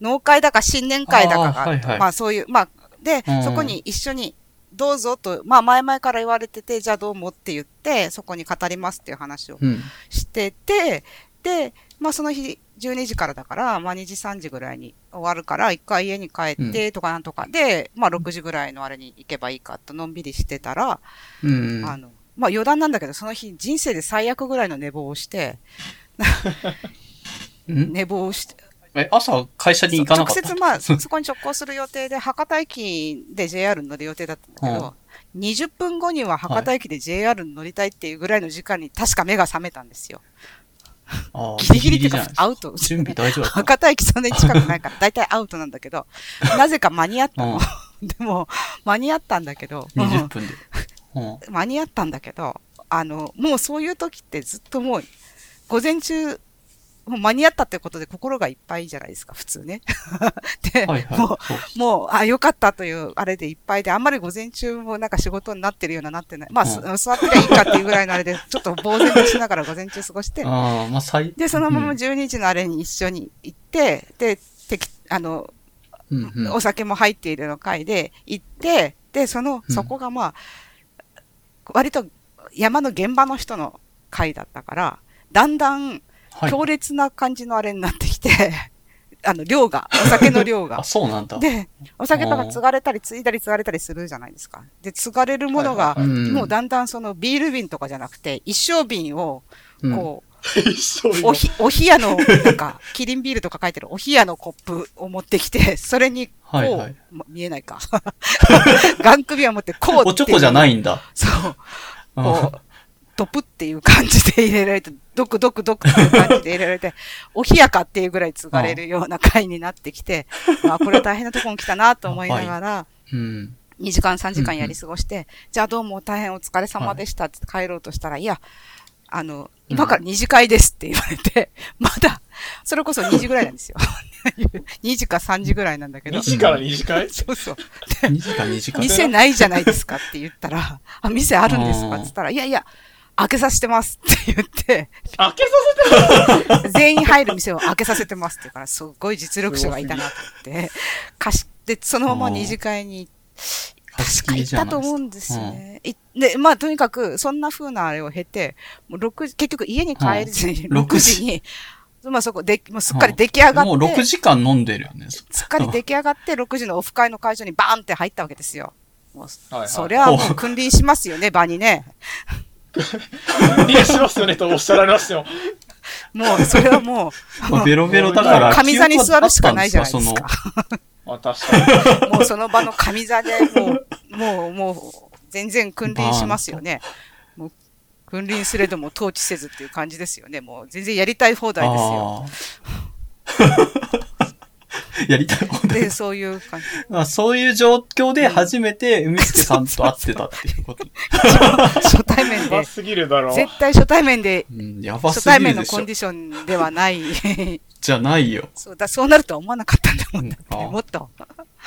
Speaker 3: 農会だか新年会だかがあると。
Speaker 1: あーはいはい
Speaker 3: まあそういう、まあ、で
Speaker 1: う、ん
Speaker 3: そこに一緒に、どうぞと、まあ前々から言われてて、じゃあどうもって言って、そこに語りますっていう話を
Speaker 1: うん。
Speaker 3: してて、で、まあその日、12時からだから、まあ2時3時ぐらいに終わるから、一回家に帰って、とかなんとかで、まあ6時ぐらいのあれに行けばいいかとのんびりしてたら、
Speaker 1: うん。
Speaker 3: あの、まあ余談なんだけど、その日人生で最悪ぐらいの寝坊をして、*laughs*
Speaker 1: ん？
Speaker 3: 寝坊をして、
Speaker 1: え、朝会社に行かなかった？
Speaker 3: 直接まあ、*laughs* そこに直行する予定で、博多駅で JR に乗る予定だったんだけど、20分後には博多駅で JR に乗りたいっていうぐらいの時間に確か目が覚めたんですよ。
Speaker 1: あー
Speaker 3: ギリギリっていうかアウト。
Speaker 1: 準備大丈夫
Speaker 3: 博多駅そんなに近くないから、だいたいアウトなんだけど、*laughs* なぜか間に合ったの。でも、間に合ったんだけど、
Speaker 1: うん。20分で。うん。
Speaker 3: 間に合ったんだけど、あの、もうそういう時ってずっともう、午前中、もう間に合ったってことで心がいっぱいじゃないですか、普通ね。*laughs* で、
Speaker 1: はいはい。
Speaker 3: も
Speaker 1: そう
Speaker 3: う、もう、あ、よかったという、あれでいっぱいで、あんまり午前中もなんか仕事になってるようななってない。まあ、
Speaker 1: う
Speaker 3: す *laughs* 座ってりゃいいかっていうぐらいのあれで、ちょっと呆然としながら午前中過ごして、
Speaker 1: まあ最、
Speaker 3: で、そのまま
Speaker 1: うん
Speaker 3: 12時のあれに一緒に行って、で、てき、あの、
Speaker 1: うんうん
Speaker 3: お酒も入っているの会で行って、で、その、
Speaker 1: うん
Speaker 3: そこがまあ、割と山の現場の人の会だったから、だんだん
Speaker 1: はい。
Speaker 3: 強烈な感じのあれになってきて、*laughs* あの、量が、お酒の量が *laughs*
Speaker 1: あ、。そうなんだ。
Speaker 3: で、お酒とか継がれたり、継いだり継がれたりするじゃないですか。で、継がれるものが、
Speaker 2: はいはい
Speaker 1: うん
Speaker 3: もうだんだんそのビール瓶とかじゃなくて、一升瓶を、
Speaker 1: うん
Speaker 3: こ
Speaker 2: 一緒
Speaker 3: う、*laughs* おひ、お冷やの、なんか、*laughs* キリンビールとか書いてるお冷やのコップを持ってきて、*laughs* それに、こう、
Speaker 1: はいはい
Speaker 3: ま見えないか。ガン首を持って、こう。
Speaker 1: おちょこじゃないんだ。
Speaker 3: そう。
Speaker 1: あ
Speaker 3: こう、ドプっていう感じで入れられて、ドクドクドクっていう感じで入れられて、お冷やかっていうぐらい継がれるような回になってきて、まあこれ大変なところに来たなと思いながら、
Speaker 1: うん。
Speaker 3: 2時間3時間やり過ごして、じゃあどうも大変お疲れ様でしたって帰ろうとしたら、いや、あの、今から2時会ですって言われて、*laughs* まだ、それこそ2時ぐらいなんですよ。*laughs* 2時か3時ぐらいなんだけど
Speaker 2: 2。時から2時間
Speaker 3: そうそう。
Speaker 1: 2時間2時間。
Speaker 3: 店ないじゃないですかって言ったら、あ、店あるんですか？って言ったら、いやいや、開けさせてますって言って、
Speaker 2: 開けさせて
Speaker 3: 全員入る店を開けさせてますって言うから、すごい実力者がいたなと思って、貸して、そのまま二次会に、確か行ったと思うんですよね。いで、まあ、とにかく、そんな風なあれを経て、もう6時、結局家に帰る時に、
Speaker 1: うん
Speaker 3: 6時に、まあそこで、もうすっかり出来上がって、
Speaker 1: もう6時間飲んでるよね。
Speaker 3: すっかり出来上がって、6時のオフ会の会場にバーンって入ったわけですよ。もう
Speaker 2: はいはい
Speaker 3: そりゃもう君臨しますよね、場にね。
Speaker 2: いや、しますよねとおっしゃられましても。*laughs*
Speaker 3: もう、それはもう、
Speaker 1: まあベロベロだから。
Speaker 3: 上座に座るしかないじゃないですか。
Speaker 2: まあ確かに。*laughs*
Speaker 3: もうその場の上座でもう、もう、もう、全然君臨しますよね。もう、君臨すれども統治せずっていう感じですよね。もう全然やりたい放題ですよ。*laughs*
Speaker 1: やりたい放題。
Speaker 3: で、そういう感じ。
Speaker 1: あそういう状況で初めて海助さんと会ってたっていうこと。
Speaker 3: 初対面で、
Speaker 2: やばすぎるだろ。
Speaker 3: 絶対初対面で、
Speaker 1: うん、やば
Speaker 3: 初
Speaker 1: す
Speaker 3: 対面のコン。ディションではない。
Speaker 1: じゃないよ。
Speaker 3: そうだ、そうなるとは思わなかったんだもんだって。
Speaker 1: うんあ
Speaker 3: もっと、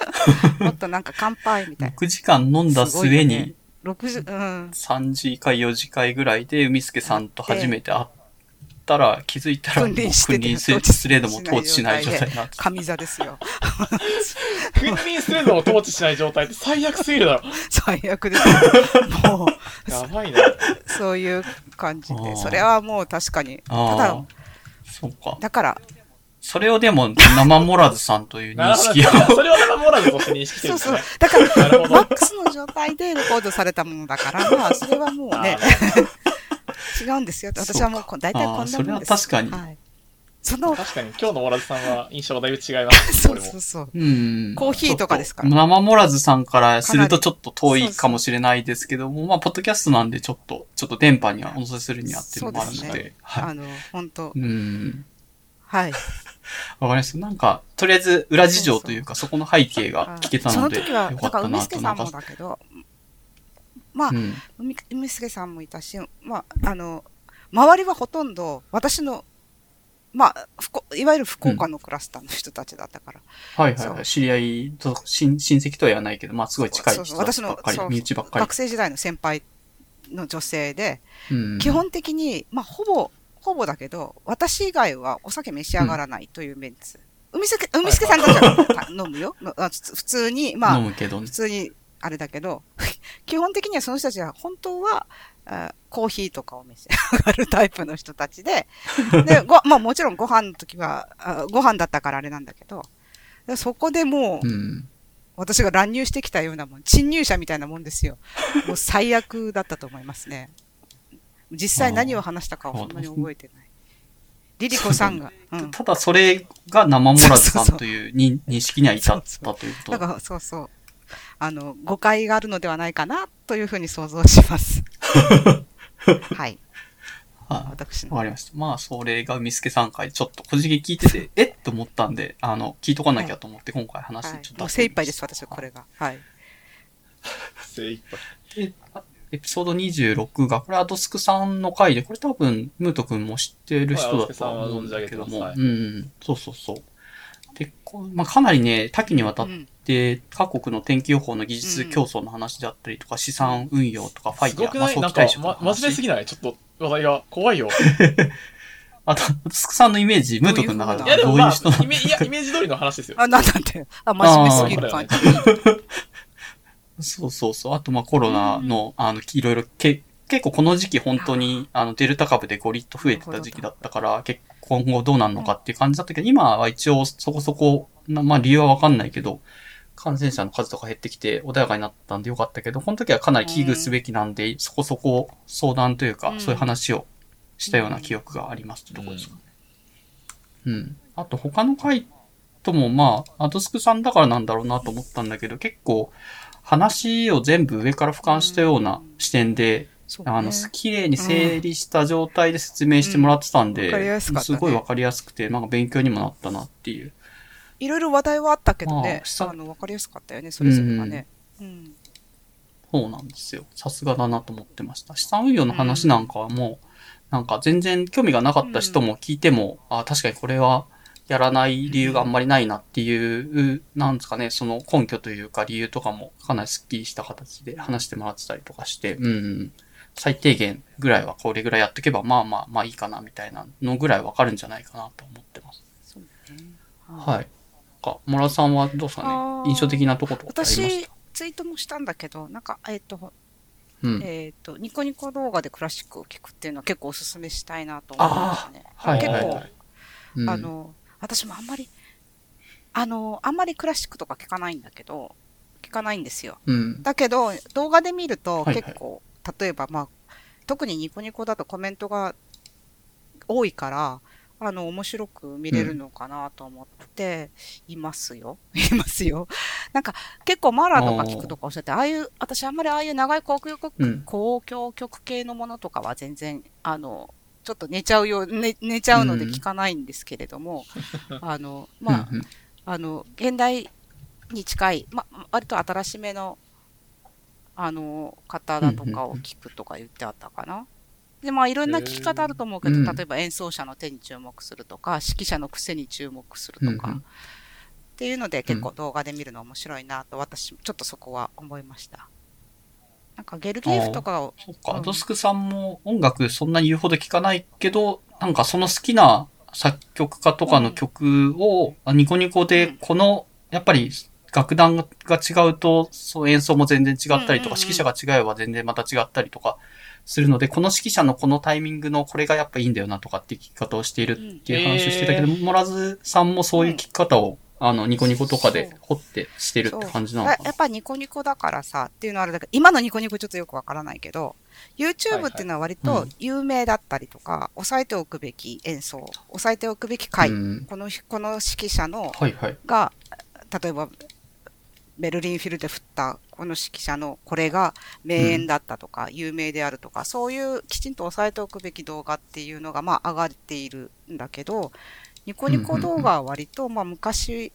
Speaker 3: *laughs* もっとなんか乾杯みたいな。
Speaker 1: 6時間飲んだ末に、
Speaker 3: よね6時、うん。
Speaker 1: 3時か4時会ぐらいで海助さんと初めて会ったら、気づいたら
Speaker 3: 君臨
Speaker 1: スレードも統治しない状態になってた。
Speaker 3: 神座ですよ。
Speaker 2: 君臨するのを統治しない状態って最悪すぎるだろ。*laughs*
Speaker 3: 最悪ですよ。もう、*laughs*
Speaker 2: やばいな。
Speaker 3: そういう感じで。それはもう確かに。ただ、
Speaker 1: そうか。
Speaker 3: だから、
Speaker 1: それをでも、生モラズさんという *laughs* 認。識を。
Speaker 2: それを生モラルとして認識してる
Speaker 3: そうそう。だから、
Speaker 2: なるほど。
Speaker 3: マックスの状態でレコードされたものだから、まあ、それはもうね、違うんですよ。私はもうこ、大体こんなもんです。
Speaker 1: それは確かに
Speaker 3: はい。その、
Speaker 2: 確かに今日のモラルさんは印象がだいぶ違います。*laughs*
Speaker 3: そうそうそう。
Speaker 1: うん。
Speaker 3: コーヒーとかですか？
Speaker 1: 生モラズさんからするとちょっと遠いかもしれないですけども、まあ、ポッドキャストなんでちょっと、ちょっと電波にはお乗せするにはっていうのもあるので、
Speaker 3: そうです
Speaker 1: は
Speaker 3: あの、本当
Speaker 1: い。うん。
Speaker 3: はい。*laughs*
Speaker 1: わかりました。なんか、とりあえず裏事情というか、そこの背景が聞けたので、
Speaker 3: その時は、
Speaker 1: よかった
Speaker 3: だから、梅
Speaker 1: なと。
Speaker 3: 助さんもだけど、まあ
Speaker 1: う、ん。
Speaker 3: 海海助さんもいたし、まあ、あの、周りはほとんど私の、まあ、福いわゆる福岡のクラスターの人たちだったから。そう
Speaker 1: はいはいはい。知り合いと、親親戚とは言わないけど、まあ、すごい近い人ばっかり
Speaker 3: そう、
Speaker 1: 身内ばっかり
Speaker 3: 学。生時代の先輩の女性で、
Speaker 1: うん
Speaker 3: 基本的に、まあ、ほぼ、ほぼだけど、私以外はお酒召し上がらないというメンツ。海助、海助さんたちは飲むよ。普通に、まあ
Speaker 1: 飲、むけどね
Speaker 3: 普。通にあれだけど、*laughs* 基本的にはその人たちは本当は、あコーヒーとかを召し上がるタイプの人たちで、*laughs* で、ご、まあもちろんご飯の時は、あご飯だったからあれなんだけど、でそこでもう、
Speaker 1: うん。
Speaker 3: 私が乱入してきたようなもん、侵入者みたいなもんですよ。もう最悪だったと思いますね。実際何を話したかはそんなに覚えてない。リリコさんが、うん。
Speaker 1: ただそれが生モラズさんという認 *laughs* 認識には至ったということ
Speaker 3: だから、そうそう。あの、誤解があるのではないかな、というふうに想像します。*laughs* はい。
Speaker 1: はい
Speaker 3: 私の。
Speaker 1: わかりました。まあ、それが海助さん会、ちょっと個人的に聞いてて、えっと思ったんで、あの、聞いとかなきゃと思って、今回話
Speaker 3: はい
Speaker 1: ちょっと、
Speaker 3: もう精一杯です、私はこれが。はい。*laughs*
Speaker 2: 精一杯。
Speaker 1: エピソード26が、これアドスクさんの回で、これ多分、ムート君も知ってる人だとは思うんだけども、
Speaker 2: はい
Speaker 1: うんうん、そうそうそう。で、こうまあ、かなりね、多岐にわたっ
Speaker 3: うん
Speaker 1: て、各国の天気予報の技術競争の話だったりとか、資産運用とか、ファイヤー、まあ、
Speaker 2: すごくない？
Speaker 1: 早
Speaker 2: なんか
Speaker 1: 期退職の、
Speaker 2: ま、真面目す
Speaker 1: 話。
Speaker 2: ぎない？ちょっと話題が怖いよ。*laughs*
Speaker 1: あと、アドスクさんのイメージ、ムート君の中
Speaker 3: どう
Speaker 1: では
Speaker 2: いやでもまあ
Speaker 1: どういう人な、の？
Speaker 2: イメいやイメージ通りの話ですよ。
Speaker 3: あ、なんだって。あ、真面目すぎる感じ。
Speaker 1: そうそうそう。あと、まあ、コロナの、あの、いろいろけ、結構この時期本当に、あの、デルタ株でゴリッと増えてた時期だったから、結構今後どうなるのかっていう感じだったけど、今は一応そこそこ、なまあ、理由はわかんないけど、感染者の数とか減ってきて穏やかになったんでよかったけど、この時はかなり危惧すべきなんで、そこそこ相談というか、
Speaker 3: うん。
Speaker 1: そういう話をしたような記憶がありますってところですかね。うん。あと他の回ともまあ、アドスクさんだからなんだろうなと思ったんだけど、結構話を全部上から俯瞰したような視点で、あの、綺麗に整理した状態で説明してもらってたんで、
Speaker 3: うん。わかりやすかったね。
Speaker 1: すごいわかりやすくて、なんか勉強にもなったなっていう。
Speaker 3: いろいろ話題はあったけど
Speaker 1: ま
Speaker 3: ね
Speaker 1: あ、さ
Speaker 3: あの、わかりやすかったよね、それぞれがね。うん。
Speaker 1: そうなんですよ。さすがだなと思ってました。資産運用の話なんかはもう、なんか全然興味がなかった人も聞いても、あ確かにこれはやらない理由があんまりないなっていう、なんですかね、その根拠というか理由とかもかなりスッキリした形で話してもらってたりとかして、うんうん、最低限ぐらいはこれぐらいやっておけば、まあまあまあいいかなみたいなのぐらいわかるんじゃないかなと思ってます。
Speaker 3: そうね。
Speaker 1: はい。なんか、モラさんはどうですかね印象的なとことかありまし
Speaker 3: 私
Speaker 1: た、
Speaker 3: ツイートもしたんだけど、なんか、えっ、と、
Speaker 1: うん。
Speaker 3: えっ、と、ニコニコ動画でクラシックを聴くっていうのは結構おすすめしたいなと思いましたね。
Speaker 1: あーはい
Speaker 3: 結構、
Speaker 1: はいはいうん
Speaker 3: あの、私もあんまり、あの、あんまりクラシックとか聞かないんだけど、聞かないんですよ。
Speaker 1: うん。
Speaker 3: だけど、動画で見ると
Speaker 1: はいはい
Speaker 3: 結構、例えば、まあ、特にニコニコだとコメントが多いから、あの、面白く見れるのかなと思っていますよ。*laughs* いますよ。なんか、結構マーラーとか聞くとかおっしゃって、ああいう、私あんまりああいう長い公共曲、
Speaker 1: うん
Speaker 3: 公共曲系のものとかは全然、あの、ちょっと寝ちゃうよ、寝寝ちゃうので聞かないんですけれども、*laughs* あの、まあ、
Speaker 1: うんうん
Speaker 3: あの、現代に近い、ま、割と新しめの、あの、方だとかを聞くとか言ってあったかな。で、まあ、いろんな聞き方あると思うけど、
Speaker 1: うん。
Speaker 3: 例えば演奏者の手に注目するとか、指揮者の癖に注目するとか、
Speaker 1: うんうん。
Speaker 3: っていうので結構動画で見るの面白いなと、私、ちょっとそこは思いました。なんかゲルギエフとかを、
Speaker 1: そっか、
Speaker 3: うん。
Speaker 1: アドスクさんも音楽そんなに言うほど聞かないけど、なんかその好きな作曲家とかの曲を、あニコニコで
Speaker 3: うん。
Speaker 1: この、やっぱり楽団が違うと、そう演奏も全然違ったりとか、
Speaker 3: うんうんうん。
Speaker 1: 指揮者が違えば全然また違ったりとかするので、この指揮者のこのタイミングのこれがやっぱいいんだよなとかって聞き方をしているっていう話をしてたけど、モラズさんもそういう聞き方を、あの、ニコニコとかで掘ってしてるって感じなのかな？
Speaker 3: ややっぱニコニコだからさっていうのはあれだけど、今のニコニコちょっとよくわからないけど、YouTube っていうのは割と有名だったりとか、押さえておくべき演奏、押さえておくべき回、
Speaker 1: うん。
Speaker 3: このこの指揮者の
Speaker 1: はいはい。
Speaker 3: が、例えば、ベルリンフィルで振ったこの指揮者のこれが名演だったとか、有名であるとか、そういうきちんと押さえておくべき動画っていうのが、まあ上がっているんだけど、ニコニコ動画は割と、まあ昔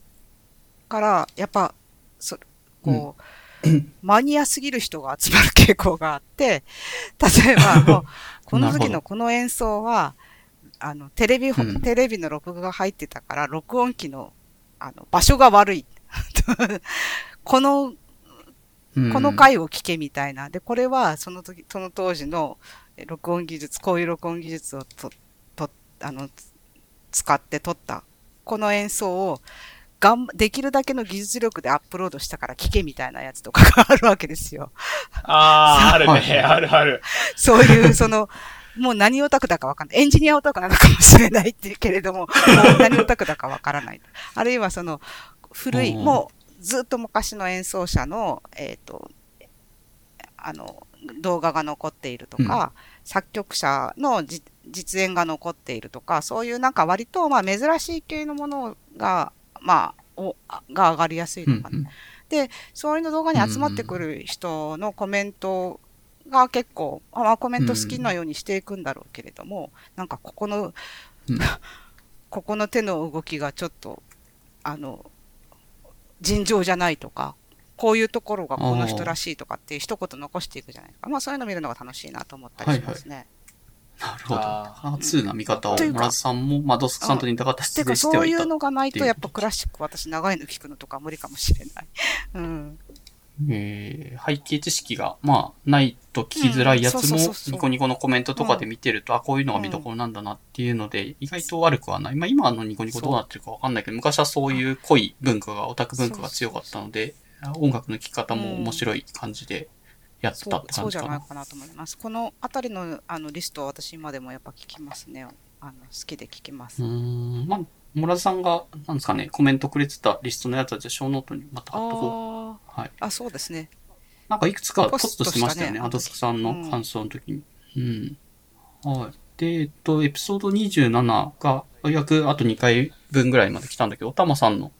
Speaker 3: から、やっぱ、そこう、*coughs* マニアすぎる人が集まる傾向があって、*laughs* 例えば、もう、*laughs* この時のこの演奏は、あの、テレビ、
Speaker 1: うん。
Speaker 3: テレビの録画が入ってたから、録音機の、あの、場所が悪い。*laughs* この、
Speaker 1: うん
Speaker 3: この回を聞けみたいな。で、これは、その時、その当時のえ録音技術、こういう録音技術をと、と、あの、使って撮った、この演奏を、がん、できるだけの技術力でアップロードしたから聞けみたいなやつとかがあるわけですよ。
Speaker 2: ああ、ある
Speaker 1: はい
Speaker 2: ね、あるある。
Speaker 3: そういう、その、もう何オタクだかわかんない。エンジニアオタクなのかもしれないっていうけれども、もう何オタクだかわからない。あるいはその、古い、
Speaker 1: うん
Speaker 3: もうずっと昔の演奏者の、えっ、と、あの、動画が残っているとか、作曲者のじ実演が残っているとか、そういうなんか割と、まあ珍しい系のものが、まあ、おが上がりやすいのかな。
Speaker 1: うん
Speaker 3: そういうの動画に集まってくる人のコメントが結構、あまあ、コメント好きなようにしていくんだろうけれども、なんかここの、
Speaker 1: うん。*laughs*
Speaker 3: ここの手の動きがちょっと、あの、尋常じゃないとか、こういうところがこの人らしいとかっていう一言残していくじゃないですか。まあそういうの見るのが楽しいなと思ったりしますね。
Speaker 1: なるほど。
Speaker 2: あー
Speaker 1: な通な見方を、村津さんも、マドスクさんと似た形
Speaker 3: ていうか
Speaker 1: でしてはいた
Speaker 3: そういう。のがないとやっぱクラシック私長いの聞くのとか無理かもしれない。うん。
Speaker 1: えー背景知識が、まあ、ないと聞きづらいやつも
Speaker 3: そうそうそう、
Speaker 1: ニコニコのコメントとかで見てると、あ、こういうのが見どころなんだなっていうので、意外と悪くはない。まあ、今のニコニコどうなってるかわかんないけど、昔はそういう濃い文化が、オタク文化が強かったので、音楽の聴き方も面白い感じでやって
Speaker 3: そう
Speaker 1: たって
Speaker 3: そうじゃない
Speaker 1: 感じかな。
Speaker 3: かなと思います。このあたりのあのリストは私今でもやっぱ聞きますね。あの好きで聞きます。
Speaker 1: うーん、まあ、村津さんが、なんですかね、コメントくれてたリストのやつは、じゃあ、ショーノートにまた貼っとこう。
Speaker 3: あ
Speaker 1: はい。
Speaker 3: あ、あ、そうですね。
Speaker 1: なんかいくつかポ
Speaker 3: ポ
Speaker 1: スト
Speaker 3: し
Speaker 1: てましたよね、アドスクさんの感想の時に。うん。はい。で、えっと、エピソード27が、約あと2回分ぐらいまで来たんだけど、おたまさんの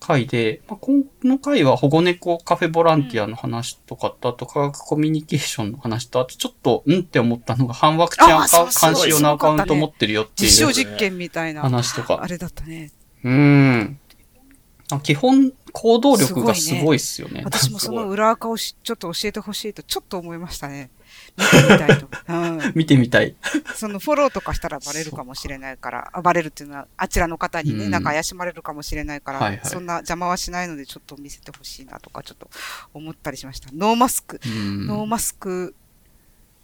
Speaker 1: 回で、まあ、この回は保護猫カフェボランティアの話とかと、あと科学コミュニケーションの話と、あとちょっと、うんって思ったのが、反ワクチン監視用のアカウント持ってるよっていう
Speaker 3: 実証実験みたいな、
Speaker 1: 話とか
Speaker 3: あ。れだったね。
Speaker 1: うーん。あ基本、行動力がすごいっすよね。
Speaker 3: 私もその裏垢をしちょっと教えてほしいとちょっと思いましたね。見てみたいと。*laughs* うん。
Speaker 1: 見てみたい。
Speaker 3: そのフォローとかしたらバレるかもしれないから、あバレるっていうのは、あちらの方にね、
Speaker 1: うん
Speaker 3: なんか怪しまれるかもしれないから、
Speaker 1: はいはい
Speaker 3: そんな邪魔はしないので、ちょっと見せてほしいなとか、ちょっと思ったりしました。ノーマスク、
Speaker 1: うん
Speaker 3: ノーマスク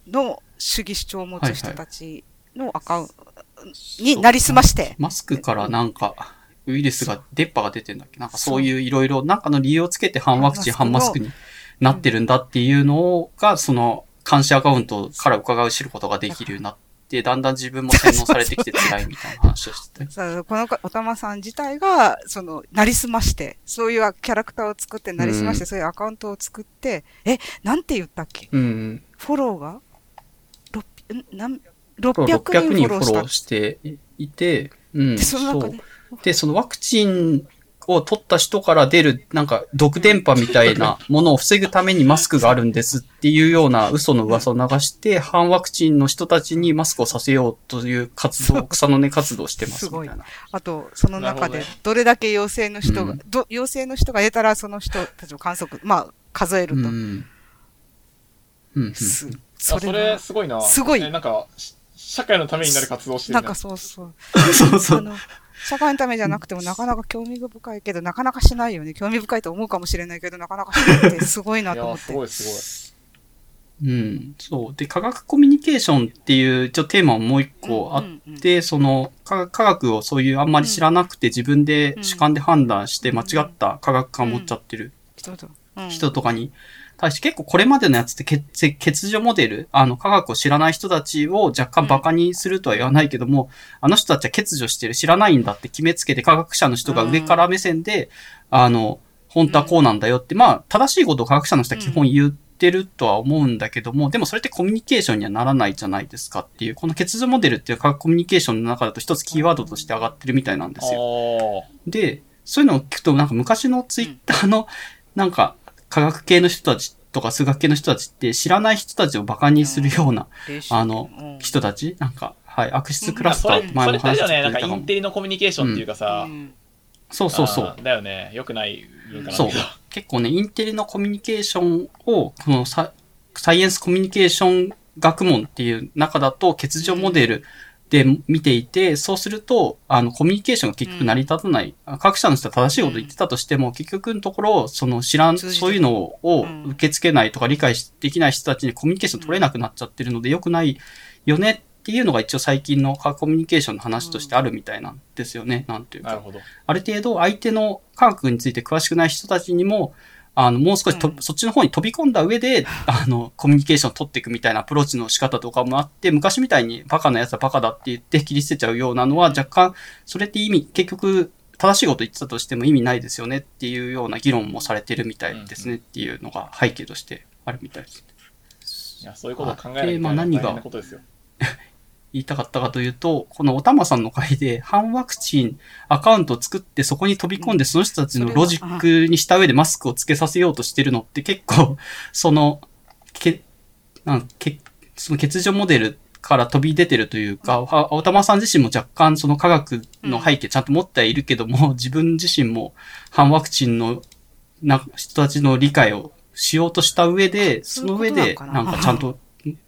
Speaker 3: の主義主張を持つ人たちのアカウントになりすまして、
Speaker 1: マスクからなんか、ウイルスが、電波が出てんだっけ？なんかそういういろいろ、なんかの理由をつけて反ワクチン、反
Speaker 3: 反マスク
Speaker 1: マスクになってるんだっていうのが、その、監視アカウントから伺う知ることができるようになって、だんだん自分も洗脳されてきて辛いみたいな話をしてて。*laughs*
Speaker 3: さあこのおたまさん自体が、その、なりすまして、そういうキャラクターを作って、なりすまして、
Speaker 1: うん
Speaker 3: そういうアカウントを作って、え、なんて言ったっけ？
Speaker 1: うん。
Speaker 3: フォローが？ろっんなん
Speaker 1: 600
Speaker 3: 600人
Speaker 1: 人フォロ
Speaker 3: ーし
Speaker 1: ていて、うん。
Speaker 3: で、そので、
Speaker 1: そのワクチンを取った人から出る、なんか、毒電波みたいな *laughs* ものを防ぐためにマスクがあるんですっていうような嘘の噂を流して、反ワクチンの人たちにマスクをさせようという活動、草の根活動をしてます
Speaker 3: すごい
Speaker 1: みたいな。
Speaker 3: あと、その中で
Speaker 2: ど
Speaker 3: れだけ陽性の人が、
Speaker 1: うん
Speaker 3: ど陽性の人が出たら、その人たちを観測、まあ、数えると。
Speaker 1: うん。うんうん。
Speaker 3: それ
Speaker 2: それ
Speaker 3: は
Speaker 2: すごいな。
Speaker 3: すごい
Speaker 2: えなんか、し社会のためになる活動してるね
Speaker 3: なんかそうそう。*laughs*
Speaker 1: そうそう。
Speaker 3: 社会のためじゃなくてもなかなか興味深いけど、なかなかしないよね。興味深いと思うかもしれないけど、なかなかしないってすごいないと思
Speaker 2: や、
Speaker 3: って。
Speaker 2: すごいす
Speaker 1: うん。そう。で、科学コミュニケーションっていう、ちょっとテーマももう一個あっ
Speaker 3: うんうん
Speaker 1: て、その科、科学をそういうあんまり知らなくて自分で主観で判断して間違った科学観を持っちゃってる
Speaker 3: 人とうん
Speaker 1: 人とかに対して結構これまでのやつって欠欠如モデル、あの科学を知らない人たちを若干バカにするとは言わないけども、あの人たちは欠如してる、知らないんだって決めつけて科学者の人が上から目線で、あの、本当はこうなんだよって、まあ正しいことを科学者の人は基本言ってるとは思うんだけども、でもそれってコミュニケーションにはならないじゃないですかっていう、この欠如モデルっていう科学コミュニケーションの中だと一つキーワードとして上がってるみたいなんで。すよ。で、そういうのを聞くと、なんか昔のツイッターの、なんか、科学系の人たちとか数学系の人たちって知らない人たちをバカにするようなあの
Speaker 3: うん
Speaker 1: 人たち？なんか、はい、悪質クラスター前も話して
Speaker 2: だよね。なんか
Speaker 1: たかも
Speaker 2: イン。テリのコミュニケーションっていうかさ、
Speaker 3: うん
Speaker 1: そうそうそう
Speaker 2: だよね。よくない文化
Speaker 1: そう。結構ね、インテリのコミュニケーションを、このササイエンスコミュニケーション学問っていう中だと、欠如モデルで見ていて、そうすると、あの、コミュニケーションが結局成り立たない。あ各社の人は正しいこと言ってたとしても、結局のところ、その知らん、そういうのを
Speaker 3: うん
Speaker 1: 受け付けないとか理解できない人たちにコミュニケーション取れなくなっちゃってるので、良くないよねっていうのが一応最近の科学コミュニケーションの話としてあるみたいなんですよね。なんていうか
Speaker 2: なる。ほど。
Speaker 1: ある程度相手の科学について詳しくない人たちにも、あの、もう少しと、
Speaker 3: うん
Speaker 1: そっちの方に飛び込んだ上で、*laughs* あの、コミュニケーションを取っていくみたいなアプローチの仕方とかもあって、昔みたいにバカな奴はバカだって言って切り捨てちゃうようなのは若干、それって意味、結局、正しいこと言ってたとしても意味ないですよねっていうような議論もされてるみたいですねっていうのが背景としてあるみたいです。
Speaker 2: いや、そういうことを考えないと
Speaker 1: でまあ何が
Speaker 2: 大変なことですよ。*laughs*
Speaker 1: 言いたかったかというと、このおたまさんの回で、反ワクチンアカウントを作ってそこに飛び込んで、その人たちのロジックにした上でマスクをつけさせようとしてるのって結構、その、け、なんけ、その欠如モデルから飛び出てるというか、はおたまさん自身も若干その科学の背景ちゃんと持ってはいるけども、*laughs* 自分自身も反ワクチンのな人たちの理解をしようとした上で、その上で、
Speaker 3: な
Speaker 1: んかちゃんと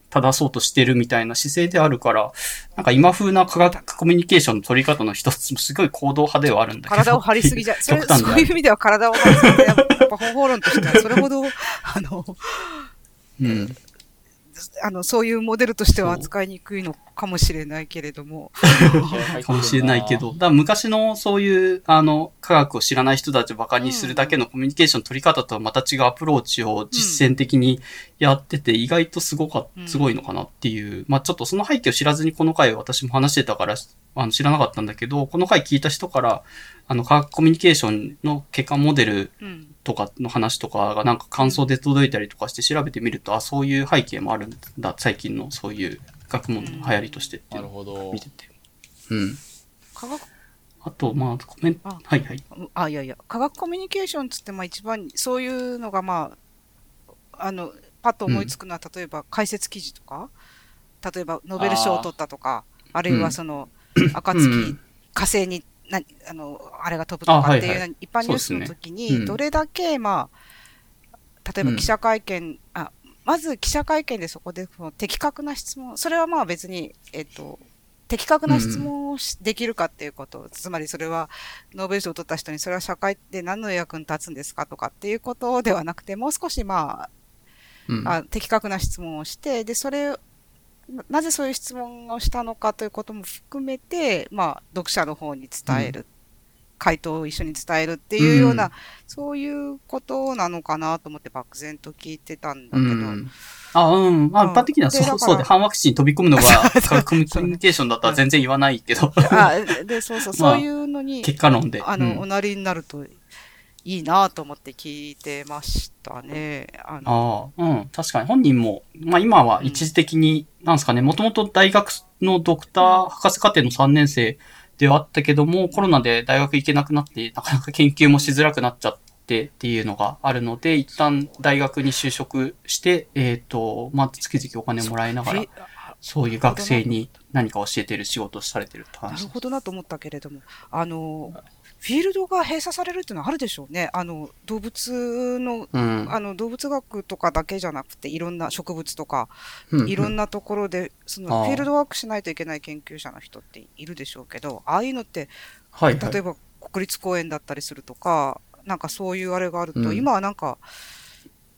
Speaker 1: 正そうとしてるみたいな姿勢であるから、なんか今風な科学コミュニケーションの取り方の一つもすごい行動派ではあるんだけど。
Speaker 3: 体を張りすぎじゃ、それそういう意味では体を張りすぎて、やっぱ方法論としてはそれほど、あの、
Speaker 1: うん。
Speaker 3: あの、そういうモデルとしては扱いにくいのかもしれないけれども、*laughs*
Speaker 1: かもしれないけど、*laughs* だから昔のそういう、あの、科学を知らない人たちをバカにするだけのコミュニケーションの取り方とはまた違うアプローチを実践的にやってて、意外とすごか
Speaker 3: う、ん。
Speaker 1: すごいのかなっていう、まあちょっとその背景を知らずにこの回を私も話してたから、あの知らなかったんだけど、この回聞いた人から、あの、科学コミュニケーションの結果モデル
Speaker 3: うん。
Speaker 1: とかの話とかがなんか感想で届いたりとかして調べてみると、あ、そういう背景もあるんだ、最近のそういう学問の流行りとしてっていうのを
Speaker 2: なるほど
Speaker 1: 見。てて。うん。
Speaker 3: 科学、
Speaker 1: あと、まあ、コメント、
Speaker 3: あ
Speaker 1: はいはい。
Speaker 3: あ、いやいや、科学コミュニケーションつって、まあ一番、そういうのがまあ、あの、パッと思いつくのは、例えば解説記事とか、例えばノーベル賞を取ったとか、あるいはその、暁、
Speaker 1: うん
Speaker 3: 火星に、なあの、あれが飛ぶとかっていう、
Speaker 1: あはいはい
Speaker 3: 一般ニュースの時に、
Speaker 1: ね。うん。
Speaker 3: どれだけ、まあ、例えば記者会見、あ、まず記者会見でそこでその的確な質問、それはまあ別に、えっと、的確な質問をし、できるかっていうこと、つまりそれは、ノーベル賞を取った人に、それは社会で何の役に立つんですかとかっていうことではなくて、もう少しまあ、
Speaker 1: うん。
Speaker 3: あ的確な質問をして、で、それを、ななぜそういう質問をしたのかということも含めて、まあ、読者の方に伝える、回答を一緒に伝えるっていうような、
Speaker 1: うん。
Speaker 3: そういうことなのかなと思って漠然と聞いてたんだけど、
Speaker 1: うん。あ、うん。まあ、
Speaker 3: うん。
Speaker 1: 一般的にはそう、そうで、反ワクチンに飛び込むのが、*laughs* コミュニケーションだったら全然言わないけど、
Speaker 3: あで、そうそう、*laughs*
Speaker 1: まあ
Speaker 3: そういうのに、
Speaker 1: 結果論で。
Speaker 3: あの、
Speaker 1: うん。
Speaker 3: おなりになるといいなと思って聞いてましたね。あの
Speaker 1: ああ、うん。確かに本人も、まあ今は一時的に、なんですかね、もともと大学のドクター博士課程の3年生ではあったけども、コロナで大学行けなくなって、なかなか研究もしづらくなっちゃってっていうのがあるので、一旦大学に就職して、えっ、と、まあ、月々お金もらいながら
Speaker 3: え、
Speaker 1: そういう学生に何か教えてる仕事をされてるって
Speaker 3: な
Speaker 1: 話
Speaker 3: るほどなと思ったけれども、あの、フィールドが閉鎖されるっていうのはあるでしょうね。あの、動物の、
Speaker 1: うん。
Speaker 3: あの、動物学とかだけじゃなくて、いろんな植物とか、
Speaker 1: うん
Speaker 3: いろんなところで、そのフィールドワークしないといけない研究者の人っているでしょうけど、ああいうのって、
Speaker 1: はい、はい。
Speaker 3: 例えば国立公園だったりするとか、なんかそういうあれがあると、
Speaker 1: うん
Speaker 3: 今はなんか、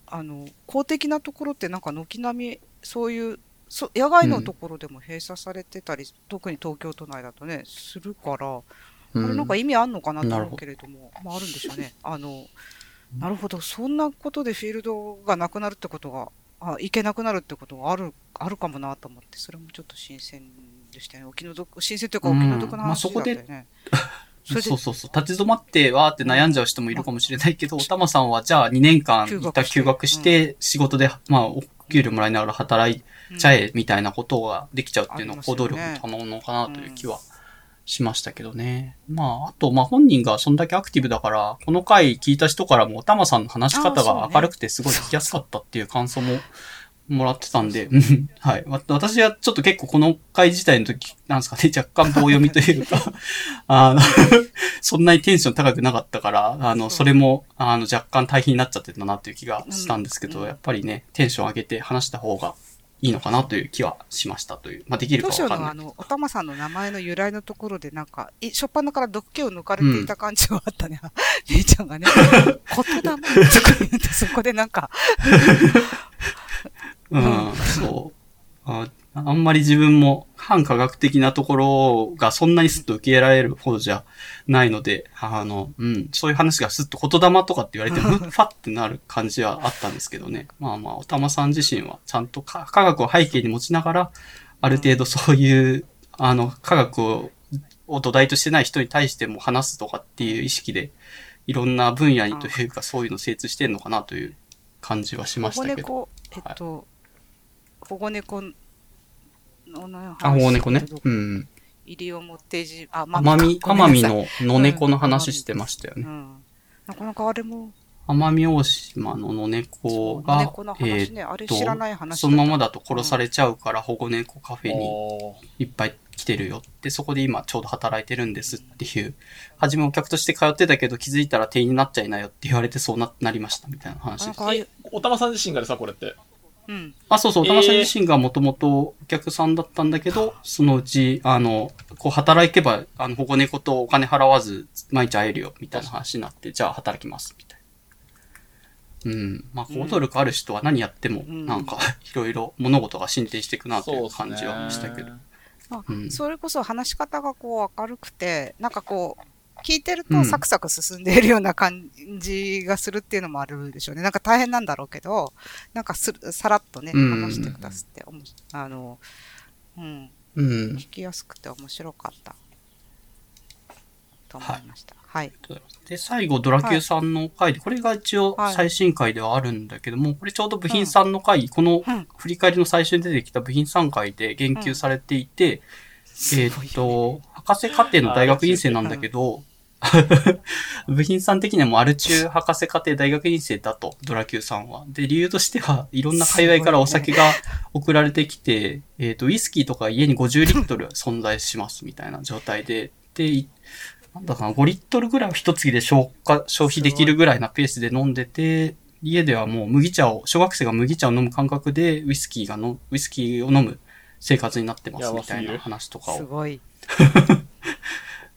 Speaker 3: あの、公的なところってなんか軒並み、そういう、そ野外のところでも閉鎖されてたり、特に東京都内だとね、するから、
Speaker 1: うん
Speaker 3: あれなんか意味あんのかなと思うけれども、まああるんでしょうね。あの、なるほど、そんなことでフィールドがなくなるってことが、あ、行けなくなるってことがある、あるかもなと思って、それもちょっと新鮮でしたね。お気の毒、新鮮というかお気の毒な
Speaker 1: うんまあ
Speaker 3: 話だ
Speaker 1: そこで
Speaker 3: ったよね。それで *laughs*
Speaker 1: そうそうそう。立ち止まってわーって悩んじゃう人もいるかもしれないけど、おたまさんはじゃあ2年間一旦休学して、仕事で、まあ、お給料もらいながら働いちゃえ、みたいなことができちゃうっていうのは、行動力の賜物かなという気はしましたけどね。まあ、あと、まあ本人がそんだけアクティブだから、この回聞いた人からも、おたまさんの話し方が明るくてすごい聞きやすかったっていう感想ももらってたんで、う *laughs* んはい。わ私はちょっと結構この回自体の時、なんですかね、若干棒読みというか、*laughs* あの、*laughs* そんなにテンション高くなかったから、あの、
Speaker 3: そ
Speaker 1: れも、あの、若干大変になっちゃってたなっていう気がしたんですけど、
Speaker 3: うん
Speaker 1: やっぱりね、テンション上げて話した方がいいのかなという気はしましたという。まあ、できるかわかんない。
Speaker 3: のあの、おたまさんの名前の由来のところでなんか、い初っ端から毒気を抜かれていた感じはあったね。*laughs* 姉ちゃんがね、*laughs* 言霊とか言うとそこでなんか、*laughs*
Speaker 1: うん、そう。ああんまり自分も反科学的なところがそんなにスッと受け入れられる方じゃないので、あの、うん、そういう話がスッと言霊とかって言われても、*laughs* ファってなる感じはあったんですけどね。まあまあ、おたまさん自身はちゃんとか科学を背景に持ちながら、ある程度そういう、あの、科学を、を土台としてない人に対しても話すとかっていう意識で、いろんな分野にというか、そういうの精通してんのかなという感じはしま
Speaker 3: 保護
Speaker 1: したけど。
Speaker 3: 猫、えっと、保護猫のの
Speaker 1: あ、保護猫ね
Speaker 3: 話。
Speaker 1: うん。
Speaker 3: 西表島、あ、
Speaker 1: 奄美、の野猫の話してましたよね。
Speaker 3: うん。なかなかあれも、
Speaker 1: 奄美大島の野猫がえ
Speaker 3: 話ね、あれ
Speaker 1: ーっとそのままだと殺されちゃうから保護猫カフェにいっぱい来てるよって、そこで今ちょうど働いてるんですっていう、初めお客として通ってたけど気づいたら店員になっちゃいなよって言われてそうななりましたみたいな話です。
Speaker 2: おたまさん自身がでさ、これって？
Speaker 3: うん。
Speaker 1: あ、そうそう、
Speaker 2: えー
Speaker 1: 田中さん自身がもともとお客さんだったんだけど、そのうち、あの、こう働けば、あの、保護猫とお金払わず、毎日会えるよ、みたいな話になって、じゃあ働きます、みたいな。うん。まあ、行動力ある人は何やっても、
Speaker 3: うん
Speaker 1: なんか、*laughs* いろいろ物事が進展していくなとい
Speaker 2: そう
Speaker 1: 感じはしたけど。
Speaker 3: まあ
Speaker 1: うん
Speaker 3: それこそ話し方がこう明るくて、なんかこう、聞いてる
Speaker 1: うん
Speaker 3: とサクサク進んでいるような感じがするっていうのもあるでしょうね。なんか大変なんだろうけど、なんかすさらっとね、
Speaker 1: うん
Speaker 3: 話してくださって、おもしあの、うん、
Speaker 1: うん。
Speaker 3: 聞きやすくて面白かった。と思いました。はい。
Speaker 1: で、最後、ドラキューさんの回で、これが一応
Speaker 3: はい
Speaker 1: 最新回ではあるんだけども、これちょうど部品さんの回、この
Speaker 3: うん
Speaker 1: 振り返りの最初に出てきた部品さん回で言及されていて、えーっと、博士課程の大学院生なんだけど、*laughs* 部品さん的にはもうアル中博士課程大学院生だと、ドラキューさんは。で、理由としては、いろんな界隈からお酒が送られてきて、*laughs* えーっと、ウイスキーとか家に50リットル存在しますみたいな状態で、で、いなんだかな、5リットルぐらいを一月で消化、消費できるぐらいなペースで飲んでて、家ではもう麦茶を、小学生が麦茶を飲む感覚でウイスキーがの、ウイスキーを飲む生活になってますみたいな話とかを
Speaker 3: すごい。*laughs*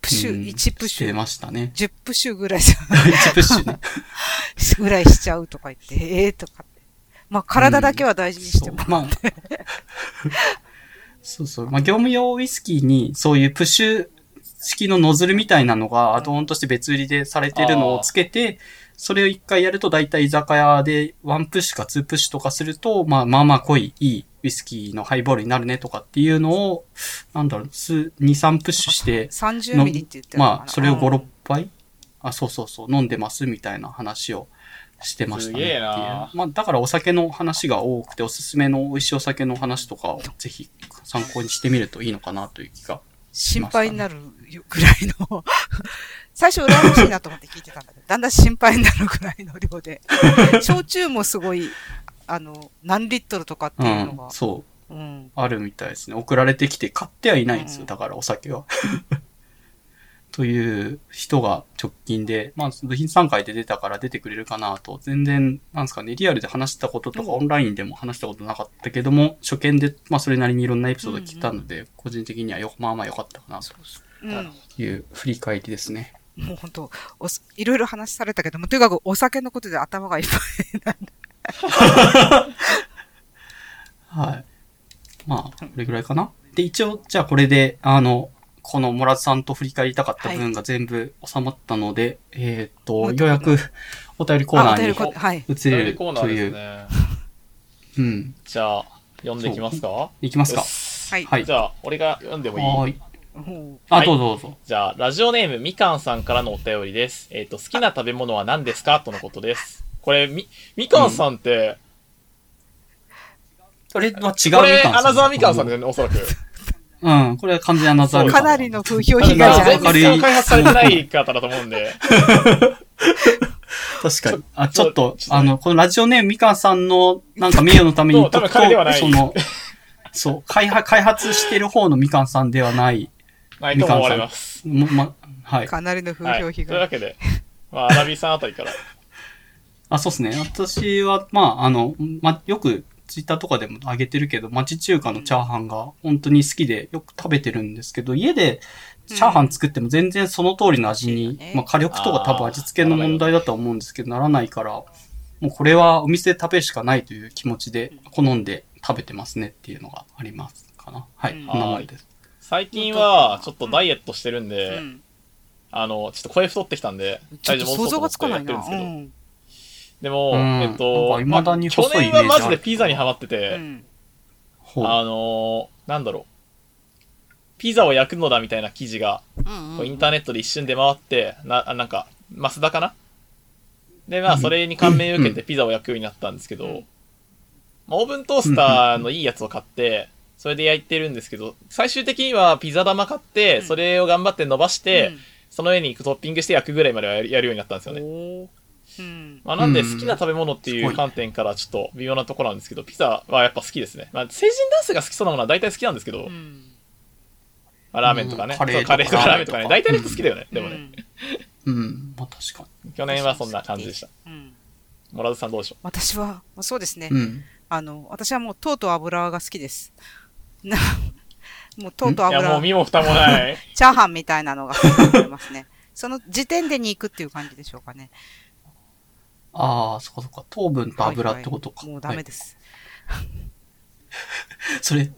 Speaker 3: プシュ、
Speaker 1: うん
Speaker 3: 1プ
Speaker 1: して
Speaker 3: シュ、
Speaker 1: ましたね。
Speaker 3: 10プシュぐらいじゃ
Speaker 1: 1プッシュね。
Speaker 3: ぐらいしちゃうとか言って、*laughs* ええとかって。まあ、体だけは大事にしても
Speaker 1: そうまあ、そうそう。まあ、業務用ウイスキーにそういうプッシュ式のノズルみたいなのがアドオンとして別売りでされてるのをつけて、それを一回やると大体居酒屋でワンプッシュかツープッシュとかすると、まあまあまあ濃い、いいウイスキーのハイボールになるねとかっていうのを、なんだろう、数、2、3プッシュして、
Speaker 3: 30ミリって言って
Speaker 1: まあ、それを5、
Speaker 3: うん。
Speaker 1: 6杯あ、そうそうそう、飲んでますみたいな話をしてましたねっていまあ、だからお酒の話が多くて、おすすめの美味しいお酒の話とかをぜひ参考にしてみるといいのかなという気が
Speaker 3: 心配になるぐらいの、最初羨ましいなと思って聞いてたんだけど、だんだん心配になるぐらいの量で。*laughs* 焼酎もすごい、あの、何リットルとかって
Speaker 1: う
Speaker 3: いうのが
Speaker 1: ん、。そう。
Speaker 3: うん。
Speaker 1: あるみたいですね。送られてきて買ってはいないんですよ。
Speaker 3: うん
Speaker 1: だからお酒は。*laughs* という人が直近で、まあ、部品3回で出たから出てくれるかなと、全然、なんですかね、リアルで話したこととか、
Speaker 3: うん
Speaker 1: オンラインでも話したことなかったけども、初見で、まあ、それなりにいろんなエピソード聞いたので、個人的にはよ、まあまあ良かったかなと
Speaker 3: うん。
Speaker 1: いう振り返りですね。
Speaker 3: もう本当おすいろいろ話されたけども、とにかくお酒のことで頭がいっぱいなんで。
Speaker 1: はい。まあ、これぐらいかな。で、一応、じゃあこれで、あの、このモラズさんと振り返りたかった分が全部収まったので、えっ、と、
Speaker 3: はい
Speaker 1: ようやくお便りコーナー。に移れる
Speaker 2: コーナー
Speaker 1: という。
Speaker 2: ですね。
Speaker 1: うん。
Speaker 2: じゃあ、読んでいきますか？
Speaker 1: いきますか
Speaker 3: はい。
Speaker 1: はい
Speaker 2: じゃあ、俺が読んでもいい
Speaker 1: あ、
Speaker 2: はい
Speaker 1: どうぞどうぞ。
Speaker 2: じゃあ、ラジオネームみかんさんからのお便りです。えっ、と、好きな食べ物は何ですか？とのことです。これ、み、みかんさんって、
Speaker 1: それ？は違うみ
Speaker 2: これ、
Speaker 1: かんさん。
Speaker 2: アナザーみかんさんですね、おそらく。*laughs*
Speaker 1: うん。これは完全にアナザー
Speaker 3: う
Speaker 1: みかん。
Speaker 3: かなりの風評被害じ
Speaker 2: まあ
Speaker 3: ゃない
Speaker 2: 全然開発されてない方だと思うんで。*laughs*
Speaker 1: 確かに。あ、ち
Speaker 2: ちょ
Speaker 1: ょっとあの、このラジオネームみかんさんの、なんか名誉のために *laughs*
Speaker 2: そう多分彼ではない
Speaker 1: その、そう、開発、開発してる方のみかんさんではない、
Speaker 2: ないと思われます。
Speaker 1: もま、はい。
Speaker 3: かなりの風評被害。
Speaker 2: いうわけで、まあ、*laughs* アラビさんあたりから。
Speaker 1: あ、そうですね。私は、まあ、あの、ま、よく、ツイッターとかでも上げてるけど、町中華のチャーハンが本当に好きでよく食べてるんですけど、家でチャーハン作っても全然その通りの味に、
Speaker 3: うん
Speaker 1: まあ火力とか多分味付けの問題だとは思うんですけど、ならないから、もうこれはお店で食べるしかないという気持ちで好んで食べてますねっていうのがありますかな。はい。
Speaker 3: うん
Speaker 1: こんなもんです。
Speaker 2: 最近は、ちょっとダイエットしてるんで、
Speaker 3: うん。
Speaker 2: あの、ちょっと声太ってきたんで、
Speaker 3: ちょっと想像がつかないな。
Speaker 2: 体重戻そうと思ってやってるんですけど。
Speaker 3: うん。
Speaker 2: でも、
Speaker 1: うん。
Speaker 2: えっと、まあ去年はマジでピザにハマってて、
Speaker 3: うん。
Speaker 2: あのーなんだろう。ピザを焼くのだみたいな記事が、
Speaker 3: うん
Speaker 2: こうインターネットで一瞬出回って、な、あなんか、マスダかな？で、まあ、それに感銘を受けてピザを焼くようになったんですけど、
Speaker 3: うん。
Speaker 2: まあ、オーブントースターのいいやつを買って、それで焼いてるんですけど、最終的にはピザ玉買って、
Speaker 3: うん
Speaker 2: それを頑張って伸ばして、
Speaker 3: うん
Speaker 2: その上にトッピングして焼くぐらいまではやるようになったんですよね。まあ、なんで
Speaker 1: うん
Speaker 2: 好きな食べ物っていう観点からちょっと微妙なところなんですけど、ピザはやっぱ好きですね。まあ、成人男性が好きそうなものは大体好きなんですけど、
Speaker 3: うん。
Speaker 2: まあ、ラーメンとかね、
Speaker 1: うんカレーとか
Speaker 2: そうカレーとかラーメンとかね、大体の人好きだよね、でもね。
Speaker 1: うん。まあ確か
Speaker 2: 去年はそんな感じでした。モラズさんどうでしょ
Speaker 3: 私は、まあそうですね
Speaker 1: に。。うん。
Speaker 3: あの、私はもう糖と油が好きです。な、*laughs* もう糖と
Speaker 2: ういや、もう
Speaker 3: 油、
Speaker 2: 身も蓋もない。*laughs*
Speaker 3: チャーハンみたいなのが好きだと思いますね。*laughs* その時点で肉っていう感じでしょうかね。
Speaker 1: ああ、そっかそっか。糖分と油ってことか。
Speaker 3: はいはいもうダメ
Speaker 1: はい
Speaker 3: です。
Speaker 1: それ、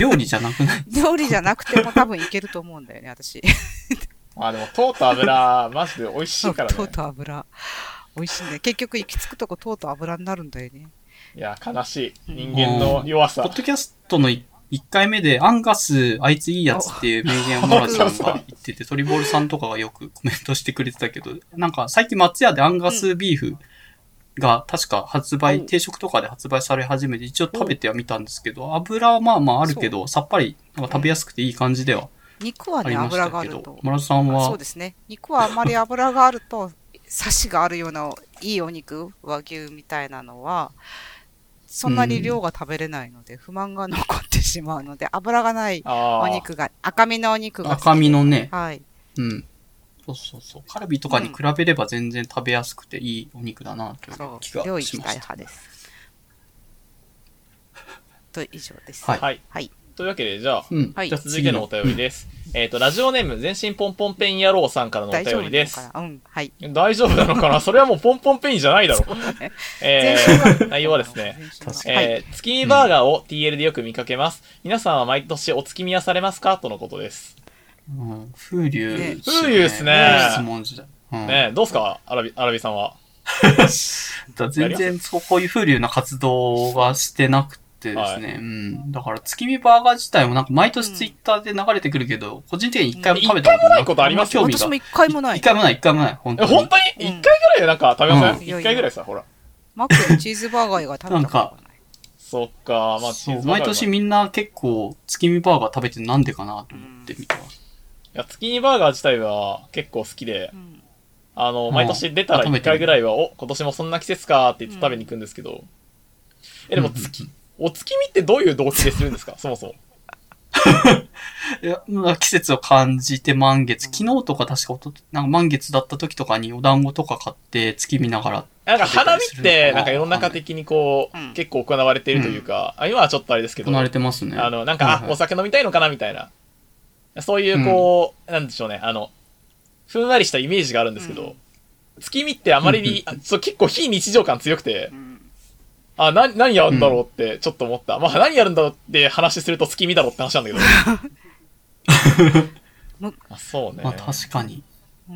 Speaker 1: 料理じゃなくない？
Speaker 3: 料理じゃなくても多分いけると思うんだよね、私。
Speaker 2: まあでも、糖と油、マジで美味しいからね
Speaker 3: 糖。と油。美味しいね。結局行き着くとこ糖と油になるんだよね。
Speaker 2: いや、悲しい。人間の弱さ
Speaker 1: ポッ。ドキャストの1回目で、アンガス、あいついいやつっていう名言をモラちゃんが言ってて、トリボールさんとかがよくコメントしてくれてたけど、なんか最近松屋でアンガスビーフが確か発売、
Speaker 3: うん。
Speaker 1: 定食とかで発売され始めて、一応食べてはみたんですけど、油はまあまああるけど、さっぱり、なんか食べやすくていい感じでは
Speaker 3: 肉はね、
Speaker 1: ありまし
Speaker 3: 油
Speaker 1: たけど
Speaker 3: があると、。
Speaker 1: モラさん
Speaker 3: あそ
Speaker 1: は
Speaker 3: うですね。肉はあんまり油があると、サシがあるようないいお肉、和牛みたいなのは、そんなに量が食べれないので、不満が残ってしまうので、油がない。お肉が、赤身のお肉が
Speaker 1: 赤身のね、
Speaker 3: はい。
Speaker 1: うん。そうそうそう。カルビとかに比べれば全然食べやすくていいお肉だなという
Speaker 3: そう
Speaker 1: 気が、しました。
Speaker 3: たい派です。*laughs* と、以上です。
Speaker 1: はい
Speaker 2: はい。
Speaker 3: はい。
Speaker 2: というわけで、じゃあ、
Speaker 1: うん。
Speaker 3: はい
Speaker 2: じゃあ続いてのお便りです。えっと、ラジオネーム、全身ポンポンペン野郎さんからのお
Speaker 3: 大丈夫
Speaker 2: 便りです
Speaker 3: なの。かなうん。はい。
Speaker 2: 大丈夫なのかな？それはもうポンポンペンじゃないだろ。えー、内容はですね、
Speaker 1: 確か
Speaker 3: はい。
Speaker 2: えー、月見バーガーを TL でよく見かけます。皆さんは毎年お月見はされますか？とのことです。
Speaker 1: うん、風流、
Speaker 3: ね
Speaker 2: 風流っすね
Speaker 1: 質問時代。うん、
Speaker 2: ねえ、どうすか？アラビ、アラビさんは。*laughs*
Speaker 1: だ全然そう、こういう風流な活動はしてなくてですね。うん。だから、月見バーガー自体もなんか毎年ツイッターで流れてくるけど、個人的に一回も食べたこと
Speaker 2: 一回もないことあります？
Speaker 1: 興味が
Speaker 3: 私も一回もない
Speaker 1: 一。回もない、一回もない。本
Speaker 2: え、
Speaker 1: 当に。
Speaker 2: 本当に？一回ぐらいなんか食べませ
Speaker 1: うん
Speaker 2: ん一回ぐらいさ、ほら。
Speaker 3: マックでチーズバーガー以外食べたことがない。
Speaker 2: そっか、まあ、チ
Speaker 1: そう、
Speaker 2: ーズバーガー
Speaker 1: 毎年みんな結構月見バーガー食べてなんでかなと思って見てます。
Speaker 2: いや、月見バーガー自体は結構好きで
Speaker 3: う、ん
Speaker 2: あの、
Speaker 1: うん
Speaker 2: 毎年出たら1
Speaker 1: あ食べてる
Speaker 2: 回ぐらいは、お、今年もそんな季節かって言って食べに行くんですけど、え、でも
Speaker 1: うんうんうん
Speaker 2: 月、お月見ってどういう動機でするんですか？*laughs* そもそも。
Speaker 1: いや、まあ季節を感じて満月。昨日とか確かおと、なんか満月だった時とかにお団子とか買って月見ながら。
Speaker 2: なんか花見って、なんか世の中的にこう、
Speaker 3: うん。
Speaker 2: 結構行われているというか、あ今はちょっとあれですけど、
Speaker 1: 行われてますね。
Speaker 2: あの、なんか、あ、
Speaker 1: はいはい。
Speaker 2: お酒飲みたいのかなみたいな。そういう、こう、なんでしょうね、あの、ふんわりしたイメージがあるんですけど、
Speaker 3: うん。
Speaker 2: 月見ってあまりに、あそう結構非日常感強くて
Speaker 3: う、ん
Speaker 2: あ、な、何やるんだろうってちょっと思った。まあ、何やるんだろうって話すると月見だろうって話なんだけど。*laughs* *laughs* あそうね。
Speaker 1: まあ確かに。
Speaker 3: うん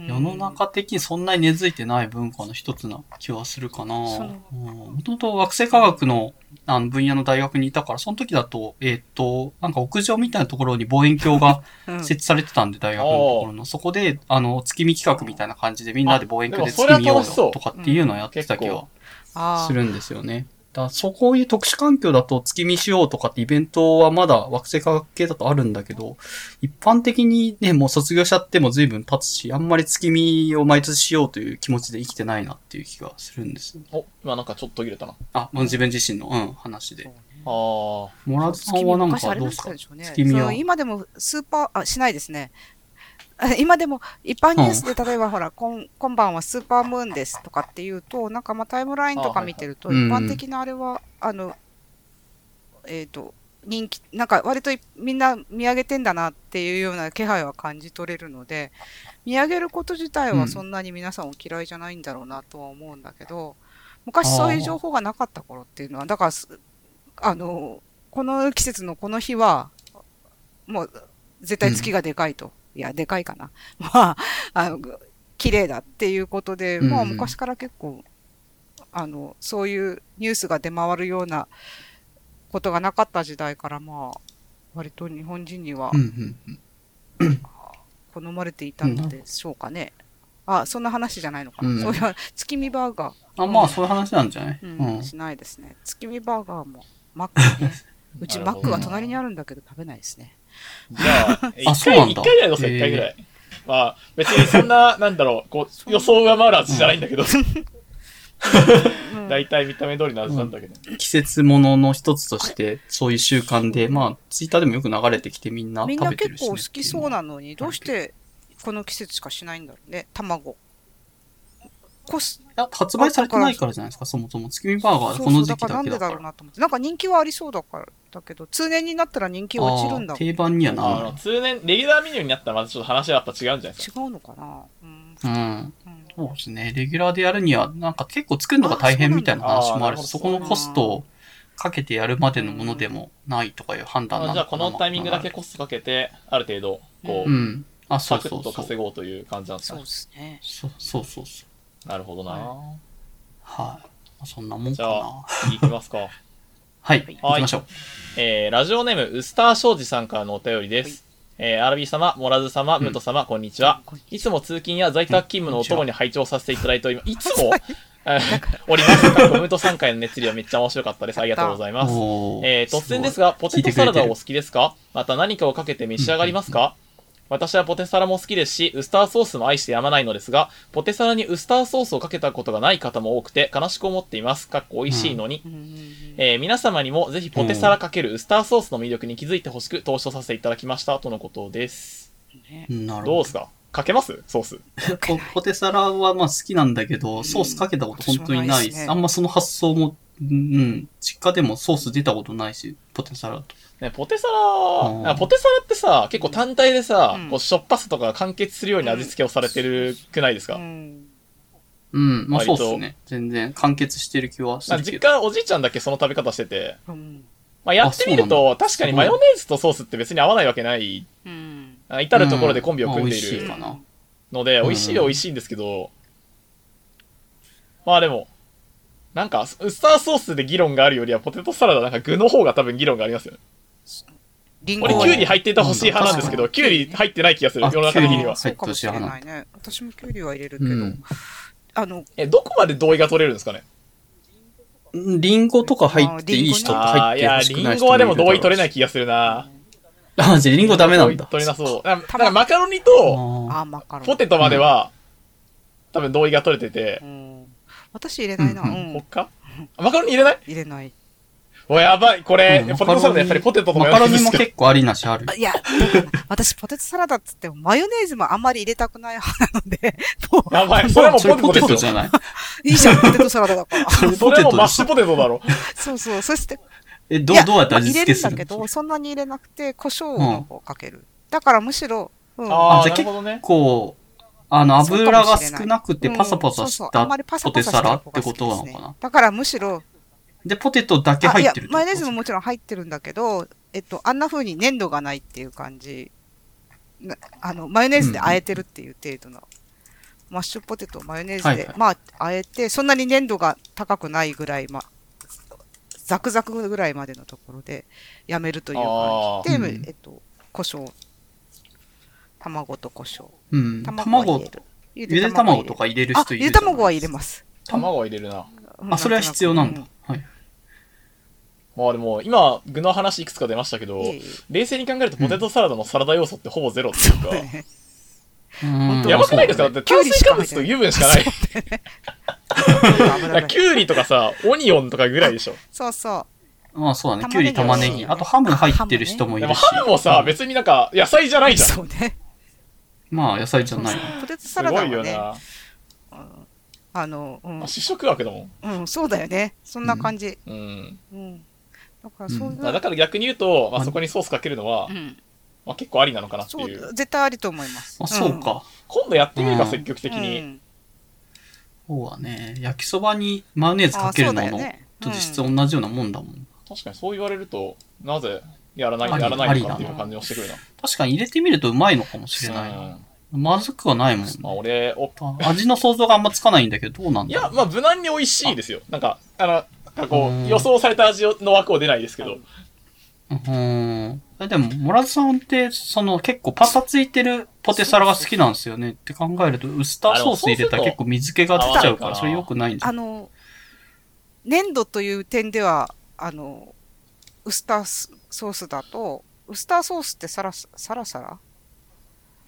Speaker 1: 世の中的にそんなに根付いてない文化の一つな気はするかな。もともと惑星科学のあの分野の大学にいたから、その時だと、えーっと、なんか屋上みたいなところに望遠鏡が *laughs*
Speaker 3: うん
Speaker 1: 設置されてたんで、大学のところの。そこで、あの、月見企画みたいな感じでみんなで望遠鏡で月見ようよとかっていうのをやってた気は
Speaker 3: あ
Speaker 1: するんですよね。だそこういう特殊環境だと月見しようとかってイベントはまだ惑星科学系だとあるんだけど、一般的にね、もう卒業しちゃっても随分経つし、あんまり月見を毎年しようという気持ちで生きてないなっていう気がするんですよ。
Speaker 2: お、今なんかちょっと途切れたな。
Speaker 1: あ、もう自分自身の、うん、話で。
Speaker 2: ああ。
Speaker 1: モラズさんはなんかどうですか？
Speaker 3: 月見昔ありましたでしょうね
Speaker 1: 月見は
Speaker 3: 今でもスーパー、あ、しないですね。あ *laughs* 今でも一般ニュースで例えばほら、こん今晩はスーパームーンですとかっていうと、なんかまあタイムラインとか見てると、一般的なあれは、あの、えっ、と、人気、なんか割といみんな見上げてんだなっていうような気配は感じ取れるので、見上げること自体はそんなに皆さんお嫌いじゃないんだろうなとは思うんだけど、昔そういう情報がなかった頃っていうのは、だからす、あの、この季節のこの日は、もう絶対月がでかいと。いや、でかいかな。*laughs* まあ、あの、綺麗だっていうことで、
Speaker 1: うん
Speaker 3: まあ昔から結構、あの、そういうニュースが出回るようなことがなかった時代から、まあ、割と日本人には。好まれていたのでしょうかね。あ、そんな話じゃないのかな。
Speaker 1: うん
Speaker 3: そういう、月見バーガー、
Speaker 1: あ、まあそういう話なんじゃない？
Speaker 3: うん
Speaker 1: うん。
Speaker 3: しないですね。月見バーガーも、マックね。*laughs* うちマックは隣にあるんだけど食べないですね。
Speaker 2: じゃあ、*laughs*
Speaker 1: あ
Speaker 2: 一回、
Speaker 1: そうなんだ
Speaker 2: 一回ぐらいどうすか、
Speaker 1: へー
Speaker 2: 一回ぐらい。まあ、別にそんな、なんだろう、こう、予想を上回る味じゃないんだけど、
Speaker 3: うん *laughs*
Speaker 2: 大体見た目通りの味なんだけど。
Speaker 1: 季節ものの一つとして、そういう習慣で、まあ、ツイッターでもよく流れてきてみんな
Speaker 3: みんな
Speaker 1: 食べてるし、ね。
Speaker 3: 結構好きそうなのに、どうしてこの季節しかしないんだろうね、卵。コス
Speaker 1: 発売されてないからじゃないですか、そもそも。月見バーガー
Speaker 3: そうそう、
Speaker 1: はこの時期
Speaker 3: だからなんで
Speaker 1: だけだから。
Speaker 3: だろうなと思って。なんか人気はありそうだから、だけど、通年になったら人気落ちるんだ
Speaker 1: 定番にはな
Speaker 2: あ
Speaker 1: ら
Speaker 2: の、通年、レギュラーメニューになったらまたちょっと話はやっぱ違うんじゃないですか。
Speaker 3: 違うのかなうん。
Speaker 1: うん。
Speaker 3: うん
Speaker 1: そうですね。レギュラーでやるには、なんか結構作るのが大変みたいな話もあるし、
Speaker 2: あー
Speaker 1: そこのコストをかけてやるまでのものでもないとかいう判断なのかな。
Speaker 2: あじゃあ、このタイミングだけコストかけて、ある程度、こう、
Speaker 1: うん。あ、そうそうそう。
Speaker 2: 稼ごうという感じなんです
Speaker 3: そう
Speaker 2: かね。
Speaker 3: ですね。
Speaker 1: そうそうそうそう。
Speaker 2: なるほどな、
Speaker 1: はいまあそんなもん
Speaker 2: じゃ
Speaker 1: かな。
Speaker 2: あ、次行きますか。*laughs*
Speaker 1: はい。行きましょう。
Speaker 2: えー、ラジオネーム、ウスター庄司さんからのお便りです。えー、アラビー様、モラズ様、ムト様、こんにちは。いつも通勤や在宅勤務のお供に拝聴させていただいております。いつも *laughs* えーおります。過去ムート3回の熱量はめっちゃ面白かったです。*laughs* ありがとうございます。えー、突然ですが、ポテトサラダお好きですか？また何かをかけて召し上がりますか？私はポテサラも好きですし、ウスターソースも愛してやまないのですが、ポテサラにウスターソースをかけたことがない方も多くて悲しく思っています。かっこ美味しいのに。
Speaker 3: うんうんうん
Speaker 2: えー皆様にもぜひポテサラかけるウスターソースの魅力に気づいてほしく投書させていただきましたとのことです。
Speaker 3: ね
Speaker 1: なるほ
Speaker 2: どうですか？かけます？ソース。
Speaker 1: ど。ポポテサラはまあ好きなんだけど、ソースかけたこと本当にない
Speaker 3: 私もないですね
Speaker 1: あんまその発想も、うん、実家でもソース出たことないし、ポテサラと。
Speaker 2: ね、ポテサ
Speaker 1: うん。
Speaker 2: ラ、あポテサラってさ、結構単体でさ、
Speaker 3: うん。
Speaker 2: こうしょっぱさとかが完結するように味付けをされてるくないですか、
Speaker 3: うん。
Speaker 1: うん、まあそうっすね。全然完結してる気はす
Speaker 2: まあ
Speaker 1: るけど。
Speaker 2: 実家おじいちゃんだけその食べ方してて、
Speaker 3: うん。
Speaker 2: まあ、やってみると、確かにマヨネーズとソースって別に合わないわけない、
Speaker 3: うん。
Speaker 2: あ至るところでコンビを組んでいる
Speaker 1: かな。
Speaker 2: ので、
Speaker 1: うん
Speaker 2: 美味しいは美味しいんですけど、まあでも、なんか、ウスターソースで議論があるよりは、ポテトサラダなんか具の方が多分議論がありますよね。俺、
Speaker 3: リンゴは
Speaker 2: キュウリ入ってた欲しい派なんですけど、
Speaker 1: うん
Speaker 2: キュウリ入ってない気がする、
Speaker 1: あ
Speaker 2: 世の中的には。
Speaker 3: そうかもしれないね。私もキュウリは入れるけど、
Speaker 1: うん。
Speaker 3: あの、
Speaker 2: え、どこまで同意が取れるんですかね？
Speaker 1: リンゴとか入っていい人と
Speaker 2: ああ、
Speaker 1: 入ってほし
Speaker 2: リ
Speaker 1: くない人もいる
Speaker 2: ンゴはでも同意取れ
Speaker 1: な
Speaker 2: ない気がするな。
Speaker 1: あ、マジでリンゴダメなんだ。
Speaker 2: 取れなそう。だからだからマカロニ
Speaker 1: あ
Speaker 2: と
Speaker 1: ー
Speaker 3: あー、マカロン。
Speaker 2: ポテトまでは、多分同意が取れてて
Speaker 3: う、ん。私入れないな。う
Speaker 1: うん
Speaker 3: ん。
Speaker 2: 他マカロニ入れない？
Speaker 3: 入れない。
Speaker 2: お、やばい。これ、
Speaker 1: うん
Speaker 2: ポテトサラダやっぱりポテトとマ
Speaker 1: マカロニも結構ありなしある
Speaker 3: あ。いや、私ポテトサラダっつってもマヨネーズもあんまり入れたくない派なので、もう、
Speaker 2: やばい。それはも
Speaker 1: ポ
Speaker 2: ポテト
Speaker 1: じゃない。
Speaker 3: いいじゃん、ポテトサラダだから。*laughs*
Speaker 1: それ
Speaker 2: もマッシュポテトだろ。*laughs*
Speaker 3: そうそう。そして、
Speaker 1: え、ど
Speaker 3: いうや
Speaker 1: どうやって味
Speaker 3: 入れるん
Speaker 1: 付けするの
Speaker 3: だけど、そんなに入れなくて、胡椒の方かける。だからむしろ、うん。
Speaker 2: ああ、
Speaker 1: じゃあ
Speaker 2: なるほどね。
Speaker 1: こう、あの、油が少なくてパサパサ
Speaker 3: うん
Speaker 1: したポテ
Speaker 3: パサ
Speaker 1: ラってことなのかな？
Speaker 3: だからむしろ、
Speaker 1: で、ポテトだけ入ってる
Speaker 3: マヨネーズももちろん入ってるんだけど、えっと、あんな風に粘度がないっていう感じ。なあの、マヨネーズで和えてるっていう程度の。マッシュポテトをマヨネーズで、
Speaker 1: はいはい
Speaker 3: まあ、和えて、そんなに粘度が高くないぐらい、まあ、ザクザクぐらいまでのところでやめるという感じで、えっと、胡椒、卵と胡椒。
Speaker 1: うん。
Speaker 3: 卵は
Speaker 1: 卵
Speaker 3: 入れる。ゆ
Speaker 1: ゆで卵とか入れる
Speaker 3: あ、
Speaker 1: 人いる
Speaker 3: ゆで卵は入れます。
Speaker 2: 卵を入れるな。
Speaker 3: うん
Speaker 1: あ、それは必要なんだ
Speaker 3: う。
Speaker 1: はい。
Speaker 2: まあでも、今、具の話いくつか出ましたけど
Speaker 3: いえいえ、
Speaker 2: 冷静に考えるとポテトサラダのサラダ要素ってほぼゼロっていうか、
Speaker 3: ね
Speaker 1: うん
Speaker 3: 当
Speaker 2: やばくないですか？だって炭水化物と油分しかない。*laughs* キュウリとかさ、オニオンとかぐらいでしょ。
Speaker 3: そうそう。
Speaker 1: まあそうだね。きゅうり、玉ねぎ。あとハム入ってる人もい
Speaker 2: でも
Speaker 1: るし。
Speaker 2: ハムもさ、別になんか野菜じゃないじゃん。す
Speaker 3: そうね。
Speaker 1: まあ野菜じゃない。
Speaker 3: ポテトサラダ
Speaker 2: ごいよ
Speaker 3: はね、
Speaker 2: な。
Speaker 3: あの、うん
Speaker 2: まあ、試食枠だもん。
Speaker 3: うん、そうだよね。そんな感じ。
Speaker 2: うん。
Speaker 3: うん。だからそういう、
Speaker 2: まあだから逆に言うと、まあ、そこにソースかけるのは
Speaker 3: う、ん。
Speaker 2: まあ、結構ありなのかなって
Speaker 3: そ、
Speaker 2: いうう。
Speaker 3: 絶対ありと思います。
Speaker 1: あ、そうか。
Speaker 2: 今度やってみるか、
Speaker 1: うん
Speaker 2: 積極的
Speaker 3: うん。
Speaker 2: に。
Speaker 3: うん
Speaker 1: そうだね。焼きそばにマヨネーズかけるのの
Speaker 3: ね
Speaker 1: と実質同じようなもんだもん。
Speaker 2: 確かにそう言われると、なぜやらない、やらないのかっていう感じもしてくるな。
Speaker 1: 確かに入れてみるとうまいのかもしれないな。
Speaker 2: うん
Speaker 1: まずくはないもんね。
Speaker 2: まあ俺、お
Speaker 1: 味の想像があんまつかないんだけど、どうなんだろう、
Speaker 2: いやまあ無難に美味しいですよ。なんか、あの、なんかこ
Speaker 1: うん
Speaker 2: う、予想された味の枠を出ないですけど。
Speaker 1: うーん。えでも、モラズさんって、その結構パサついてるポテサラが好きなんですよねって考えると、ウスターソース入れたら結構水気が出ちゃうから、
Speaker 2: あ
Speaker 1: それ良くないんじゃん。
Speaker 3: あの、粘土という点では、あの、ウスターソースだと、ウスターソースってサラササラサラ
Speaker 1: さ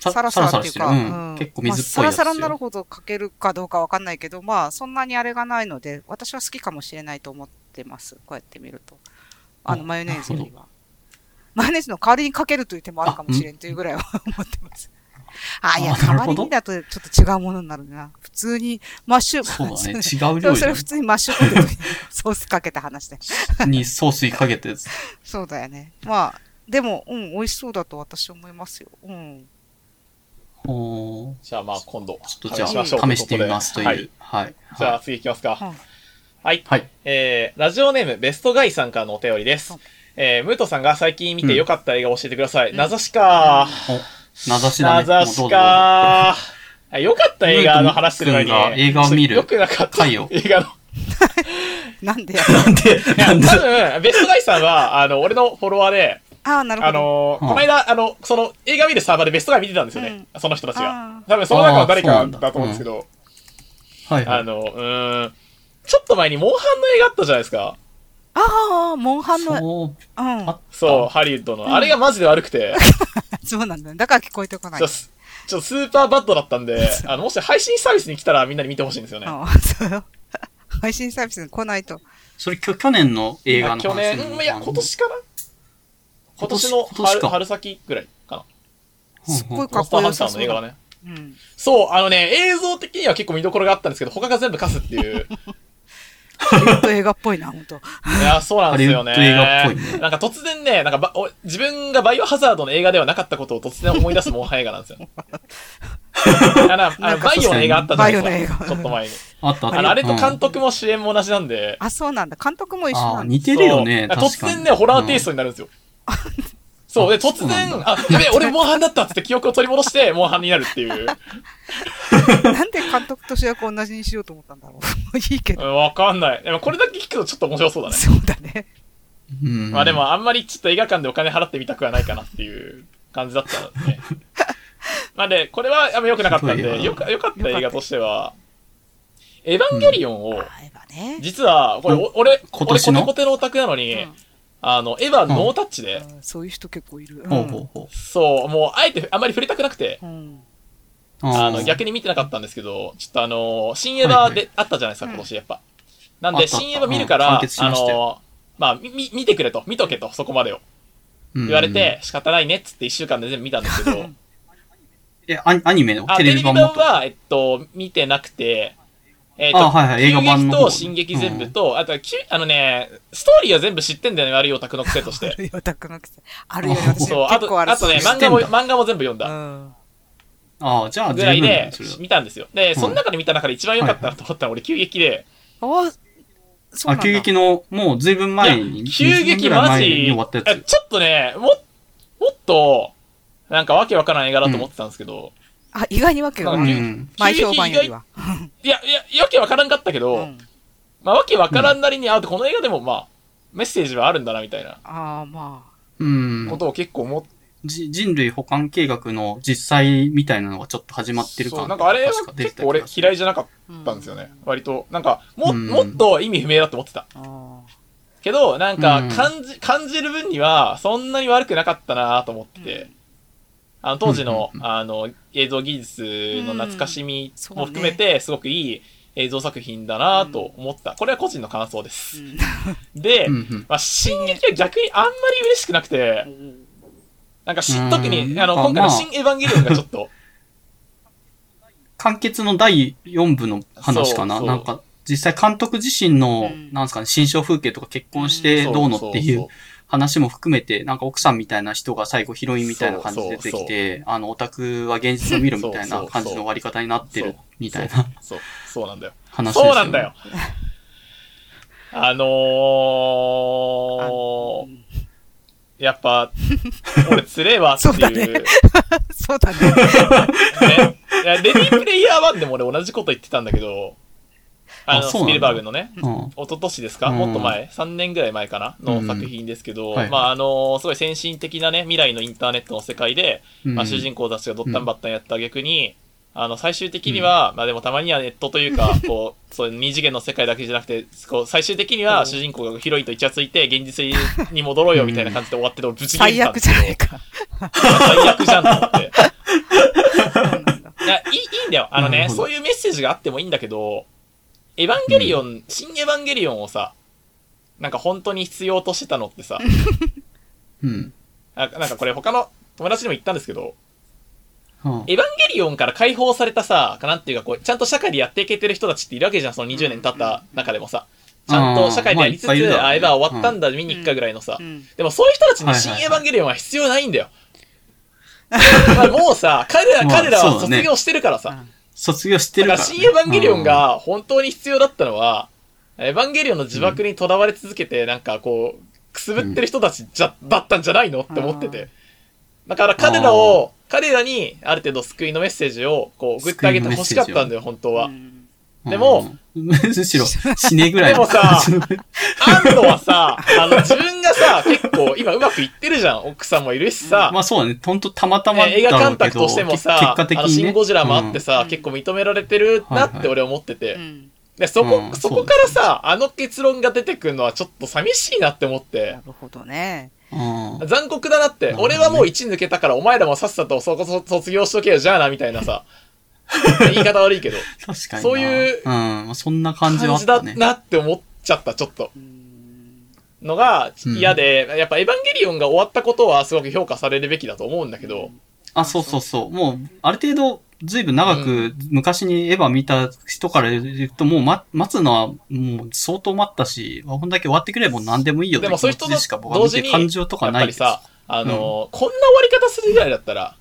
Speaker 3: サラサラっていうか、
Speaker 1: うん結構水っぽいやつ
Speaker 3: まあ、サラサラになるほどかけるかどうかわかんないけど、まあ、そんなにあれがないので、私は好きかもしれないと思ってます。こうやって見ると。あの、
Speaker 1: あ
Speaker 3: マヨネーズよりは。マヨネーズの代わりにかけるという手もあるかもしれんというぐらいは *laughs* 思ってます。あ、いや、
Speaker 1: あなるほど
Speaker 3: 代わりにだとちょっと違うものになるな。普通にマッシュ、
Speaker 1: そうだね。違う
Speaker 3: で
Speaker 1: 料ね
Speaker 3: もそれ普通にマッシュポテトにソースかけた話で。
Speaker 1: にソースかけて。*laughs*
Speaker 3: そうだよね。まあ、でも、うん、美味しそうだと私は思いますよ。うん。
Speaker 2: じゃあまあ今度、
Speaker 1: ちょっとじゃあ、試してみますという。
Speaker 2: はい。
Speaker 1: はい。
Speaker 2: じゃあ
Speaker 1: はい
Speaker 2: 次行きますか。
Speaker 3: はい
Speaker 2: はい。
Speaker 1: はい。
Speaker 2: えー、ラジオネームベストガイさんからのお便りです
Speaker 3: はい。
Speaker 2: えー、ムートさんが最近見て良かった映画を教えてください。
Speaker 3: うん
Speaker 2: 名指しか
Speaker 1: お、名指しだね。
Speaker 2: 名指しかあ良かった映画の話する前に、
Speaker 1: ムート君が映画を見る
Speaker 2: 良くなかった映画の。*laughs*
Speaker 3: なんでや
Speaker 1: なんで、なんで？
Speaker 2: 多分、ベストガイさんは、あの、俺のフォロワーで、
Speaker 3: ああ、なるほど。
Speaker 2: あのー
Speaker 1: うん
Speaker 2: この間、あの、その、映画見るサーバーでベストガイ見てたんですよね。その人たちが
Speaker 3: あ。
Speaker 2: 多分、その中の誰か
Speaker 1: だ
Speaker 2: だと思うんですけど、
Speaker 1: はいはい。
Speaker 2: あの、うーん、ちょっと前にモンハンの映画あったじゃないですか。
Speaker 3: ああ、モンハンの、
Speaker 1: そう、
Speaker 3: うん
Speaker 1: あ。
Speaker 2: そう、ハリウッドの。あれがマジで悪くて、*laughs*
Speaker 3: そうなんだよ。だから聞こえてこない。
Speaker 2: ちょっとすちょっとスーパーバッドだったんで、あの、もし配信サービスに来たらみんなに見てほしいんですよね。
Speaker 3: あそうよ。*laughs* 配信サービスに来ないと。
Speaker 1: それきょ去年の映画の話
Speaker 2: 去年、うんいや、今年かな今年の
Speaker 1: 今年
Speaker 2: 春
Speaker 1: か
Speaker 2: 春先ぐらいかな。
Speaker 3: すっごい
Speaker 2: モ
Speaker 3: かっこ
Speaker 2: ンスターハンタ。ーの映画がね。
Speaker 3: うん。
Speaker 2: そう、あのね、映像的には結構見どころがあったんですけど、他が全部カスっていう。
Speaker 3: ハリウッド映画っぽいな、本当。
Speaker 2: いや、そうなんですよね。
Speaker 1: 映画っぽいね
Speaker 2: なんか突然ね、なんかばお自分がバイオハザードの映画ではなかったことを突然思い出すモンハン映画なんですよ。*laughs* あのあのバイオの映画あったじゃないですか。
Speaker 3: バイオの映画
Speaker 2: ちょっと前に。
Speaker 1: あったあった。
Speaker 2: あのあれと監
Speaker 1: うん
Speaker 2: 督も主演も同じなんで。
Speaker 3: あ、そうなんだ。監督も一緒なんだ。
Speaker 1: 似てるよね。
Speaker 2: そう
Speaker 1: 確かに
Speaker 2: 突然ね、ホラーテイストになるんですよ。そう、で、突
Speaker 1: そうなん
Speaker 2: 然、あ、やべえ、俺モンハンだったっつって記憶を取り戻して、モンハンになるっていう。*laughs*
Speaker 3: なんで監督と主役を同じにしようと思ったんだろう。*laughs* いいけど。
Speaker 2: うんわかんない。でもこれだけ聞くとちょっと面白そうだね。
Speaker 3: そうだね。
Speaker 1: うん。
Speaker 2: まあでもあんまりちょっと映画館でお金払ってみたくはないかなっていう感じだったので、ね。*laughs* まあで、これはあんま良くなかったんで、よか良かった映画としては、エヴァンゲリオンを、
Speaker 3: あエヴァね。
Speaker 2: 実は、これ、お俺、俺
Speaker 1: 今年の？
Speaker 2: コテコテのオタクなのに、
Speaker 3: うん
Speaker 2: あの、エヴァノータッチで、
Speaker 3: うん。そういう人結構いる。
Speaker 1: ほうほうほ
Speaker 2: そう、もう、あえてあまり触れたくなくて、
Speaker 3: うん。
Speaker 1: う。
Speaker 2: あの、
Speaker 1: に。
Speaker 2: 逆に見てなかったんですけど、ちょっとあの、新エヴァで、
Speaker 1: はい。
Speaker 2: あったじゃないですか、
Speaker 3: うん。
Speaker 2: 今年やっぱ。なんで、新エヴァ見るから、
Speaker 1: うん。完結し
Speaker 2: あの、まあ、み、み見てくれと、見とけと、そこまでを。
Speaker 1: 言
Speaker 2: 言われて、仕方ないねっつって一週間で全部見たんですけど、*laughs*
Speaker 1: え、アニアニメの？
Speaker 2: あ、
Speaker 1: テ
Speaker 2: テレビ。
Speaker 1: 版
Speaker 2: は、えっと、見てなくて、えっと、
Speaker 1: あはいはい映画版の方
Speaker 2: 急激と進撃全部と、あと、きあのね、ストーリーは全部知ってんだよね、悪いオタクの癖とし
Speaker 3: あ
Speaker 2: て。
Speaker 3: るよ、オタクの癖。あるよね、私
Speaker 2: そう、あと、
Speaker 3: あ
Speaker 2: とね、漫画も、漫画も全部読ん
Speaker 3: う
Speaker 2: だ。
Speaker 3: ん。
Speaker 1: ああ、じゃあ、
Speaker 2: ぐらいで。見たんですよ。で、その中で見た中で一番良かった
Speaker 1: は
Speaker 2: なと思ったのは、俺、急激で、
Speaker 3: あ、そうな
Speaker 1: あ、
Speaker 3: んだ。
Speaker 1: 急激の、もうずいぶん前に、
Speaker 2: 急激
Speaker 1: 20年ぐらい
Speaker 2: マ
Speaker 1: 前に
Speaker 2: ジ、
Speaker 1: 終わったやつ。
Speaker 2: あちょっとね、も、もっと、なんかわけわからん映画だと思ってたんですけど、
Speaker 3: あ、意外にわけが
Speaker 1: う
Speaker 3: わかる。
Speaker 1: ん。
Speaker 3: 前評判よりは。*laughs*
Speaker 2: いや、いや、わけわからんかったけど、
Speaker 3: うん。
Speaker 2: まあ、わけわからんなりに、あとこの映画でもまあ、メッセージはあるんだな、みたいな
Speaker 3: ああ、ま
Speaker 1: うん
Speaker 2: こ。とを結構思っ
Speaker 1: じ人類保管計画の実際みたいなのがちょっと始まってる
Speaker 2: そう、
Speaker 1: 感
Speaker 2: なんかあれは結構俺嫌いじゃなかっ
Speaker 3: あ。
Speaker 2: たんですよね。割と、なんか、も、
Speaker 1: うん
Speaker 2: もっと意味不明だと思ってた。
Speaker 3: あ
Speaker 2: けど、なんか
Speaker 1: うん
Speaker 2: 感じ、感じる分には、そんなに悪くなかったなと思ってて、
Speaker 3: うん
Speaker 2: あの、当時の
Speaker 1: う、ん
Speaker 2: あの、映像技術の懐かしみも含めて、すごくいい映像作品だなと思った。これは個人の感想で
Speaker 3: あ。
Speaker 2: す。
Speaker 3: うん。*laughs*
Speaker 2: で。まあ、進撃は逆にあんまり嬉しくなくて、なんかし
Speaker 1: うん。
Speaker 2: 特に、あの、
Speaker 1: あ
Speaker 2: 今回の
Speaker 1: まあ。
Speaker 2: 新エヴァンゲリオンがちょっと、
Speaker 1: 完結の第4部の話かな？
Speaker 2: そうそう。
Speaker 1: なんか、実際監督自身の、
Speaker 3: うん。
Speaker 1: なんですかね、新象風景とか結婚してどうのっていう話も含めて、なんか奥さんみたいな人が最後ヒロインみたいな感じで出てきて、あの、オタクは現実を見るみたいな感じの終わり方になってるみたいな
Speaker 2: そう、そうなんだよ。
Speaker 1: 話ですよ、
Speaker 2: そうなんだよ。*laughs* あのー、やっぱ、俺つれえわっていう。
Speaker 3: そうだね *laughs* *laughs* そうだね。
Speaker 2: ねいやレディープレイヤー1でも俺同じこと言ってたんだけど、あの、スピルバーグのね、
Speaker 1: うん。
Speaker 2: 一昨年ですか、
Speaker 1: うん。
Speaker 2: もっと前 ?3 年ぐらい前かな？の作品ですけど、まあ、あのすごい先進的なね、未来のインターネットの世界で、
Speaker 1: うん。
Speaker 2: まあ、主人公たちがドッタンバッタンやった逆に、あの、最終的には、まあでもたまにはネットというか、*laughs* こう、そういう二次元の世界だけじゃなくて、こう、最終的には主人公がヒロインとイチャついて、現実に戻ろうよみたいな感じで終わってて、俺ぶち切れんですけど。
Speaker 3: じゃないか。
Speaker 2: 最悪じゃんと思って。*laughs* いや、いい、いいんだよ。あのね、そういうメッセージがあってもいいんだけど、エヴァンゲリオン、新エヴァンゲリオンをさ、なんか本当に必要としてたのってさ、*laughs*
Speaker 1: うん。
Speaker 2: あなんかこれ他の友達にも言ったんですけど、
Speaker 1: は
Speaker 2: エヴァンゲリオンから解放されたさ、なんていうかこう、ちゃんと社会でやっていけてる人たちっているわけじゃん、その20年経った中でもさ。ちゃんと社会でやりつつ、
Speaker 1: あね
Speaker 2: あ、エヴァ終わったんだ、見に行くかぐらいのさ
Speaker 3: う。ん。
Speaker 2: でもそういう人たちに
Speaker 1: はいはいはい
Speaker 2: 新エヴァンゲリオンは必要ないんだよ。*laughs* まあもうさ、彼ら、
Speaker 1: まあ
Speaker 2: 彼らは卒業してるからさ。
Speaker 1: 卒業してるからら、ね。
Speaker 2: 新エヴァンゲリオンが本当に必要だったのは、エヴァンゲリオンの呪縛にとらわれ続けて、なんかこう、くすぶってる人たちじゃ、だったんじゃないのって思ってて。だから彼らを、彼らにある程度救いのメッセージをこう送ってあげてほしかったんだよ、本当は。
Speaker 3: うん
Speaker 2: でも
Speaker 1: うん、むしろ *laughs* 死ねぐらい。
Speaker 2: でもさアンドはさ、あの自分がさ、結構今うまくいってるじゃん。奥さんもいるしさ、
Speaker 1: まあそうだね。ほんとたまたまだろうけど
Speaker 2: えー映画監督としてもさ、
Speaker 1: 結果的
Speaker 2: あの、
Speaker 1: に、ね。
Speaker 2: シン・ゴジラもあってさ、
Speaker 3: うん。
Speaker 2: 結構認められてるなって俺思ってて。
Speaker 3: うん。
Speaker 2: で、そこ、
Speaker 1: うん。
Speaker 2: そこからさ、あの結論が出てくるのはちょっと寂しいなって思って。
Speaker 3: な、るほどね。
Speaker 2: 残酷だなって、俺はもう1抜けたからお前らもさっさとそこそ卒業しとけよ、じゃあな、みたいなさ、*laughs* 言い方悪いけど、
Speaker 1: 確かにな。
Speaker 2: そういう
Speaker 1: うん。まあそんな感じはあ
Speaker 2: 感じだ
Speaker 1: ったね。
Speaker 2: なって思っちゃった、ちょっと。
Speaker 3: うん
Speaker 2: のが嫌で、やっぱエヴァンゲリオンが終わったことはすごく評価されるべきだと思うんだけど、
Speaker 1: あ、そうそうそう。もう、ある程度、ずいぶん長く、昔にエヴァ見た人から言うと、もう、ま、待つのは、もう、相当待ったし、こんだけ終わってくれば何でもいいよ
Speaker 2: でもそういう人
Speaker 1: でしか僕は感情とか
Speaker 2: やっ
Speaker 1: ないです。
Speaker 2: ぱりさ、あのーこんな終わり方するぐらいだったら、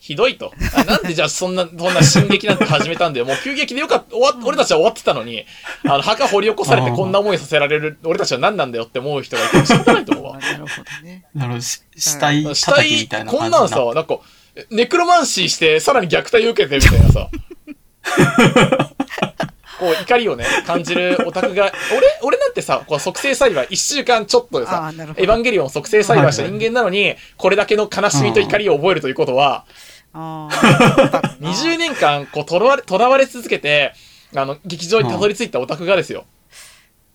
Speaker 2: ひどいと。あなんでじゃあそんな、そんな進撃なんて始めたんだよ。もう急激でよかった、終わっ俺たちは終わってたのに、あの、墓掘り起こされてこんな思いさせられる、俺たちは何なんだよって思う人がいても仕方ないと思うわ。*laughs*
Speaker 3: なるほどね。
Speaker 1: なるほど。し死体
Speaker 2: 死
Speaker 1: 叩きみ
Speaker 2: 体
Speaker 1: たい、な
Speaker 2: こんなんさ、なんか、ネクロマンシーして、さらに虐待を受けてみたいなさ。*laughs* こう、怒りをね、感じるオタクが、俺、俺なんてさ、こう、即生栽培、一週間ちょっとでさエヴァンゲリオンを即生栽培した人間なのに、これだけの悲しみと怒りを覚えるということは。20 *laughs* 年間、こう、とらわれ、とらわれ続けて、あの、劇場にたどり着いたオタクがですよ。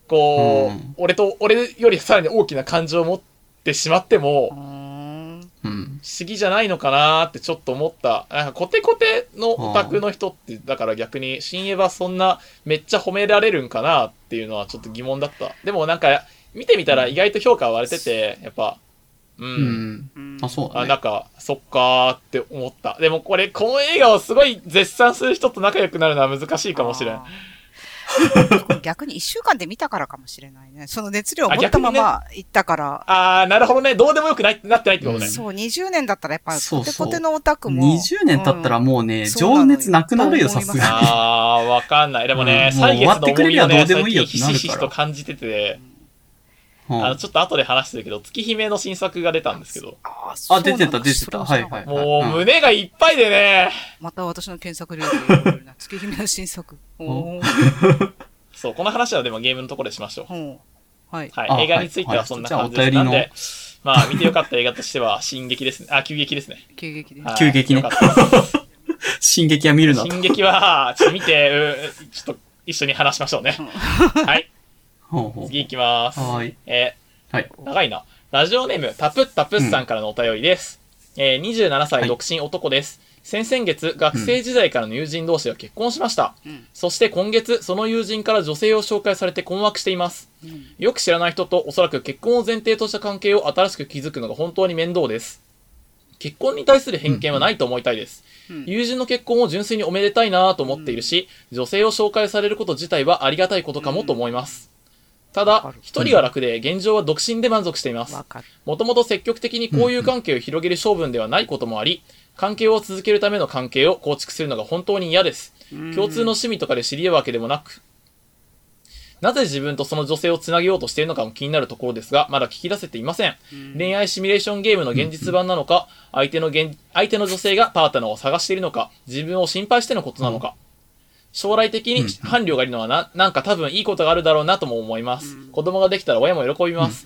Speaker 2: こう、
Speaker 1: うん
Speaker 2: 俺と、俺よりさらに大きな感情を持ってしまっても、
Speaker 3: うーん。
Speaker 1: うん。
Speaker 2: 不思議じゃないのかなーってちょっと思った。なんかコテコテのオタクの人って、だから逆に、新エヴァそんなめっちゃ褒められるんかなっていうのはちょっと疑問だった。でもなんか、見てみたら意外と評価割れてて、やっぱ、うん。
Speaker 1: うん。
Speaker 3: うん
Speaker 1: あ、そうだ
Speaker 2: あ、
Speaker 1: ね。
Speaker 2: なんか、そっかーって思った。でもこれ、この映画をすごい絶賛する人と仲良くなるのは難しいかもしれん。
Speaker 3: 逆に一週間で見たからかもしれないね。その熱量を持ったまま行ったから。
Speaker 2: あー、なるほどね。どうでもよくないなってないってことね。
Speaker 3: そう、20年だったらやっぱり
Speaker 1: そうそう
Speaker 3: コテコテのオタクも。
Speaker 1: 20年経ったらもうね、
Speaker 3: そうなのよ
Speaker 1: 情熱なくなるよ、さすがに。
Speaker 2: あー、わかんない。でもね、
Speaker 1: うんもう終わってくれりゃどうでもいいよってなるから
Speaker 2: ひしと感じてて、
Speaker 1: うん
Speaker 2: あの、ちょっと後で話してるけど、月姫の新作が出たんですけど、
Speaker 3: あーそう
Speaker 1: あ、出てた、出てた。はいはい。
Speaker 2: もう
Speaker 1: うん
Speaker 2: 胸がいっぱいでね、
Speaker 3: また私の検索履歴が出るな。*laughs* 月姫の新作。*laughs*
Speaker 2: そう、この話はでもゲームのところでしましょう。
Speaker 3: はい。
Speaker 2: はい。
Speaker 1: あ
Speaker 2: 映画についてはそんな感じです。
Speaker 1: はいはい
Speaker 2: なんで、まあ、見てよかった映画としては、進撃ですね。あ、急激ですね。
Speaker 3: 急激です。
Speaker 2: はい
Speaker 1: 急激ね *laughs* 進撃は見るなと。
Speaker 2: 進撃は、ちょっと見て、うちょっと一緒に話しましょうね。はい。
Speaker 1: ほうほう
Speaker 2: 次行きます。
Speaker 1: はーい。
Speaker 2: え
Speaker 1: はい。
Speaker 2: ー長いな。ラジオネーム、タプッタプッさんからのお便りです。えー27歳独身男です。先々月、学生時代からの友人同士が結婚しました。
Speaker 3: うん
Speaker 2: そして今月、その友人から女性を紹介されて困惑しています。
Speaker 3: うん
Speaker 2: よく知らない人とおそらく結婚を前提とした関係を新しく築くのが本当に面倒です。結婚に対する偏見はないと思いたいです。
Speaker 3: うん
Speaker 2: 友人の結婚を純粋におめでたいなと思っているし、女性を紹介されること自体はありがたいことかもと思います。ただ一人が楽で現状は独身で満足しています。もともと積極的に交友関係を広げる性分ではないこともあり、関係を続けるための関係を構築するのが本当に嫌です。共通の趣味とかで知り合うわけでもなく、なぜ自分とその女性をつなげようとしているのかも気になるところですが、まだ聞き出せていません。恋愛シミュレーションゲームの現実版なのか、相手の現相手の女性がパートナーを探しているのか、自分を心配してのことなのか、将来的に伴侶がいるのはな、なんか多分いいことがあるだろうなとも思います。子供ができたら親も喜びます。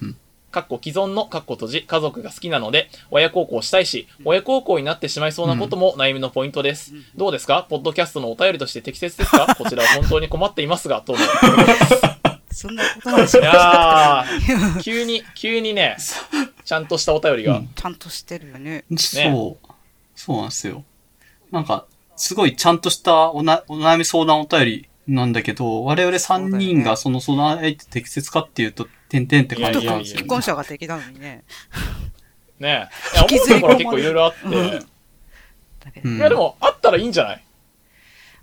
Speaker 2: かっこ既存のかっこ閉じ、家族が好きなので、親孝行したいし、親孝行になってしまいそうなことも悩みのポイントです。どうですか？ポッドキャストのお便りとして適切ですか？*laughs* こちらは本当に困っていますが、との。*laughs*
Speaker 3: そんなことなんです
Speaker 2: い
Speaker 3: よ。
Speaker 2: やー、*laughs* 急に、急にね、ちゃんとしたお便りが。
Speaker 3: ちゃんとしてるよね。
Speaker 1: そう。そうなんですよ。なんか、すごいちゃんとしたおなお悩み相談お便りなんだけど、我々3人がその相談相手適切かっていうと、点々って感じなんですよ、
Speaker 3: 既
Speaker 1: ね。
Speaker 3: 婚者が敵なのにね。*laughs*
Speaker 2: ねいや、思うところ結構いろいろあって、
Speaker 1: うん。
Speaker 2: いやでも、あったらいいんじゃない？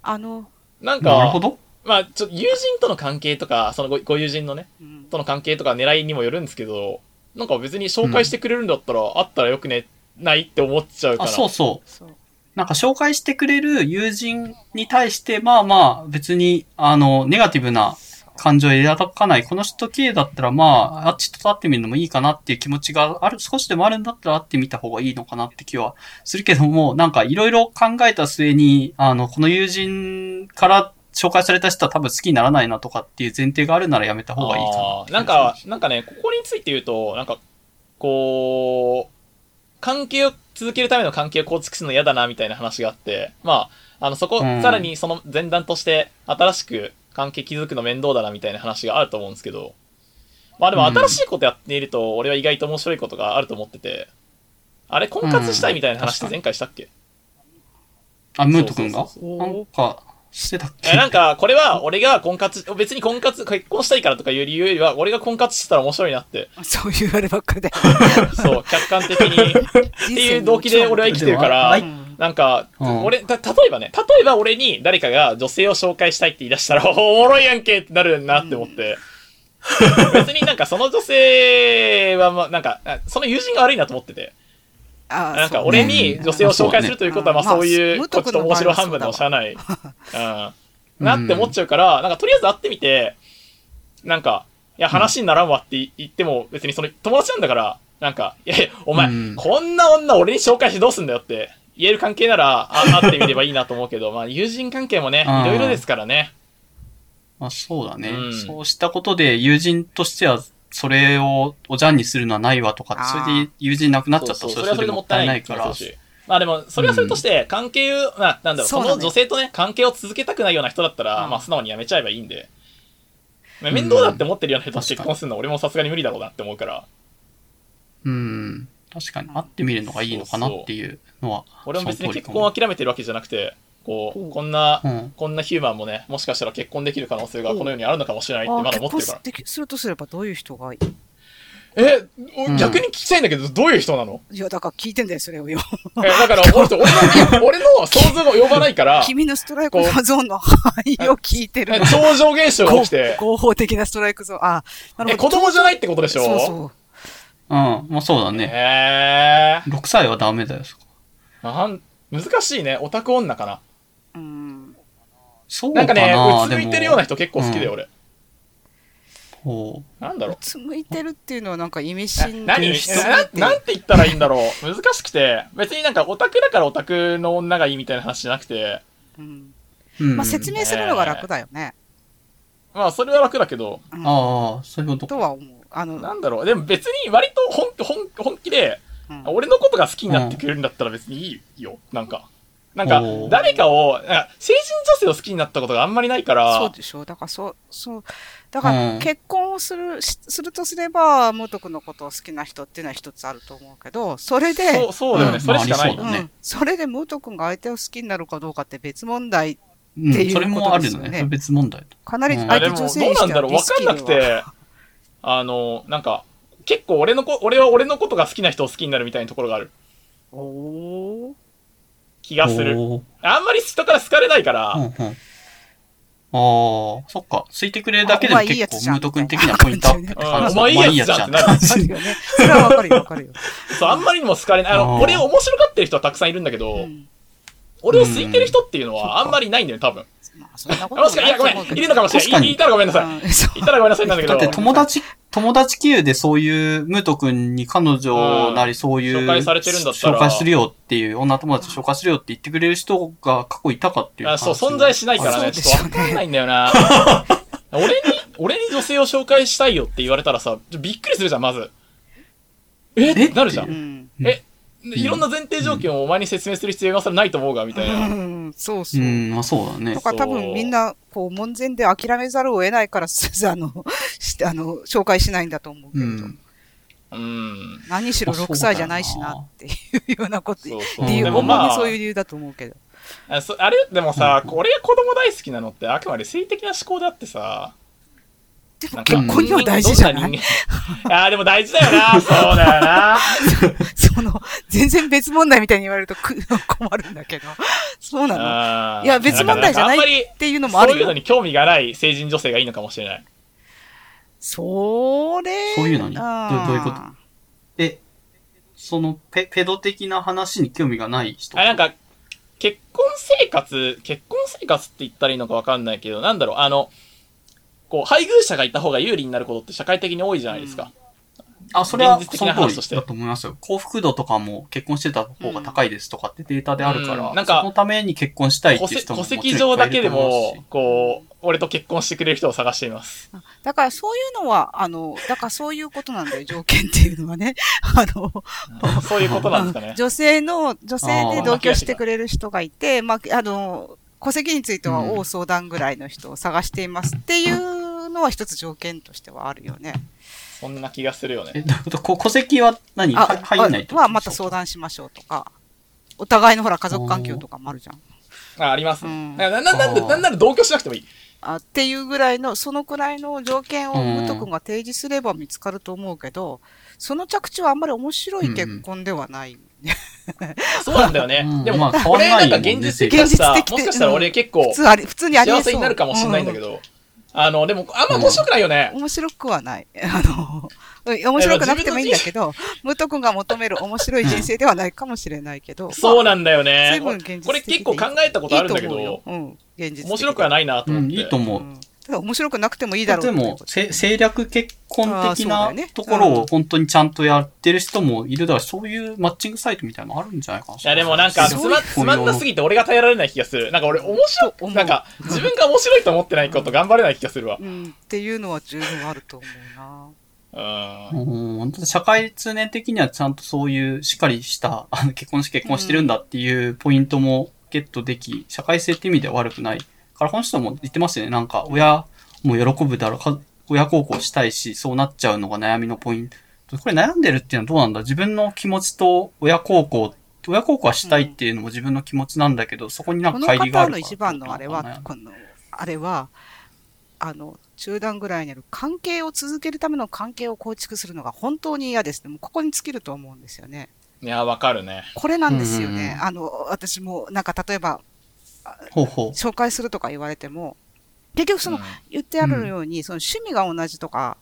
Speaker 3: あの、
Speaker 2: なんか、
Speaker 1: なるほど。
Speaker 2: まあ、ちょっと友人との関係とか、そのごご友人のね、
Speaker 3: うん。
Speaker 2: との関係とか狙いにもよるんですけど、なんか別に紹介してくれるんだったら、あったらよくね、ないって思っちゃうか
Speaker 1: あ、
Speaker 2: ら。
Speaker 1: そう。そう。なんか紹介してくれる友人に対して、まあまあ別に、あの、ネガティブな感情を抱かない。この人系だったら、まあ、あっちと会ってみるのもいいかなっていう気持ちがある、少しでもあるんだったら会ってみた方がいいのかなって気はするけども、なんかいろいろ考えた末に、あの、この友人から紹介された人は多分好きにならないなとかっていう前提があるならやめた方がいいかな
Speaker 2: なんか、なんかね、ここについて言うと、なんか、こう、関係を続けるための関係を構築するの嫌だな、みたいな話があって、まあ、あの、そこ、
Speaker 1: うん。
Speaker 2: さらにその前段として、新しく関係築くの面倒だな、みたいな話があると思うんですけど、まあでも
Speaker 1: うん。
Speaker 2: 新しいことやっていると、俺は意外と面白いことがあると思ってて、あれ、婚活したいみたいな話って前回したっけ、
Speaker 1: あ、ムート君が？なんか、してたっけ？
Speaker 2: え、なんか、これは、俺が婚活、別に婚活、結婚したいからとかいう理由よりは、俺が婚活してたら面白いなって、*laughs*
Speaker 3: そう言わればっかりで。*laughs*
Speaker 2: そう、客観的に、*laughs* っていう動機で俺は生きてるからなんか、
Speaker 1: うん
Speaker 2: 俺、た、例えばね、例えば俺に誰かが女性を紹介したいって言い出したら、おもろいやんけってなるなって思って。別になんかその女性は、まあ、なんか、あその友人が悪いなと思ってて。
Speaker 3: あ
Speaker 2: なんか俺に女性を紹介するということは、まあ
Speaker 3: そう
Speaker 2: いう、
Speaker 3: まあ
Speaker 2: こっちと面白半分でもしゃあない。*laughs* うん。なって思っちゃうから、なんかとりあえず会ってみて、なんか、いや、話にならんわって言っても、別にその友達なんだから、なんか、いやいや、お前、
Speaker 1: うん。
Speaker 2: こんな女俺に紹介してどうすんだよって言える関係なら、あ会ってみればいいなと思うけど、*laughs* まあ友人関係もね、
Speaker 1: うん。
Speaker 2: いろいろですからね。
Speaker 1: まあそうだね、
Speaker 2: うん。
Speaker 1: そうしたことで友人としては、それをおじゃんにするのはないわとか、それで友人なくなっちゃったら
Speaker 2: そうそうそれはそれでもったいない
Speaker 1: から。
Speaker 2: まあでも、それはそれとして、関係を、まあ、なんだろう、その女性とね、関係を続けたくないような人だったら、
Speaker 3: うん
Speaker 2: まあ素直にやめちゃえばいいんで。まあ面倒だって思ってるような人と結婚するのは俺もさすがに無理だろうなって思うから。
Speaker 1: うん。確かに、会ってみるのがいいのかなっていうのは。
Speaker 2: 俺も別に結婚を諦めてるわけじゃなくて、こ
Speaker 3: う
Speaker 2: こんな、
Speaker 1: うん。
Speaker 2: こんなヒューマンもね、もしかしたら結婚できる可能性がこの世にあるのかもしれないってまだ
Speaker 3: 結婚
Speaker 2: 思ってるから。
Speaker 3: できするとすればどういう人がいい？
Speaker 2: え、
Speaker 1: うん
Speaker 2: 逆に聞きたいんだけど、どういう人なの？
Speaker 3: いや、だから聞いてんだよ、それをよ。*laughs*
Speaker 2: え、だから、俺と俺の、俺の想像が及ばないから、
Speaker 3: 君のストライクゾーンの *laughs* 範囲を聞いてる
Speaker 2: え。超常現象が起きて、
Speaker 3: 合法的なストライクゾーン。あ、なる
Speaker 2: え、子
Speaker 3: ほど。
Speaker 2: 供じゃないってことでしょ？
Speaker 3: そうそう。
Speaker 1: うん。まあそうだね。
Speaker 2: へえ
Speaker 1: 6歳はダメだよ。
Speaker 2: なん、難しいね。オタク女かな。
Speaker 3: うん。
Speaker 1: そうか
Speaker 2: なんかね、
Speaker 1: な
Speaker 2: うつむいてるような
Speaker 1: 人。
Speaker 2: 人結構好きで、
Speaker 1: うん
Speaker 2: 俺。
Speaker 1: ほ
Speaker 2: なんだろう。
Speaker 3: つむいてるっていうのはなんか意味
Speaker 2: な
Speaker 3: 深
Speaker 2: 何？
Speaker 3: で
Speaker 2: ななんて言ったらいいんだろう。難しくて、別になんかオタクだからオタクの女がいいみたいな話じゃなくて、
Speaker 3: うん
Speaker 1: う。うん。
Speaker 3: まあ説明するのが楽だよね。
Speaker 2: まあそれは楽だけど、
Speaker 3: うん
Speaker 1: ああ、そういうこと
Speaker 3: とは思う。あの、
Speaker 2: なんだろう。でも別に割と本本本気で、
Speaker 3: うん
Speaker 2: 俺のことが好きになってくれるんだったら別にいいよ。なんか。なんか誰かを、なんか成人女性を好きになったことがあんまりないから、
Speaker 3: そうでしょ。だからそう、そう。だから
Speaker 1: うん。
Speaker 3: 結婚をする、しするとすれば、元徳のことを好きな人っていうのは一つあると思うけど、それで、
Speaker 2: そうそうだよね。
Speaker 1: うん。
Speaker 2: それしかない。よ
Speaker 1: ね。
Speaker 3: うん。それで武藤君が相手を好きになるかどうかって別問題、
Speaker 1: うん。
Speaker 3: っていう
Speaker 1: それもあるよね。
Speaker 3: ことですよね。
Speaker 1: それ別問題と。
Speaker 3: かなり相手女
Speaker 2: ど
Speaker 3: 性にしては
Speaker 2: うなんだろう。わかんなくて、あの、なんか、結構俺のこ、俺は俺のことが好きな人を好きになるみたいなところがある。
Speaker 3: おー
Speaker 2: 気がする。あんまり人から好かれないから、
Speaker 1: うんうん。ああ、そっか。ついてくれるだけでも結構ムート君的なポイントアップって
Speaker 2: うん
Speaker 1: 感じ。
Speaker 2: お前いいやつじゃんってなる。
Speaker 3: それはわかるよ、わかるよ。
Speaker 2: そう、あんまりにも好かれない。あの、俺面白がってる人はたくさんいるんだけど、
Speaker 3: うん
Speaker 2: 俺を好いてる人っていうの
Speaker 1: うん
Speaker 2: はあんまりいないんだよ、多分。
Speaker 3: まあ、そんなこ
Speaker 2: あもしかいや、ごめん、いるのかもしれない。いいたらごめんなさい。いたらごめんなさいなんだけど
Speaker 1: だっ、て友達、友達経由でそういう、ムート君に彼女なりそういう、
Speaker 2: 紹介されてるんだったら
Speaker 1: 紹介するよっていう、女友達紹介するよって言ってくれる人が過去いたかっていう
Speaker 2: あ
Speaker 1: 話
Speaker 2: そう、存在しないからね、ち
Speaker 3: ょ
Speaker 2: っとわかんないんだよな。*laughs* 俺に、俺に女性を紹介したいよって言われたらさ、びっくりするじゃん、まず。え？ってなるじゃ。
Speaker 3: うんん。
Speaker 2: え、いろんな前提条件をお前に説明する必要がそれないと思うが、みたいな。
Speaker 3: うん、そうそうう。
Speaker 1: ん、まあそうだね
Speaker 3: だ。から多分みんな、こう、門前で諦めざるを得ないから、すあの、し *laughs* あの、紹介しないんだと思うけれど。
Speaker 1: うん。
Speaker 2: うん。
Speaker 3: 何しろ
Speaker 1: まあ
Speaker 3: 6歳じゃないしなっていうようなこと。理由、
Speaker 2: まあ、
Speaker 3: そういう理由だと思うけど。
Speaker 2: あそあれ、でもさ、俺が子供大好きなのってあくまで性的な思考であってさ、
Speaker 3: でも結婚には大事じゃない？*laughs*
Speaker 2: あーでも大事だよな。そうだよな。*laughs*
Speaker 3: その、全然別問題みたいに言われるとく *laughs* 困るんだけど。そうなの？いや別問題じゃないっていうのもあるよ。
Speaker 2: そういうのに興味がない成人女性がいいのかもしれない。
Speaker 3: それ。
Speaker 1: そういうのに？どどういうこと？え、そのペ、ペド的な話に興味がない人？
Speaker 2: あ、なんか、結婚生活、結婚生活って言ったらいいのかわかんないけど、なんだろう、あの、こう、配偶者がいた方が有利になることって社会的に多いじゃないですか。
Speaker 1: あ、それは
Speaker 2: 現実的
Speaker 1: その
Speaker 2: な話として
Speaker 1: 通りだと思いますよ。幸福度とかも結婚してた方が高いですとかってデータであるから、
Speaker 2: うんなんか
Speaker 1: そのために結婚したいって人ももちろん
Speaker 2: 籍上だけでも、こう、俺と結婚してくれる人を探しています。
Speaker 3: だからそういうのは、あの、だからそういうことなんだよ、条件っていうのはね。*laughs* あの、
Speaker 2: そういうことなんですかね。
Speaker 3: 女性の、女性で同居してくれる人がいて、まあ、あの、戸籍については大相談ぐらいの人を探していますっていうのは一つ条件としてはあるよね。
Speaker 2: そんな気がするよ
Speaker 1: え、
Speaker 2: ね。
Speaker 1: どういうことこ戸籍は何？は入んないと
Speaker 3: はまた相談しましょうとか。お互いのほら家族環境とかもあるじゃん。
Speaker 2: あ、ありますね。
Speaker 3: うん
Speaker 2: な、な、な、なんなんなら同居しなくてもいい。
Speaker 3: あっていうぐらいの、そのくらいの条件を
Speaker 1: うん
Speaker 3: 武藤君が提示すれば見つかると思うけど、その着地はあんまり面白い結婚ではない。*laughs*
Speaker 2: そうなんだよね。
Speaker 1: うん。
Speaker 2: でも、
Speaker 1: まあ変わん
Speaker 2: 俺
Speaker 1: なもん
Speaker 2: か現実的だしさ
Speaker 3: 現実的、で。
Speaker 2: もしかしたら俺結構
Speaker 3: 普通あり、普通に
Speaker 2: 幸せになるかもしれないんだけど、あの、でも、あんま面白くないよね。
Speaker 3: 面白くはない。*laughs* あの、うん。面白くなくてもいいんだけど、武藤君が求める面白い人生ではないかもしれないけど、
Speaker 2: そうなんだよね。これ結構考えたことあるんだけ
Speaker 3: いいと思うよ。
Speaker 2: ど、
Speaker 3: うん、
Speaker 2: 面白くはないなと思って。
Speaker 1: うん、いいと思う。
Speaker 3: 面白くなくてもいいだろう
Speaker 1: でもせ政略結婚的なところ
Speaker 3: うん
Speaker 1: を本当にちゃんとやってる人もいるだろうし、そういうマッチングサイトみたいなのあるんじゃないかな。
Speaker 2: いやでもなんかつま、つまんなすぎて俺が耐えられない気がする。なんか俺面白い、
Speaker 3: と思う
Speaker 2: なんか自分が面白いと思ってないこと頑張れない気がするわ。
Speaker 3: うん、っていうのは十分あると思うな。
Speaker 2: うん。
Speaker 1: 社会通念的にはちゃんとそういうしっかりした、あの結婚し結婚してるんだっていうポイントもゲットでき、社会性って意味では悪くない。からこの人も言ってますよね。なんか親も喜ぶだろう。か親孝行したいし、そうなっちゃうのが悩みのポイント。これ悩んでるっていうのはどうなんだ？自分の気持ちと親孝行、親孝行はしたいっていうのも自分の気持ちなんだけど、そこになん
Speaker 3: この
Speaker 1: か乖離がある
Speaker 3: 方の一番のあれはこの、あれは、あの、中段ぐらいにある関係を続けるための関係を構築するのが本当に嫌ですね。もうここに尽きると思うんですよね。
Speaker 2: いや、わかるね。
Speaker 3: これなんですよ
Speaker 1: うんうんうん。
Speaker 3: ねあの、私も、なんか例えば、
Speaker 1: ほうほう。
Speaker 3: 紹介するとか言われても、結局その、
Speaker 2: うん
Speaker 3: 言ってあるように、その趣味が同じとか、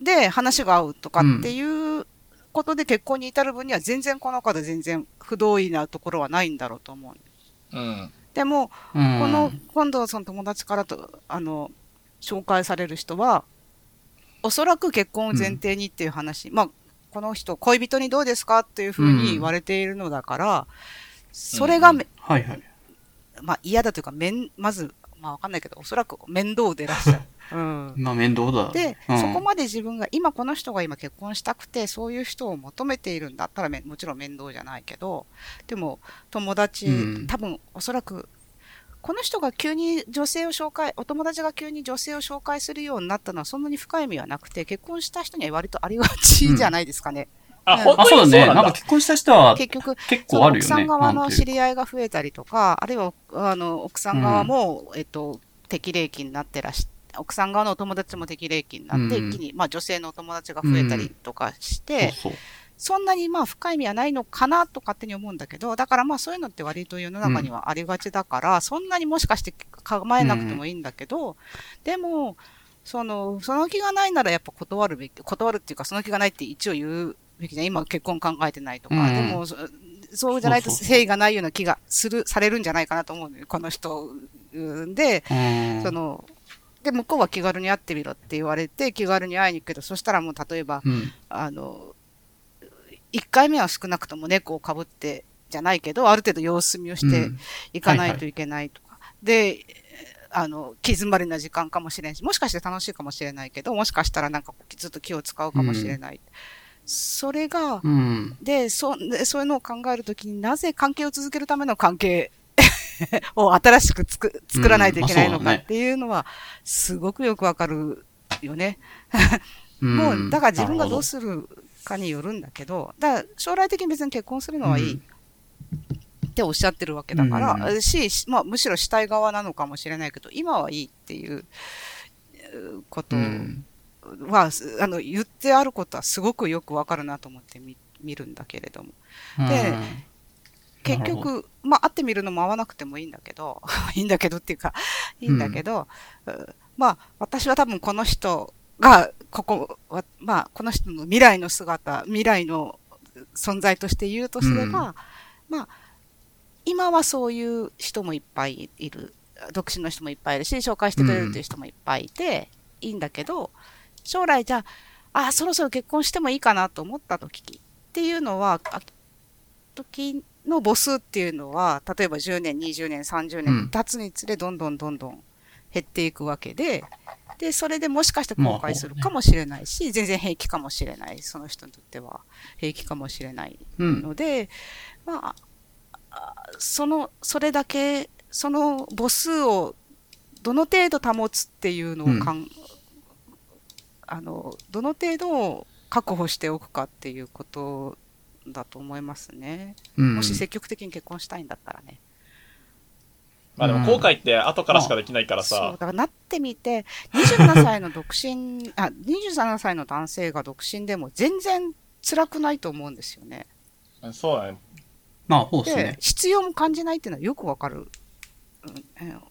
Speaker 3: で、話が合うとかっていうことで結婚に至る分には全然この方で全然不同意なところはないんだろうと思う。
Speaker 2: うん。
Speaker 3: でも、
Speaker 1: うん
Speaker 3: この、今度その友達からと、あの、紹介される人は、おそらく結婚を前提にっていう話、まあ、この人、恋人にどうですかっていうふうに言われているのだから、それがめ、
Speaker 1: はいはい。
Speaker 3: まあ嫌だというか、面、まず、まあわかんないけど、おそらく面倒でらっしゃる。*laughs* うん。
Speaker 1: まあ面倒だ。
Speaker 3: で、
Speaker 1: うん
Speaker 3: そこまで自分が、今この人が今結婚したくて、そういう人を求めているんだったらめ、もちろん面倒じゃないけど、でも、友達、
Speaker 1: うん
Speaker 3: 多分、おそらく、この人が急に女性を紹介、お友達が急に女性を紹介するようになったのはそんなに深い意味はなくて、結婚した人には割とありがちじゃないですかね。
Speaker 2: あ、
Speaker 3: うん
Speaker 2: 本
Speaker 1: あ、そうだね。
Speaker 2: 当にそうな
Speaker 1: んんか結婚した人は
Speaker 3: 結局、
Speaker 1: 結
Speaker 3: その奥さん
Speaker 1: 構あるよね。
Speaker 3: 側の知
Speaker 1: 合
Speaker 3: り合いが増えたりとか、あるいは、あの、奥さん側も、えっと、適齢期になってらし、奥さん側のお友達も適齢期になって、
Speaker 1: うん。
Speaker 3: 一気に、まあ女性のお友達が増えたりとかして、
Speaker 1: そうそう。
Speaker 3: そんなにまあ深い意味はないのかなと勝手に思うんだけど、だからまあそういうのって割と世の中にはありがちだから、そんなにもしかして構えなくてもいいんだけど、でも、その、その気がないならやっぱ断るべき、断るっていうかその気がないって一応言うべきじゃん。今結婚考えてないとか、
Speaker 1: うん
Speaker 3: でもそ、そうじゃないと誠意がないような気がする、されるんじゃないかなと思うのよ、この人。うんで、
Speaker 1: うん
Speaker 3: その、で、向こうは気軽に会ってみろって言われて、気軽に会いに行くけど、そしたらもう例えば、
Speaker 1: うん。
Speaker 3: あの、1回目は少なくとも猫をかぶってじゃないけど、ある程度様子見をして
Speaker 1: うん
Speaker 3: いかないといけないとか。で、あの、気詰まりな時間かもしれんし、もしかして楽しいかもしれないけど、もしかしたらなんかずっと気を使うかもしれない。それが、
Speaker 1: うん。
Speaker 3: で、そそういうのを考えるときになぜ関係を続けるための関係 *laughs* を新しく作作らないといけないのかっていうのは、すごくよくわかるよね。
Speaker 1: うん *laughs*
Speaker 3: もう、だから自分がどう
Speaker 1: す
Speaker 3: するかによるんだけど、だから将来的に別に結婚するのはいい。
Speaker 1: うん
Speaker 3: っておっしゃってるわけだから、
Speaker 1: うん
Speaker 3: し、しまあ、むしろしたい側なのかもしれないけど、今はいいっていうえーこと
Speaker 1: うん。
Speaker 3: は、すあの、言ってあることはすごくよくわかるなと思ってみ見るんだけれども。で
Speaker 1: うん
Speaker 3: 結局、まあ、会ってみるのも会わなくてもいいんだけど、*laughs* いいんだけどっていうか、いいんだけど、うんまあ、私は多分この人が、ここは、まあ、この人の未来の姿、未来の存在として言うとすれば、まあ、今はそういう人もいっぱいいる。独身の人もいっぱいいるし、紹介してくれるという人もいっぱいいて、いいんだけど、将来じゃあ、あ、そろそろ結婚してもいいかなと思った時っていうのは、あ時の母数っていうのは、例えば10年、20年、30
Speaker 1: うん
Speaker 3: 年経つにつれ、どんどんどんどん減っていくわけで、で、それでもしかして後悔するかもしれないし、全然平気かもしれない。その人にとっては平気かもしれない
Speaker 1: うん。
Speaker 3: ので、まあ、あその、それだけ、その母数をどの程度保つっていうのをかん、あの、どの程度確保しておくかっていうことだと思いますね。
Speaker 1: うん
Speaker 3: もし積極的に結婚したいんだったらね。
Speaker 2: まあでも後悔って後からしかできないから
Speaker 3: そう、
Speaker 2: さ
Speaker 3: だ。からなってみて、27歳の独身、*laughs* あ、27歳の男性が独身でも全然辛くないと思うんですよね。
Speaker 2: そうだね。
Speaker 1: まあ、そうです
Speaker 3: で
Speaker 1: ね、。
Speaker 3: 必要も感じないっていうのはよくわかる。うん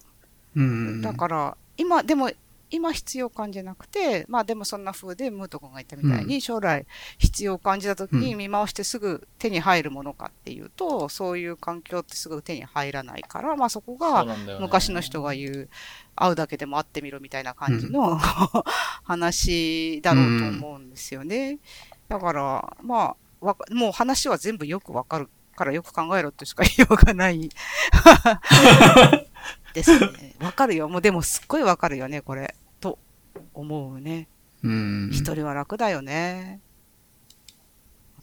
Speaker 1: うん。
Speaker 3: だから、今、でも、今必要感じなくて、まあでもそんな風でムート君が言ったみたいに、将来必要を感じた時に
Speaker 1: うん
Speaker 3: 見回してすぐ手に入るものかっていうと、そういう環境ってすぐ手に入らないから、まあそこが昔の人が言う、会うだけでも会ってみろみたいな感じの、*laughs* 話だろうと思うんですよね。だから、まあ、わかもう話は全部よくわかるからよく考えろとしか言いようがない。*laughs* ですね。わかるよ。もうでもすっごいわかるよね、これ。と思うね。
Speaker 1: うん。
Speaker 3: 一人は楽だよね。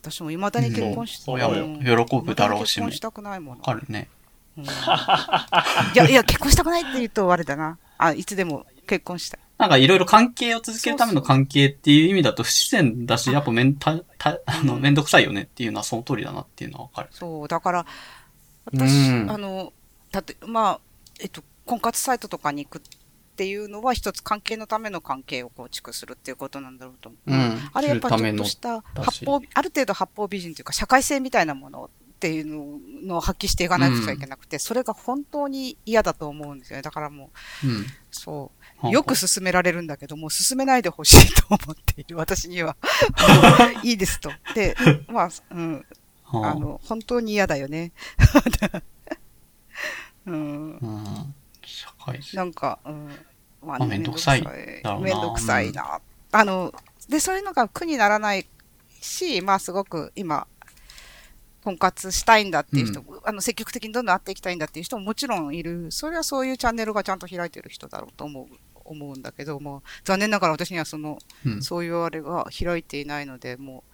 Speaker 3: 私も未だに結婚し、
Speaker 2: そう
Speaker 3: ん
Speaker 1: も喜ぶだろうし
Speaker 3: 結婚したくないもの。
Speaker 1: かるね。
Speaker 3: うんいや、いや、結婚したくないって言うとあれだな。あ、いつでも結婚したい。
Speaker 1: なんかいろいろ関係を続けるための関係っていう意味だと不自然だし、やっぱめんた、た、あの、
Speaker 3: うん
Speaker 1: めんどくさいよねっていうのはその通りだなっていうのはわかる。
Speaker 3: そう、だから、私、
Speaker 1: うん
Speaker 3: あの、たと、まあ、えっと、婚活サイトとかに行くっていうのは一つ関係のための関係を構築するっていうことなんだろうと思う。
Speaker 1: うん。
Speaker 3: あれやっぱちょっとした
Speaker 1: だし
Speaker 3: 八方、ある程度八方美人というか社会性みたいなものっていうののを発揮していかなくちゃいけなくて、それが本当に嫌だと思うんですよね。だからもう、
Speaker 1: うん。
Speaker 3: そう。よく進められるんだけど、もう進めないでほしいと思っている。*laughs* 私には。いいですと。で、まあ、うん。
Speaker 1: は
Speaker 3: あの、本当に嫌だよね。*laughs* うん。
Speaker 1: うん。社会性。
Speaker 3: なんか、うん。ま
Speaker 1: まあめんどくさい
Speaker 3: めんどくさいな。あの、で、そういうのが苦にならないし、まあすごく今、婚活したいんだっていう人、あの積極的にどんどん会っていきたいんだっていう人ももちろんいる。それはそういうチャンネルがちゃんと開いてる人だろうと思う。思うんだけども、残念ながら私にはその、
Speaker 1: うん。
Speaker 3: そういうあれが開いていないので、も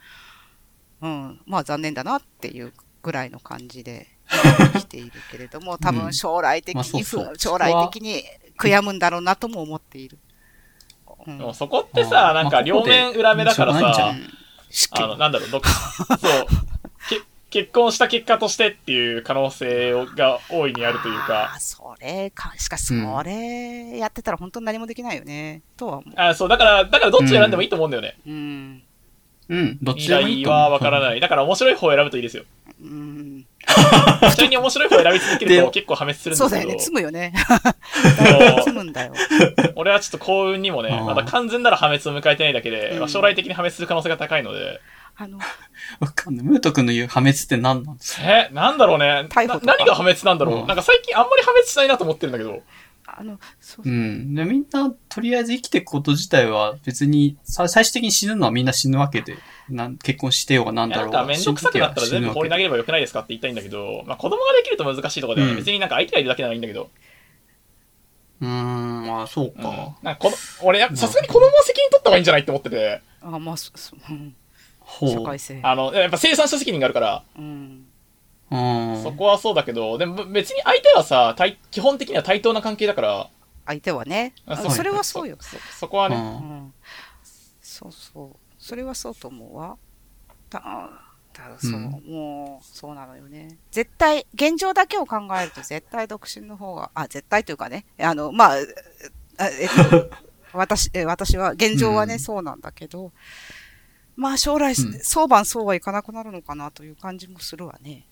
Speaker 3: う、うん、まあ残念だなっていうぐらいの感じで *laughs* 生きているけれども、多分将来的に、
Speaker 1: まあそうそう
Speaker 3: ふ将来的に悔やむんだろうなとも思っている。うん
Speaker 2: でもそこってさ、なんか両面裏目だからさ
Speaker 1: まあ
Speaker 2: の、なんだろう、どっそう、け結婚した結果としてっていう可能性をが大いにあるという
Speaker 3: あ
Speaker 2: か、
Speaker 3: ーそれか、しかしそれやってたら本当に何もできないよね。とは思う。
Speaker 2: あそう、だから、だからどっち選んでもいいと思うんだよね。
Speaker 3: うん。
Speaker 1: うん。どっ
Speaker 2: 未
Speaker 1: ちでもいいと思う。
Speaker 2: 来はわからない。だから面白い方を選ぶといいですよ。
Speaker 3: うん。
Speaker 2: ちなみに面白い方を選び続けると結構破滅するんですけど
Speaker 3: そうだよね。、積むよね。むんだよ。
Speaker 2: 俺はちょっと幸運にもね、まだ完全なら破滅を迎えてないだけで、
Speaker 3: うん
Speaker 2: まあ将来的に破滅する可能性が高いので、
Speaker 3: あの、
Speaker 1: わかんない。ムート君の言う破滅って何なんですか？
Speaker 2: え、なんだろうね。何が破滅なんだろう、
Speaker 1: うん
Speaker 2: なんか最近あんまり破滅しないなと思ってるんだけど。
Speaker 3: あの、そう
Speaker 1: うん。で、みんな、とりあえず生きていくこと自体は別に、さ最終的に死ぬのはみんな死ぬわけで、なん結婚してようがなんだろうが。
Speaker 2: なんかめんどくさくなったら全部放り投
Speaker 1: げ
Speaker 2: げればよくないですかって言いたいんだけど、まあ子供ができると難しいところで別になんか相手がいるだけならいいんだけど、
Speaker 1: うーん、まあそう
Speaker 2: うん
Speaker 1: か。
Speaker 2: なんかこの俺さすがに子供は責任取った方がいいんじゃないって思ってて、
Speaker 3: あ、まあ、そそうん
Speaker 1: ほう。
Speaker 3: 社会性。
Speaker 2: あの、やっぱ生産者責任があるから、
Speaker 3: うん。
Speaker 1: うん。
Speaker 2: そこはそうだけど、でも別に相手はさ、対基本的には対等な関係だから、
Speaker 3: 相手はね。
Speaker 2: あそ
Speaker 3: それはそうよ。
Speaker 2: そそこはね、
Speaker 1: うん
Speaker 3: うん。そうそう。それはそうと思うわ。だ、だそう、
Speaker 1: うん
Speaker 3: もう、そうなのよね。絶対、現状だけを考えると絶対独身の方が、あ、絶対というかね、あの、まあ、あえっと、*laughs* 私、え私は、現状はね、
Speaker 1: うん
Speaker 3: そうなんだけど、まあ将来、
Speaker 1: ん
Speaker 3: 相番そうはいかなくなるのかなという感じもするわね。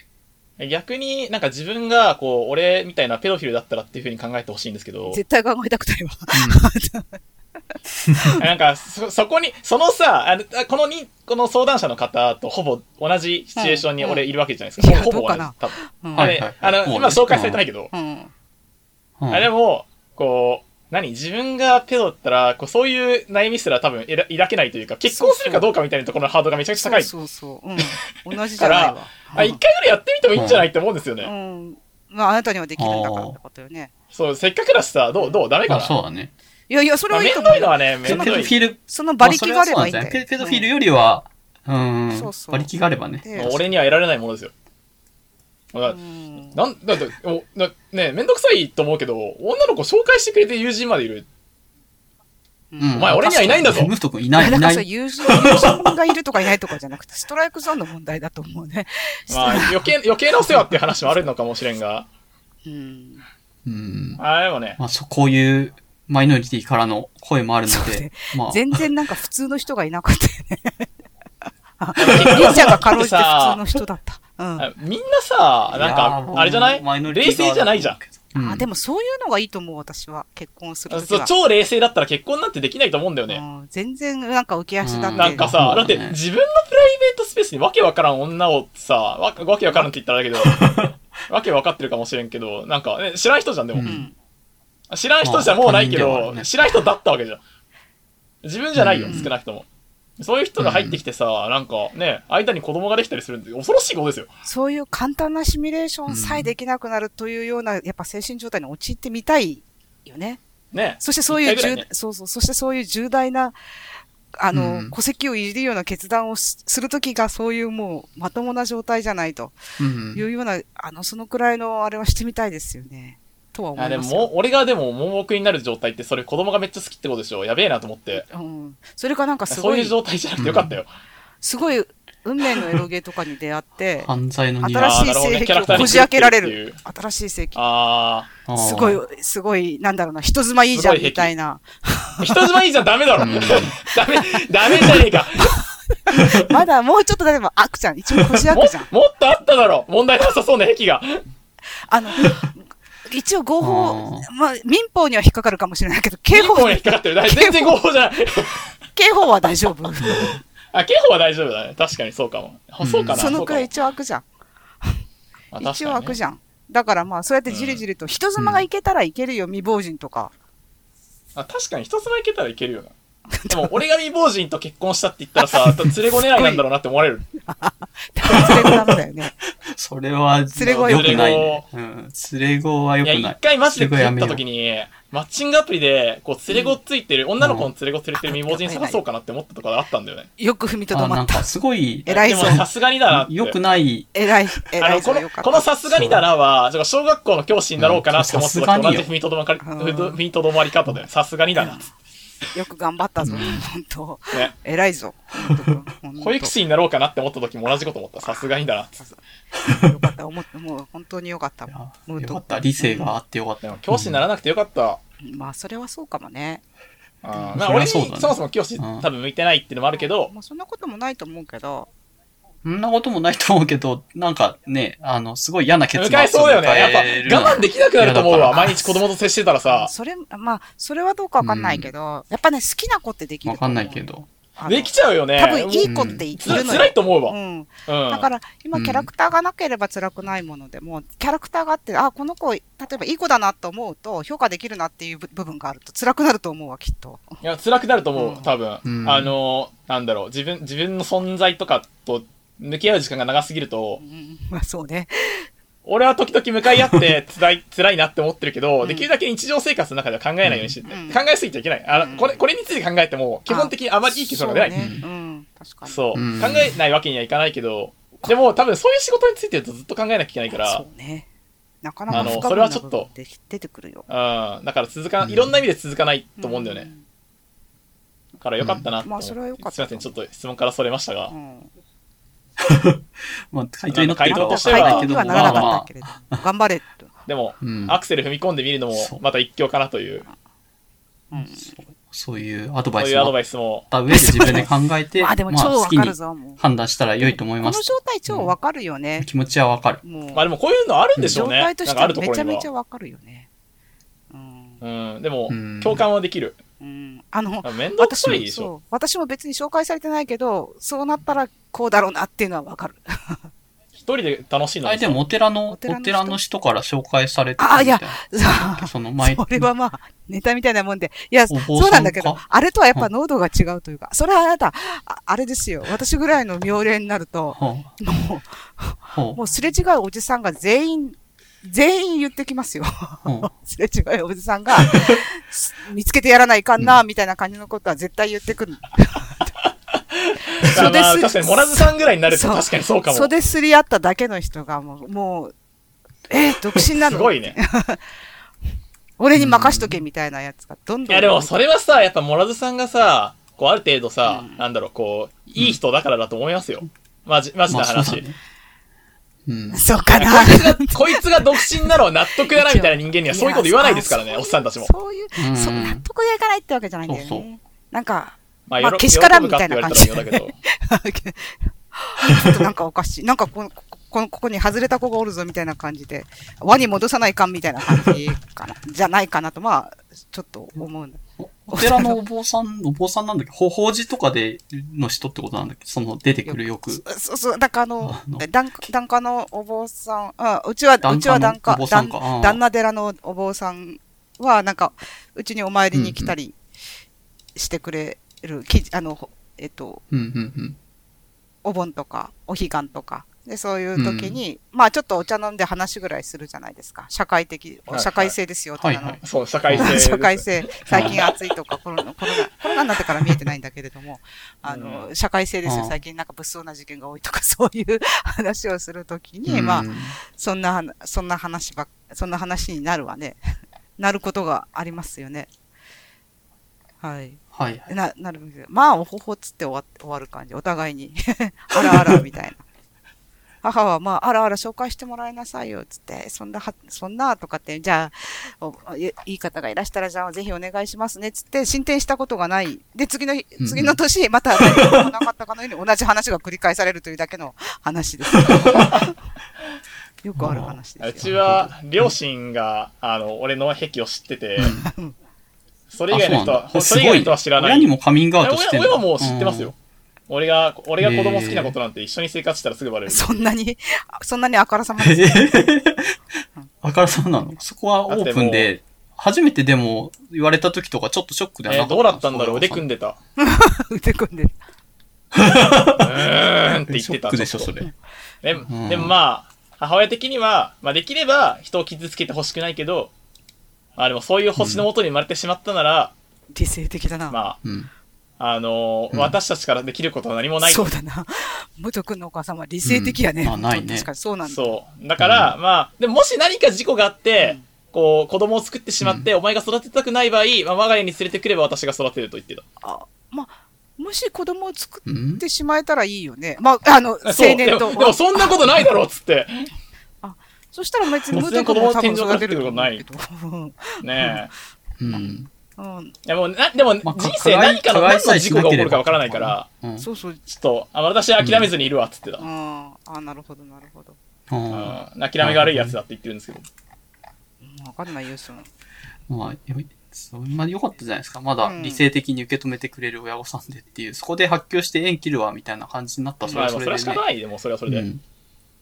Speaker 2: 逆になんか自分が、こう、俺みたいなペドフィルだったらっていうふうに考えてほしいんですけど、
Speaker 3: 絶対考えたくないわ。*laughs* *laughs*
Speaker 2: なんか、そ、そこに、そのさ、あの、あこのに、この相談者の方とほぼ同じシチュエーションに俺いるわけじゃないですか。ほぼほぼ同じ多分。
Speaker 3: うん
Speaker 2: あれ
Speaker 1: はいはい
Speaker 2: あの、今紹介されてないけど、
Speaker 3: うん。
Speaker 1: うん
Speaker 2: あでも、こう、何？自分がペドだったら、こうそういう悩みすら多分抱けないというか、結婚するかどうかみたいなところのハードルがめちゃくちゃ高い。
Speaker 3: そうそうそう。うん。同じじゃないわ。
Speaker 2: あ、一回ぐらいやってみてもいいんじゃないって思うんですよね。
Speaker 3: うん。まあ、あなたにはできるんだからってことよね。
Speaker 2: そう、せっかくだしさ、どう、どう？ダメか
Speaker 1: あ、
Speaker 2: な
Speaker 1: そうだね。
Speaker 3: いやいや、それはいいと思うよ。
Speaker 2: んどいのはね、め
Speaker 1: ペド
Speaker 2: んどい。
Speaker 1: フィル、
Speaker 3: その馬力があればいいんだよ。
Speaker 1: まあねペペドフィルよりは、うん、
Speaker 3: そうそう
Speaker 1: 馬力があればね。
Speaker 3: で
Speaker 2: 俺には得られないものですよ。なん、だって、おなねめんどくさいと思うけど、女の子紹介してくれて友人までいる。
Speaker 1: うん
Speaker 2: お前俺にはいないんだぞ
Speaker 1: ムート君いない、いない。
Speaker 3: 友人、友人がいるとかいないとかじゃなくて、ストライクゾーンの問題だと思うね。
Speaker 2: まあ、*laughs* 余計、余計なお世話っていう話もあるのかもしれんが。
Speaker 3: うん。
Speaker 1: うん。
Speaker 2: あでもね、
Speaker 1: まあ、そ、こういうマイノリティからの声もあるので
Speaker 3: ね、
Speaker 1: まあ、
Speaker 3: 全然なんか普通の人がいなかったよね。*laughs* ありんちゃんがかろうじて普通の人だった。うん。
Speaker 2: あみんなさ、なんか、
Speaker 1: ー
Speaker 2: あれじゃない？
Speaker 1: マイノリティ
Speaker 2: 冷静じゃないじゃん。
Speaker 1: うん
Speaker 3: あ、でもそういうのがいいと思う、私は。結婚するとき
Speaker 2: 超冷静だったら結婚なんてできないと思うんだよね。
Speaker 3: うん全然なんか浮き足だって。
Speaker 2: なんかさ、だって自分のプライベートスペースにわけわからん女をさ、わわけわからんって言ったらだけど、*laughs* わけわかってるかもしれんけど、なんか、ね、知らん人じゃん、でも。
Speaker 1: うん
Speaker 3: うん。
Speaker 2: 知らん人じゃもうないけど、
Speaker 1: まあね
Speaker 2: 知らん人だったわけじゃん。自分じゃないよ、
Speaker 1: うん
Speaker 2: 少なくとも。そういう人が入ってきてさ、なんかね、間に子供ができたりするんで恐ろしいことですよ。
Speaker 3: そういう簡単なシミュレーションさえできなくなるというような、やっぱ精神状態に陥ってみたいよね。
Speaker 2: ね。
Speaker 3: そしてそういう重、
Speaker 2: ね
Speaker 3: そうそう、そしてそういう重大なあの、
Speaker 1: うん
Speaker 3: 戸籍をいじるような決断をすするときがそういうもうまともな状態じゃないと
Speaker 1: うん
Speaker 3: いうような、あの、そのくらいのあれはしてみたいですよね。とは思
Speaker 2: あでも
Speaker 3: いますよ。
Speaker 2: もう俺がでも盲目になる状態ってそれ子供がめっちゃ好きってことでしょ？やべえなと思って。
Speaker 3: うん。それかなんかすごい、
Speaker 2: そういう状態じゃなくてよかったよ、
Speaker 3: すごい運命のエロゲーとかに出会って、
Speaker 1: 犯罪の匂い。
Speaker 3: 新しい性癖をこじ開けられる
Speaker 2: 狂ってるって。
Speaker 3: 新しい性癖。
Speaker 2: あ
Speaker 1: あー。
Speaker 3: すごい、すごい、なんだろうな、人妻いいじゃんみたいな。
Speaker 2: あ人妻いいじゃんダメだろ、
Speaker 1: うん。
Speaker 2: ダメダメじゃねえか。*laughs*
Speaker 3: まだもうちょっと例えば、悪ちゃん、一応こじ開
Speaker 2: も
Speaker 3: くじゃん。
Speaker 2: もっとあっただろ。問題なさそうな癖が。
Speaker 3: あの、一応合法
Speaker 1: あ、
Speaker 3: まあ、民法には引っかかるかもしれないけど、刑法
Speaker 2: に引っかかってる。だ全然合法じゃない。
Speaker 3: 刑法は大丈夫。
Speaker 2: あ刑法は大丈夫だね。確かにそうかも、あそうかな
Speaker 3: そのくらい一応悪じゃん。一応悪じ
Speaker 2: ゃん。
Speaker 3: だからまあ、そうやってじりじりと、人妻がいけたらいけるよ、未亡人とか。
Speaker 2: あ確かに一つもいけたらいけるよな *laughs* でも俺が未亡人と結婚したって言ったらさ *laughs* 連れ子狙いなんだろうなって思われる
Speaker 3: 連 *laughs* れ子ダメだよね。
Speaker 1: それは、
Speaker 3: 連れ子は良
Speaker 1: 良くないね。うん。連れ子は良
Speaker 2: いや、
Speaker 1: くない。
Speaker 2: 一回マジで食った時に、マッチングアプリで、こう、連れ子ついてる、女の子の連れ子連れてる未亡人探そうかなって思ったとかあったんだよね。
Speaker 3: よく踏みとど
Speaker 1: あ、
Speaker 3: まった。
Speaker 1: なんかすごい、
Speaker 3: 偉いぞ
Speaker 2: でも。さすがにだなって。
Speaker 1: 良くない、
Speaker 3: 偉い、
Speaker 2: あの、
Speaker 3: 偉いぞ、
Speaker 2: この、
Speaker 3: よかった。
Speaker 2: このさすがにだなは、ちょっと小学校の教師になろうかなって思った時と同じ踏みとどまり方だよ。さすがにだな。
Speaker 3: よく頑張ったぞ、
Speaker 1: うん
Speaker 3: 本当
Speaker 2: ね。
Speaker 3: 偉いぞ。
Speaker 2: 保育士になろうかなって思った時も同じこと思った。さすがにだな。
Speaker 3: よかった、思もう本当によかった
Speaker 1: よかった。理性があってよかった。
Speaker 2: 教師にならなくてよかった。
Speaker 3: まあ、それはそうかもね。
Speaker 2: あまあ、俺に
Speaker 1: そ
Speaker 2: もそも教師
Speaker 1: うん
Speaker 2: 多分向いてないっていうのもあるけど、
Speaker 3: まあ、そんなこともないと思うけど、
Speaker 1: そんなこともないと思うけど、なんかね、あの、すごい嫌な結末
Speaker 2: 迎えそうだよね。やっぱ我慢できなくなると思うわ。毎日子供と接してたらさ。
Speaker 3: それ、まあ、それはどうかわかんないけど、やっぱね、好きな子ってできる
Speaker 1: わかんないけど。
Speaker 2: できちゃうよね。
Speaker 3: 多分いい子ってい
Speaker 2: つ
Speaker 3: るのよ。
Speaker 2: 辛いと思うわ。
Speaker 3: うん。
Speaker 2: うん。
Speaker 3: だから、今、
Speaker 1: うん
Speaker 3: キャラクターがなければ辛くないものでも、キャラクターがあって、あ、この子、例えばいい子だなと思うと、評価できるなっていう部部分があると、辛くなると思うわ、きっと。
Speaker 2: いや、辛くなると思
Speaker 3: うん
Speaker 2: う、多分。
Speaker 1: うん
Speaker 2: あの、なんだろう、自分、自分の存在とかと向き合う時間が長すぎると
Speaker 3: う、ん、まあそうね。
Speaker 2: 俺は時々向かい合って *laughs* 辛い、辛いなって思ってるけど、
Speaker 3: うん
Speaker 2: できるだけ日常生活の中では考えないようにしてて、
Speaker 3: うん
Speaker 2: 考えすぎちゃいけない。あ
Speaker 3: うん
Speaker 2: これ、これについて考えても、基本的にあまりいい結論が出ない。
Speaker 3: そうね。うん、確かに。
Speaker 2: そう、
Speaker 1: うん
Speaker 2: 考えないわけにはいかないけど、でも多分そういう仕事についてるとずっと考えなきゃいけないから
Speaker 3: そ、うね。なかなか
Speaker 2: あのそれはちょっと
Speaker 3: 出てくるよ。
Speaker 2: うん、だから続か、
Speaker 1: うん
Speaker 2: いろんな意味で続かないと思うんだよね。だからよかったなう、
Speaker 3: まあそれはよかった
Speaker 2: すいません、ちょっと質問からそれましたが
Speaker 3: う。ん。*laughs*
Speaker 1: まあ、回答になってるかは
Speaker 2: 回答としては
Speaker 1: わからないけど、
Speaker 3: 回答にはならなか
Speaker 1: まあ
Speaker 3: ったけれども、頑張れと。
Speaker 2: でも、
Speaker 1: うん
Speaker 2: アクセル踏み込んでみるのもまた一興かなという、
Speaker 3: うん。
Speaker 1: そういうアドバイス
Speaker 2: そういうアド
Speaker 1: をあっ。た上で自分で考えて、*laughs*
Speaker 3: まあでも
Speaker 1: まあ
Speaker 3: 超わ
Speaker 1: 好きに
Speaker 3: かるぞ、もう。
Speaker 1: 判断したら良いと思い
Speaker 3: この
Speaker 1: ます。
Speaker 3: 状態超わかるよね。
Speaker 1: 気持ちはわかる。
Speaker 3: もう。
Speaker 2: まあでもこういうのあるんでしょうね。
Speaker 3: 状態としてはめちゃ。めちゃわかるよね。うん。
Speaker 2: うん、でも
Speaker 1: うん、
Speaker 2: 共感はできる。
Speaker 3: うん。あの、
Speaker 2: 面倒く
Speaker 3: 私も
Speaker 2: さいでしょ。
Speaker 3: そう。私も別に紹介されてないけど、そうなったらこうだろうなっていうのはわかる。*laughs*
Speaker 2: 一人で楽しいの
Speaker 1: あれでもお寺の、お
Speaker 3: お寺の人
Speaker 1: 寺の人から紹介されて
Speaker 3: あいや
Speaker 1: みたい
Speaker 3: さ
Speaker 1: な。*laughs* その前、
Speaker 3: それはまあ、ネタみたいなもんで。いや、そうなんだけど
Speaker 1: か、
Speaker 3: あれとはやっぱ濃度が違うというか、それはあなた、ああれですよ。私ぐらいの妙齢になると、も
Speaker 1: ほ
Speaker 3: う、もうすれ違うおじさんが全員、全員言ってきますよ。*laughs* すれ違うおじさんが、す *laughs* 見つけてやらないかんな、みたいな感じのことは絶対言ってくる。
Speaker 2: まあまあ、
Speaker 3: 袖す
Speaker 2: 確かに、モラズさんぐらいになると
Speaker 3: そう
Speaker 2: 確かにそうかも。
Speaker 3: 袖すり合っただけの人がもう、もう、えー独身なの？
Speaker 2: すごいね。*laughs*
Speaker 3: 俺に任しとけみたいなやつがどんどん。
Speaker 2: いやでもそれはさ、やっぱモラズさんがさ、こうある程度さ、
Speaker 3: うん
Speaker 2: なんだろう、こう、いい人だからだと思いますよ。マジ、マジな話。
Speaker 1: まあそうん。
Speaker 3: そうかな。
Speaker 2: こいつが、こいつが独身なのは納得だなみたいな人間にはそういうこと言わないですからね、
Speaker 3: や
Speaker 2: おっさんたちも。
Speaker 3: そういう、
Speaker 1: うん
Speaker 3: そう納得がいかないってわけじゃないんだよね。
Speaker 1: そうそう
Speaker 3: なんか、
Speaker 2: まあ、
Speaker 3: けしからん
Speaker 2: 喜ぶかって言われたら妙だけど。*laughs*
Speaker 3: ちょっとなんかおかしい。なんかこの、ここの、ここに外れた子がおるぞみたいな感じで、輪に戻さないかんみたいな感じかな、じゃないかなと、まあ、ちょっと思うんだ。
Speaker 1: お寺のお坊さん、お坊さんなんだっけ？ほ法事とかでの人ってことなんだっけ？その出てくるよく。
Speaker 3: そうそう、だからあの檀家のお坊さん、あうちは、うちは檀家旦那寺のお坊さんは、なんか、うちにお参りに来たりしてくれる、きあの、ほえっと、
Speaker 1: うんうんうん。
Speaker 3: お盆とか、お彼岸とか、で、そういう時に、まあちょっとお茶飲んで話ぐらいするじゃないですか。社会的
Speaker 2: は、い
Speaker 3: 社会性ですよ、
Speaker 1: はいはい
Speaker 2: そう、社会性。*laughs*
Speaker 3: 社会性、最近暑いとかコロナ、コロナ、コロナになってから見えてないんだけれども、あの、社会性ですよ。
Speaker 1: うん
Speaker 3: 最近なんか物騒な事件が多いとか、*laughs* そういう話をするときに、まあ
Speaker 1: う、ん
Speaker 3: そんな話、そんな話ばっ、そんな話になるわね。*laughs* なることがありますよね。はい。
Speaker 1: はいはい。
Speaker 3: な、なるんですよ。まあ、おほほっつって終わ終わる感じ。お互いに。あらあら、みたいな。母は、まあ、あらあら紹介してもらいなさいよ、つって、そんなは、そんな、とかって、じゃあ、おいいい方がいらしたら、じゃあ、ぜひお願いしますね、つって、進展したことがない。で、次の次の年、また、なかったかのように、同じ話が繰り返されるというだけの話です。*laughs* よくある話
Speaker 2: う
Speaker 3: ですよ。
Speaker 2: ちは、両親が、あの、俺の癖を知ってて、それ以外の人は、
Speaker 1: あそ
Speaker 2: れ以外の人は知らない。
Speaker 1: 親にもカミングアウトしてんだ
Speaker 2: 親親はもう知ってますよ。。俺が、俺が子供好きなことなんて一緒に生活したらすぐバレる。
Speaker 3: そんなに、そんなにあからさま
Speaker 1: うん
Speaker 3: です。
Speaker 1: え *laughs* ーあからさまなの？そこはオープンで、初めてでも言われた時とかちょっとショックだよな。
Speaker 2: えーどうだったんだろう？腕組ん
Speaker 1: で。
Speaker 2: でた。*laughs*
Speaker 3: 腕組んでる。
Speaker 2: うーんって言ってた。
Speaker 1: ショックでしょ、それ。
Speaker 2: で
Speaker 1: うん
Speaker 2: でもまあ、母親的には、まあできれば人を傷つけてほしくないけど、あでもそういう星のもとに生まれてしまったなら、
Speaker 3: 理性的だな。
Speaker 2: ま
Speaker 1: うん。
Speaker 2: あ、あのー
Speaker 1: うん
Speaker 2: 私たちからできることは何もないと
Speaker 3: そうだな。元君のお母さんは理性的やね。
Speaker 1: うんまあないね
Speaker 3: 確かにそうなんだ。
Speaker 2: そう。だから、まあ、でももし何か事故があって、
Speaker 3: うん
Speaker 2: こう、子供を作ってしまって、お前が育てたくない場合、まあ、我が家に連れてくれば私が育てると言ってた。
Speaker 3: あまあ、もし子供を作
Speaker 1: うん
Speaker 3: ってしまえたらいいよね。まあ、あの、青年と
Speaker 2: でも。でもそんなことないだろうっつって。
Speaker 3: そしたら別に
Speaker 2: 突然
Speaker 3: 元君も多分育てると思う
Speaker 2: 子
Speaker 3: けど。*laughs*
Speaker 2: ね
Speaker 1: うん。
Speaker 3: うん。
Speaker 2: え。でも、な、でも、
Speaker 1: まあ
Speaker 2: 人生何かの、何の事故が起こるかわからないから、
Speaker 1: うん。
Speaker 3: そうそう。
Speaker 2: ちょっと、あ私は諦めずにいるわっつってた。
Speaker 3: ああ、なるほど、なるほど。
Speaker 1: うん
Speaker 2: うん。諦めが悪いやつだって言ってるんですけど。
Speaker 3: うんわかんないよ、その。
Speaker 1: まあ、よそんなに良かったじゃないですか。まだ
Speaker 3: うん
Speaker 1: 理性的に受け止めてくれる親御さんでっていう、そこで発狂して縁切るわみたいな感じになったらそれ
Speaker 2: は
Speaker 1: はそれでね。
Speaker 2: 仕方ない。でも、それはそれで。
Speaker 1: うん。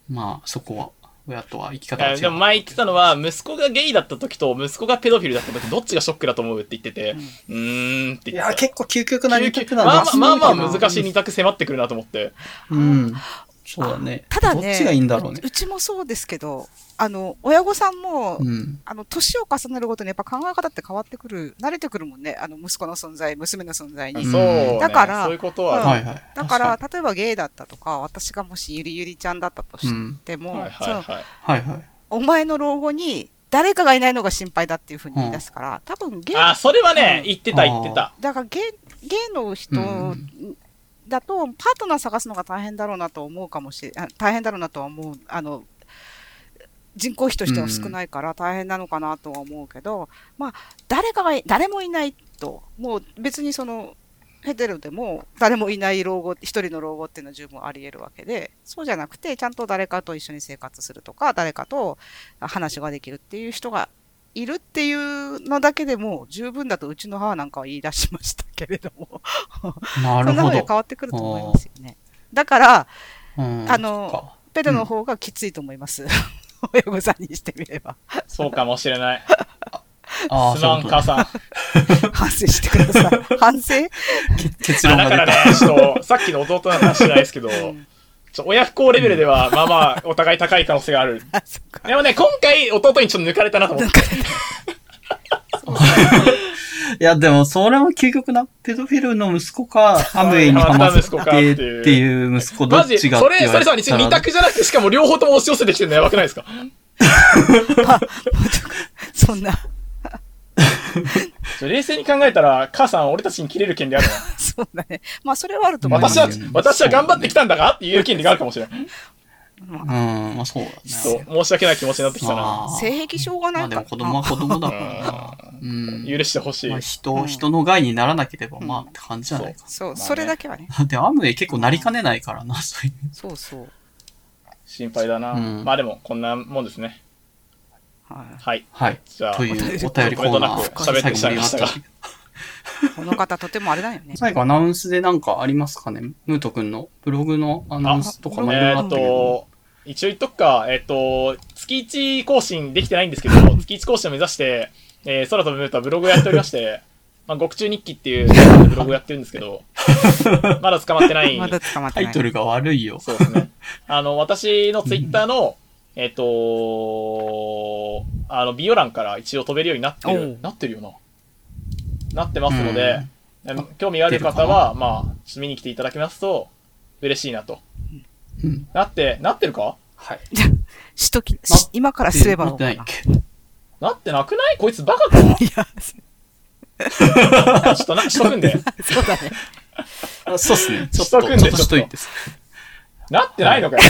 Speaker 1: まあ、そこは、親とは生き
Speaker 2: い
Speaker 1: 方が違う。
Speaker 2: やでも前言ってたのは、息子がゲイだった時と息子がペドフィルだった時、どっちがショックだと思うって言ってて、うーんって
Speaker 1: いや、
Speaker 2: 言ってた。
Speaker 1: 結構究極な二択な
Speaker 2: まあまあまあまあ
Speaker 1: 難
Speaker 2: 難しい二択迫ってくるなと思って。
Speaker 1: うん。そうだね。
Speaker 3: ただね、
Speaker 1: どっちがいいんだろうね
Speaker 3: う。うちもそうですけど、あの、親御さんも、
Speaker 1: うん。
Speaker 3: あの、年を重ねるごとにやっぱ考え方って変わってくる、慣れてくるもんね。あの、息子の存在、娘の存在に。
Speaker 1: うん
Speaker 2: そう、ね。
Speaker 3: だから
Speaker 2: そういうことは、
Speaker 3: うん
Speaker 1: はいはい。
Speaker 3: だから、
Speaker 1: 確
Speaker 3: 例えばゲイだったとか、私がもしゆりゆりちゃんだったとしても、
Speaker 2: はい
Speaker 3: その
Speaker 2: はいはい。
Speaker 1: はいはい。
Speaker 3: お前の老後に誰かがいないのが心配だっていうふうに言い出すから、多分ゲイ、
Speaker 2: あ、それはね
Speaker 3: う、ん
Speaker 2: 言ってた言ってた。
Speaker 3: だからゲイ、ゲイの人
Speaker 1: うん
Speaker 3: だと、パートナー探すのが大変だろうなと思うかもしれあ大変だろうなとは思う。あの、人口比としては少ないから大変なのかなとは思うけど、まあ、誰かがい、誰もいないと、もう別にその、ヘテロでも誰もいない老後、一人の老後っていうのは十分あり得るわけで、そうじゃなくて、ちゃんと誰かと一緒に生活するとか、誰かと話ができるっていう人がいるっていうのだけでも十分だとうちの母なんかは言い出しましたけれども、
Speaker 1: なるほど
Speaker 3: そんな風に変。わってくると思いますよね。だから、
Speaker 1: うん
Speaker 3: あの、ペドの方がきついと思います。親御さんにしてみれば。
Speaker 2: そうかもしれない。
Speaker 1: ああ、
Speaker 2: すまん、母さん。
Speaker 3: 反省してください。反省？
Speaker 1: 結
Speaker 2: あ
Speaker 1: 論が出た。
Speaker 2: だからね、ちょっと、さっきの弟の話じゃないですけど、親不孝レベルでは、まあまあ、お互い高い可能性がある。*laughs*
Speaker 3: あ、そっか。
Speaker 2: でもね、今回、弟にちょっと抜かれたなと思って。
Speaker 1: いや、でも、それは究極な、ペドフィルの息子か、アムウェイにハマってっていう息子、ど
Speaker 2: マジ、
Speaker 1: っちが
Speaker 2: それ、それさ、二
Speaker 1: 二
Speaker 2: 択じゃなくて、しかも両方とも押し寄せてきてるのやばくないですか
Speaker 3: そんな、*laughs*
Speaker 2: 冷静に考えたら、母さん、俺たちに切れる権利ある *laughs*
Speaker 3: そうだね。まあ、それはあると
Speaker 2: な。
Speaker 3: 思います。
Speaker 2: 私は
Speaker 1: うん、
Speaker 2: 私は頑張ってきたんだがっていう権利があるかもしれない。
Speaker 1: うん、まあそうだね。
Speaker 2: そう、申し訳ない気持ちになってきたな。
Speaker 1: まあ、
Speaker 3: 性癖しょうがな
Speaker 1: まあでも子供は子供だからな。うん。
Speaker 2: 許してほしい
Speaker 1: まあ、。人、人の害にならなければ、まあって感じじゃないか。
Speaker 3: そう、
Speaker 2: まあね
Speaker 3: それだけはね。
Speaker 1: で、アムウェイ結構なりかねないからな、そういう。
Speaker 3: そうそう。
Speaker 2: 心配だな。
Speaker 1: うん
Speaker 2: まあでも、こんなもんですね。
Speaker 3: はい。
Speaker 2: はい。
Speaker 1: はい。
Speaker 2: じゃあ
Speaker 1: と、いうお便りコーナー、
Speaker 2: 喋ってしまいました
Speaker 3: この方とてもあれだよね。
Speaker 1: 最後アナウンスでなんかありますかね？ムート君のブログのアナウンスとかも
Speaker 2: えーっ。と、一応言っとくか、えっ、と、月1更新できてないんですけど、*laughs* 月1更新を目指して、えー、空飛ぶムートはブログをやっておりまして、*laughs* まあ、極中日記っていうブログをやってるんですけど、*laughs* まだ捕まってない。
Speaker 3: まだ捕まってない。
Speaker 1: タイトルが悪いよ。
Speaker 2: そうですね。あの、私のツイッターの、えっ、とあの、美容欄から一応飛べるようになって
Speaker 3: お
Speaker 2: る
Speaker 3: う。
Speaker 2: なってるよな。なってますので、え興味がある方は、まあ、見に来ていただけますと、嬉しいなと。
Speaker 1: うん。
Speaker 2: なって、なってるか？
Speaker 1: はい。
Speaker 3: しとき、今からすれば
Speaker 1: なって
Speaker 3: な。
Speaker 1: ないっけ？
Speaker 2: なってなくない？こいつバカか？*laughs*
Speaker 3: いや、*laughs*
Speaker 2: ちょっとな、しとくんで。*laughs*
Speaker 3: そうだね。
Speaker 1: あそうっすね。ちょっと、
Speaker 2: しとくんで
Speaker 1: ちょっとしといて。
Speaker 2: なってないのかよ。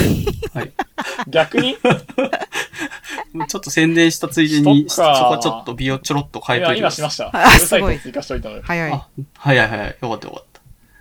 Speaker 1: はい。
Speaker 2: 逆に？
Speaker 1: ちょっと宣伝したついでに、そ
Speaker 2: そっか
Speaker 1: こはちょっと美容ちょろっと変えと
Speaker 2: 今、
Speaker 1: いて。
Speaker 2: 今しました。ウ
Speaker 3: あ
Speaker 2: ェブサイ
Speaker 3: すごい
Speaker 2: トに追加しといたので。
Speaker 3: 早い。
Speaker 1: あ、はいはいはい。よかったよかっ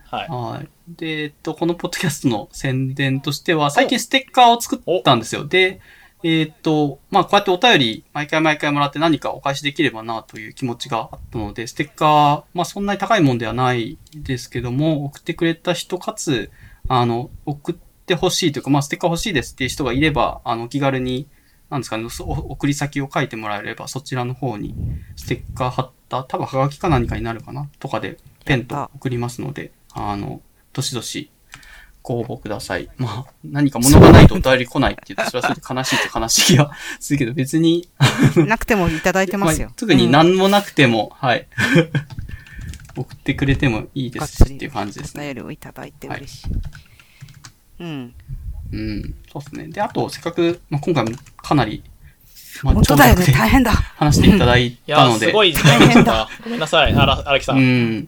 Speaker 1: た。
Speaker 2: はい。
Speaker 1: はい。で、えっと、このポッドキャストの宣伝としては、最近ステッカーを作ったんですよ。で、えっと、まあ、こうやってお便り、毎回毎回もらって何かお返しできればなという気持ちがあったので、ステッカー、まあ、そんなに高いもんではないですけども、送ってくれた人かつ、あの、送ってほしいというか、まあ、ステッカー欲しいですっていう人がいれば、あの、気軽に、なんですかね、そ送り先を書いてもらえれば、そちらの方にステッカー貼った、多分ハガキか何かになるかなとかで、ペンと送りますので、あの、どしどしご応募ください。まあ、何か物がないとお便り来ないって言うと、それはそれで悲しいと悲しい気がするけど、別に、
Speaker 3: なくてもいただいてますよ
Speaker 1: まあ。特に何もなくても、はい。*laughs* 送ってくれてもいいですしっていう感じですね。
Speaker 3: お便りをいただいて嬉しい。うん。
Speaker 1: うん。そうですね。で、あと、せっかく、まあ、今回もかなり、まあ
Speaker 3: 本当だよね。大変だ。
Speaker 1: 話していただいたので、
Speaker 2: すごい時間になっちゃった。*laughs* ごめんなさい、あら、荒木さ。
Speaker 1: うんん。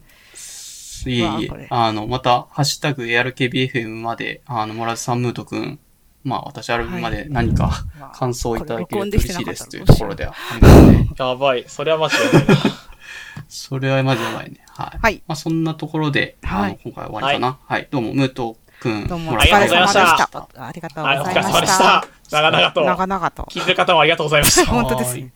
Speaker 1: いえいえあの、また、ハッシュタグ ARKBFM まで、あの、モラズさん、ムート君、まあ、私あるまで何か
Speaker 3: まあ
Speaker 1: 感想をいただけると嬉しいですというところではありますね。*laughs*
Speaker 2: やばい。それはマジでやばいな。*laughs*
Speaker 1: それはマジでやばいね。はい。
Speaker 3: はい
Speaker 1: まあ、そんなところで、あの、
Speaker 3: はい
Speaker 1: 今回は終わりかな。はい。どうも、ムート君、
Speaker 3: どうもお疲れ様でし
Speaker 2: ありがとうございま
Speaker 3: た。ありがとうご
Speaker 2: はい、お疲れ
Speaker 3: ざいました。
Speaker 2: 様でした。長々と。
Speaker 3: 長々と。
Speaker 2: 聞いてる方もありがとうございました。*laughs*
Speaker 3: 本当ですね。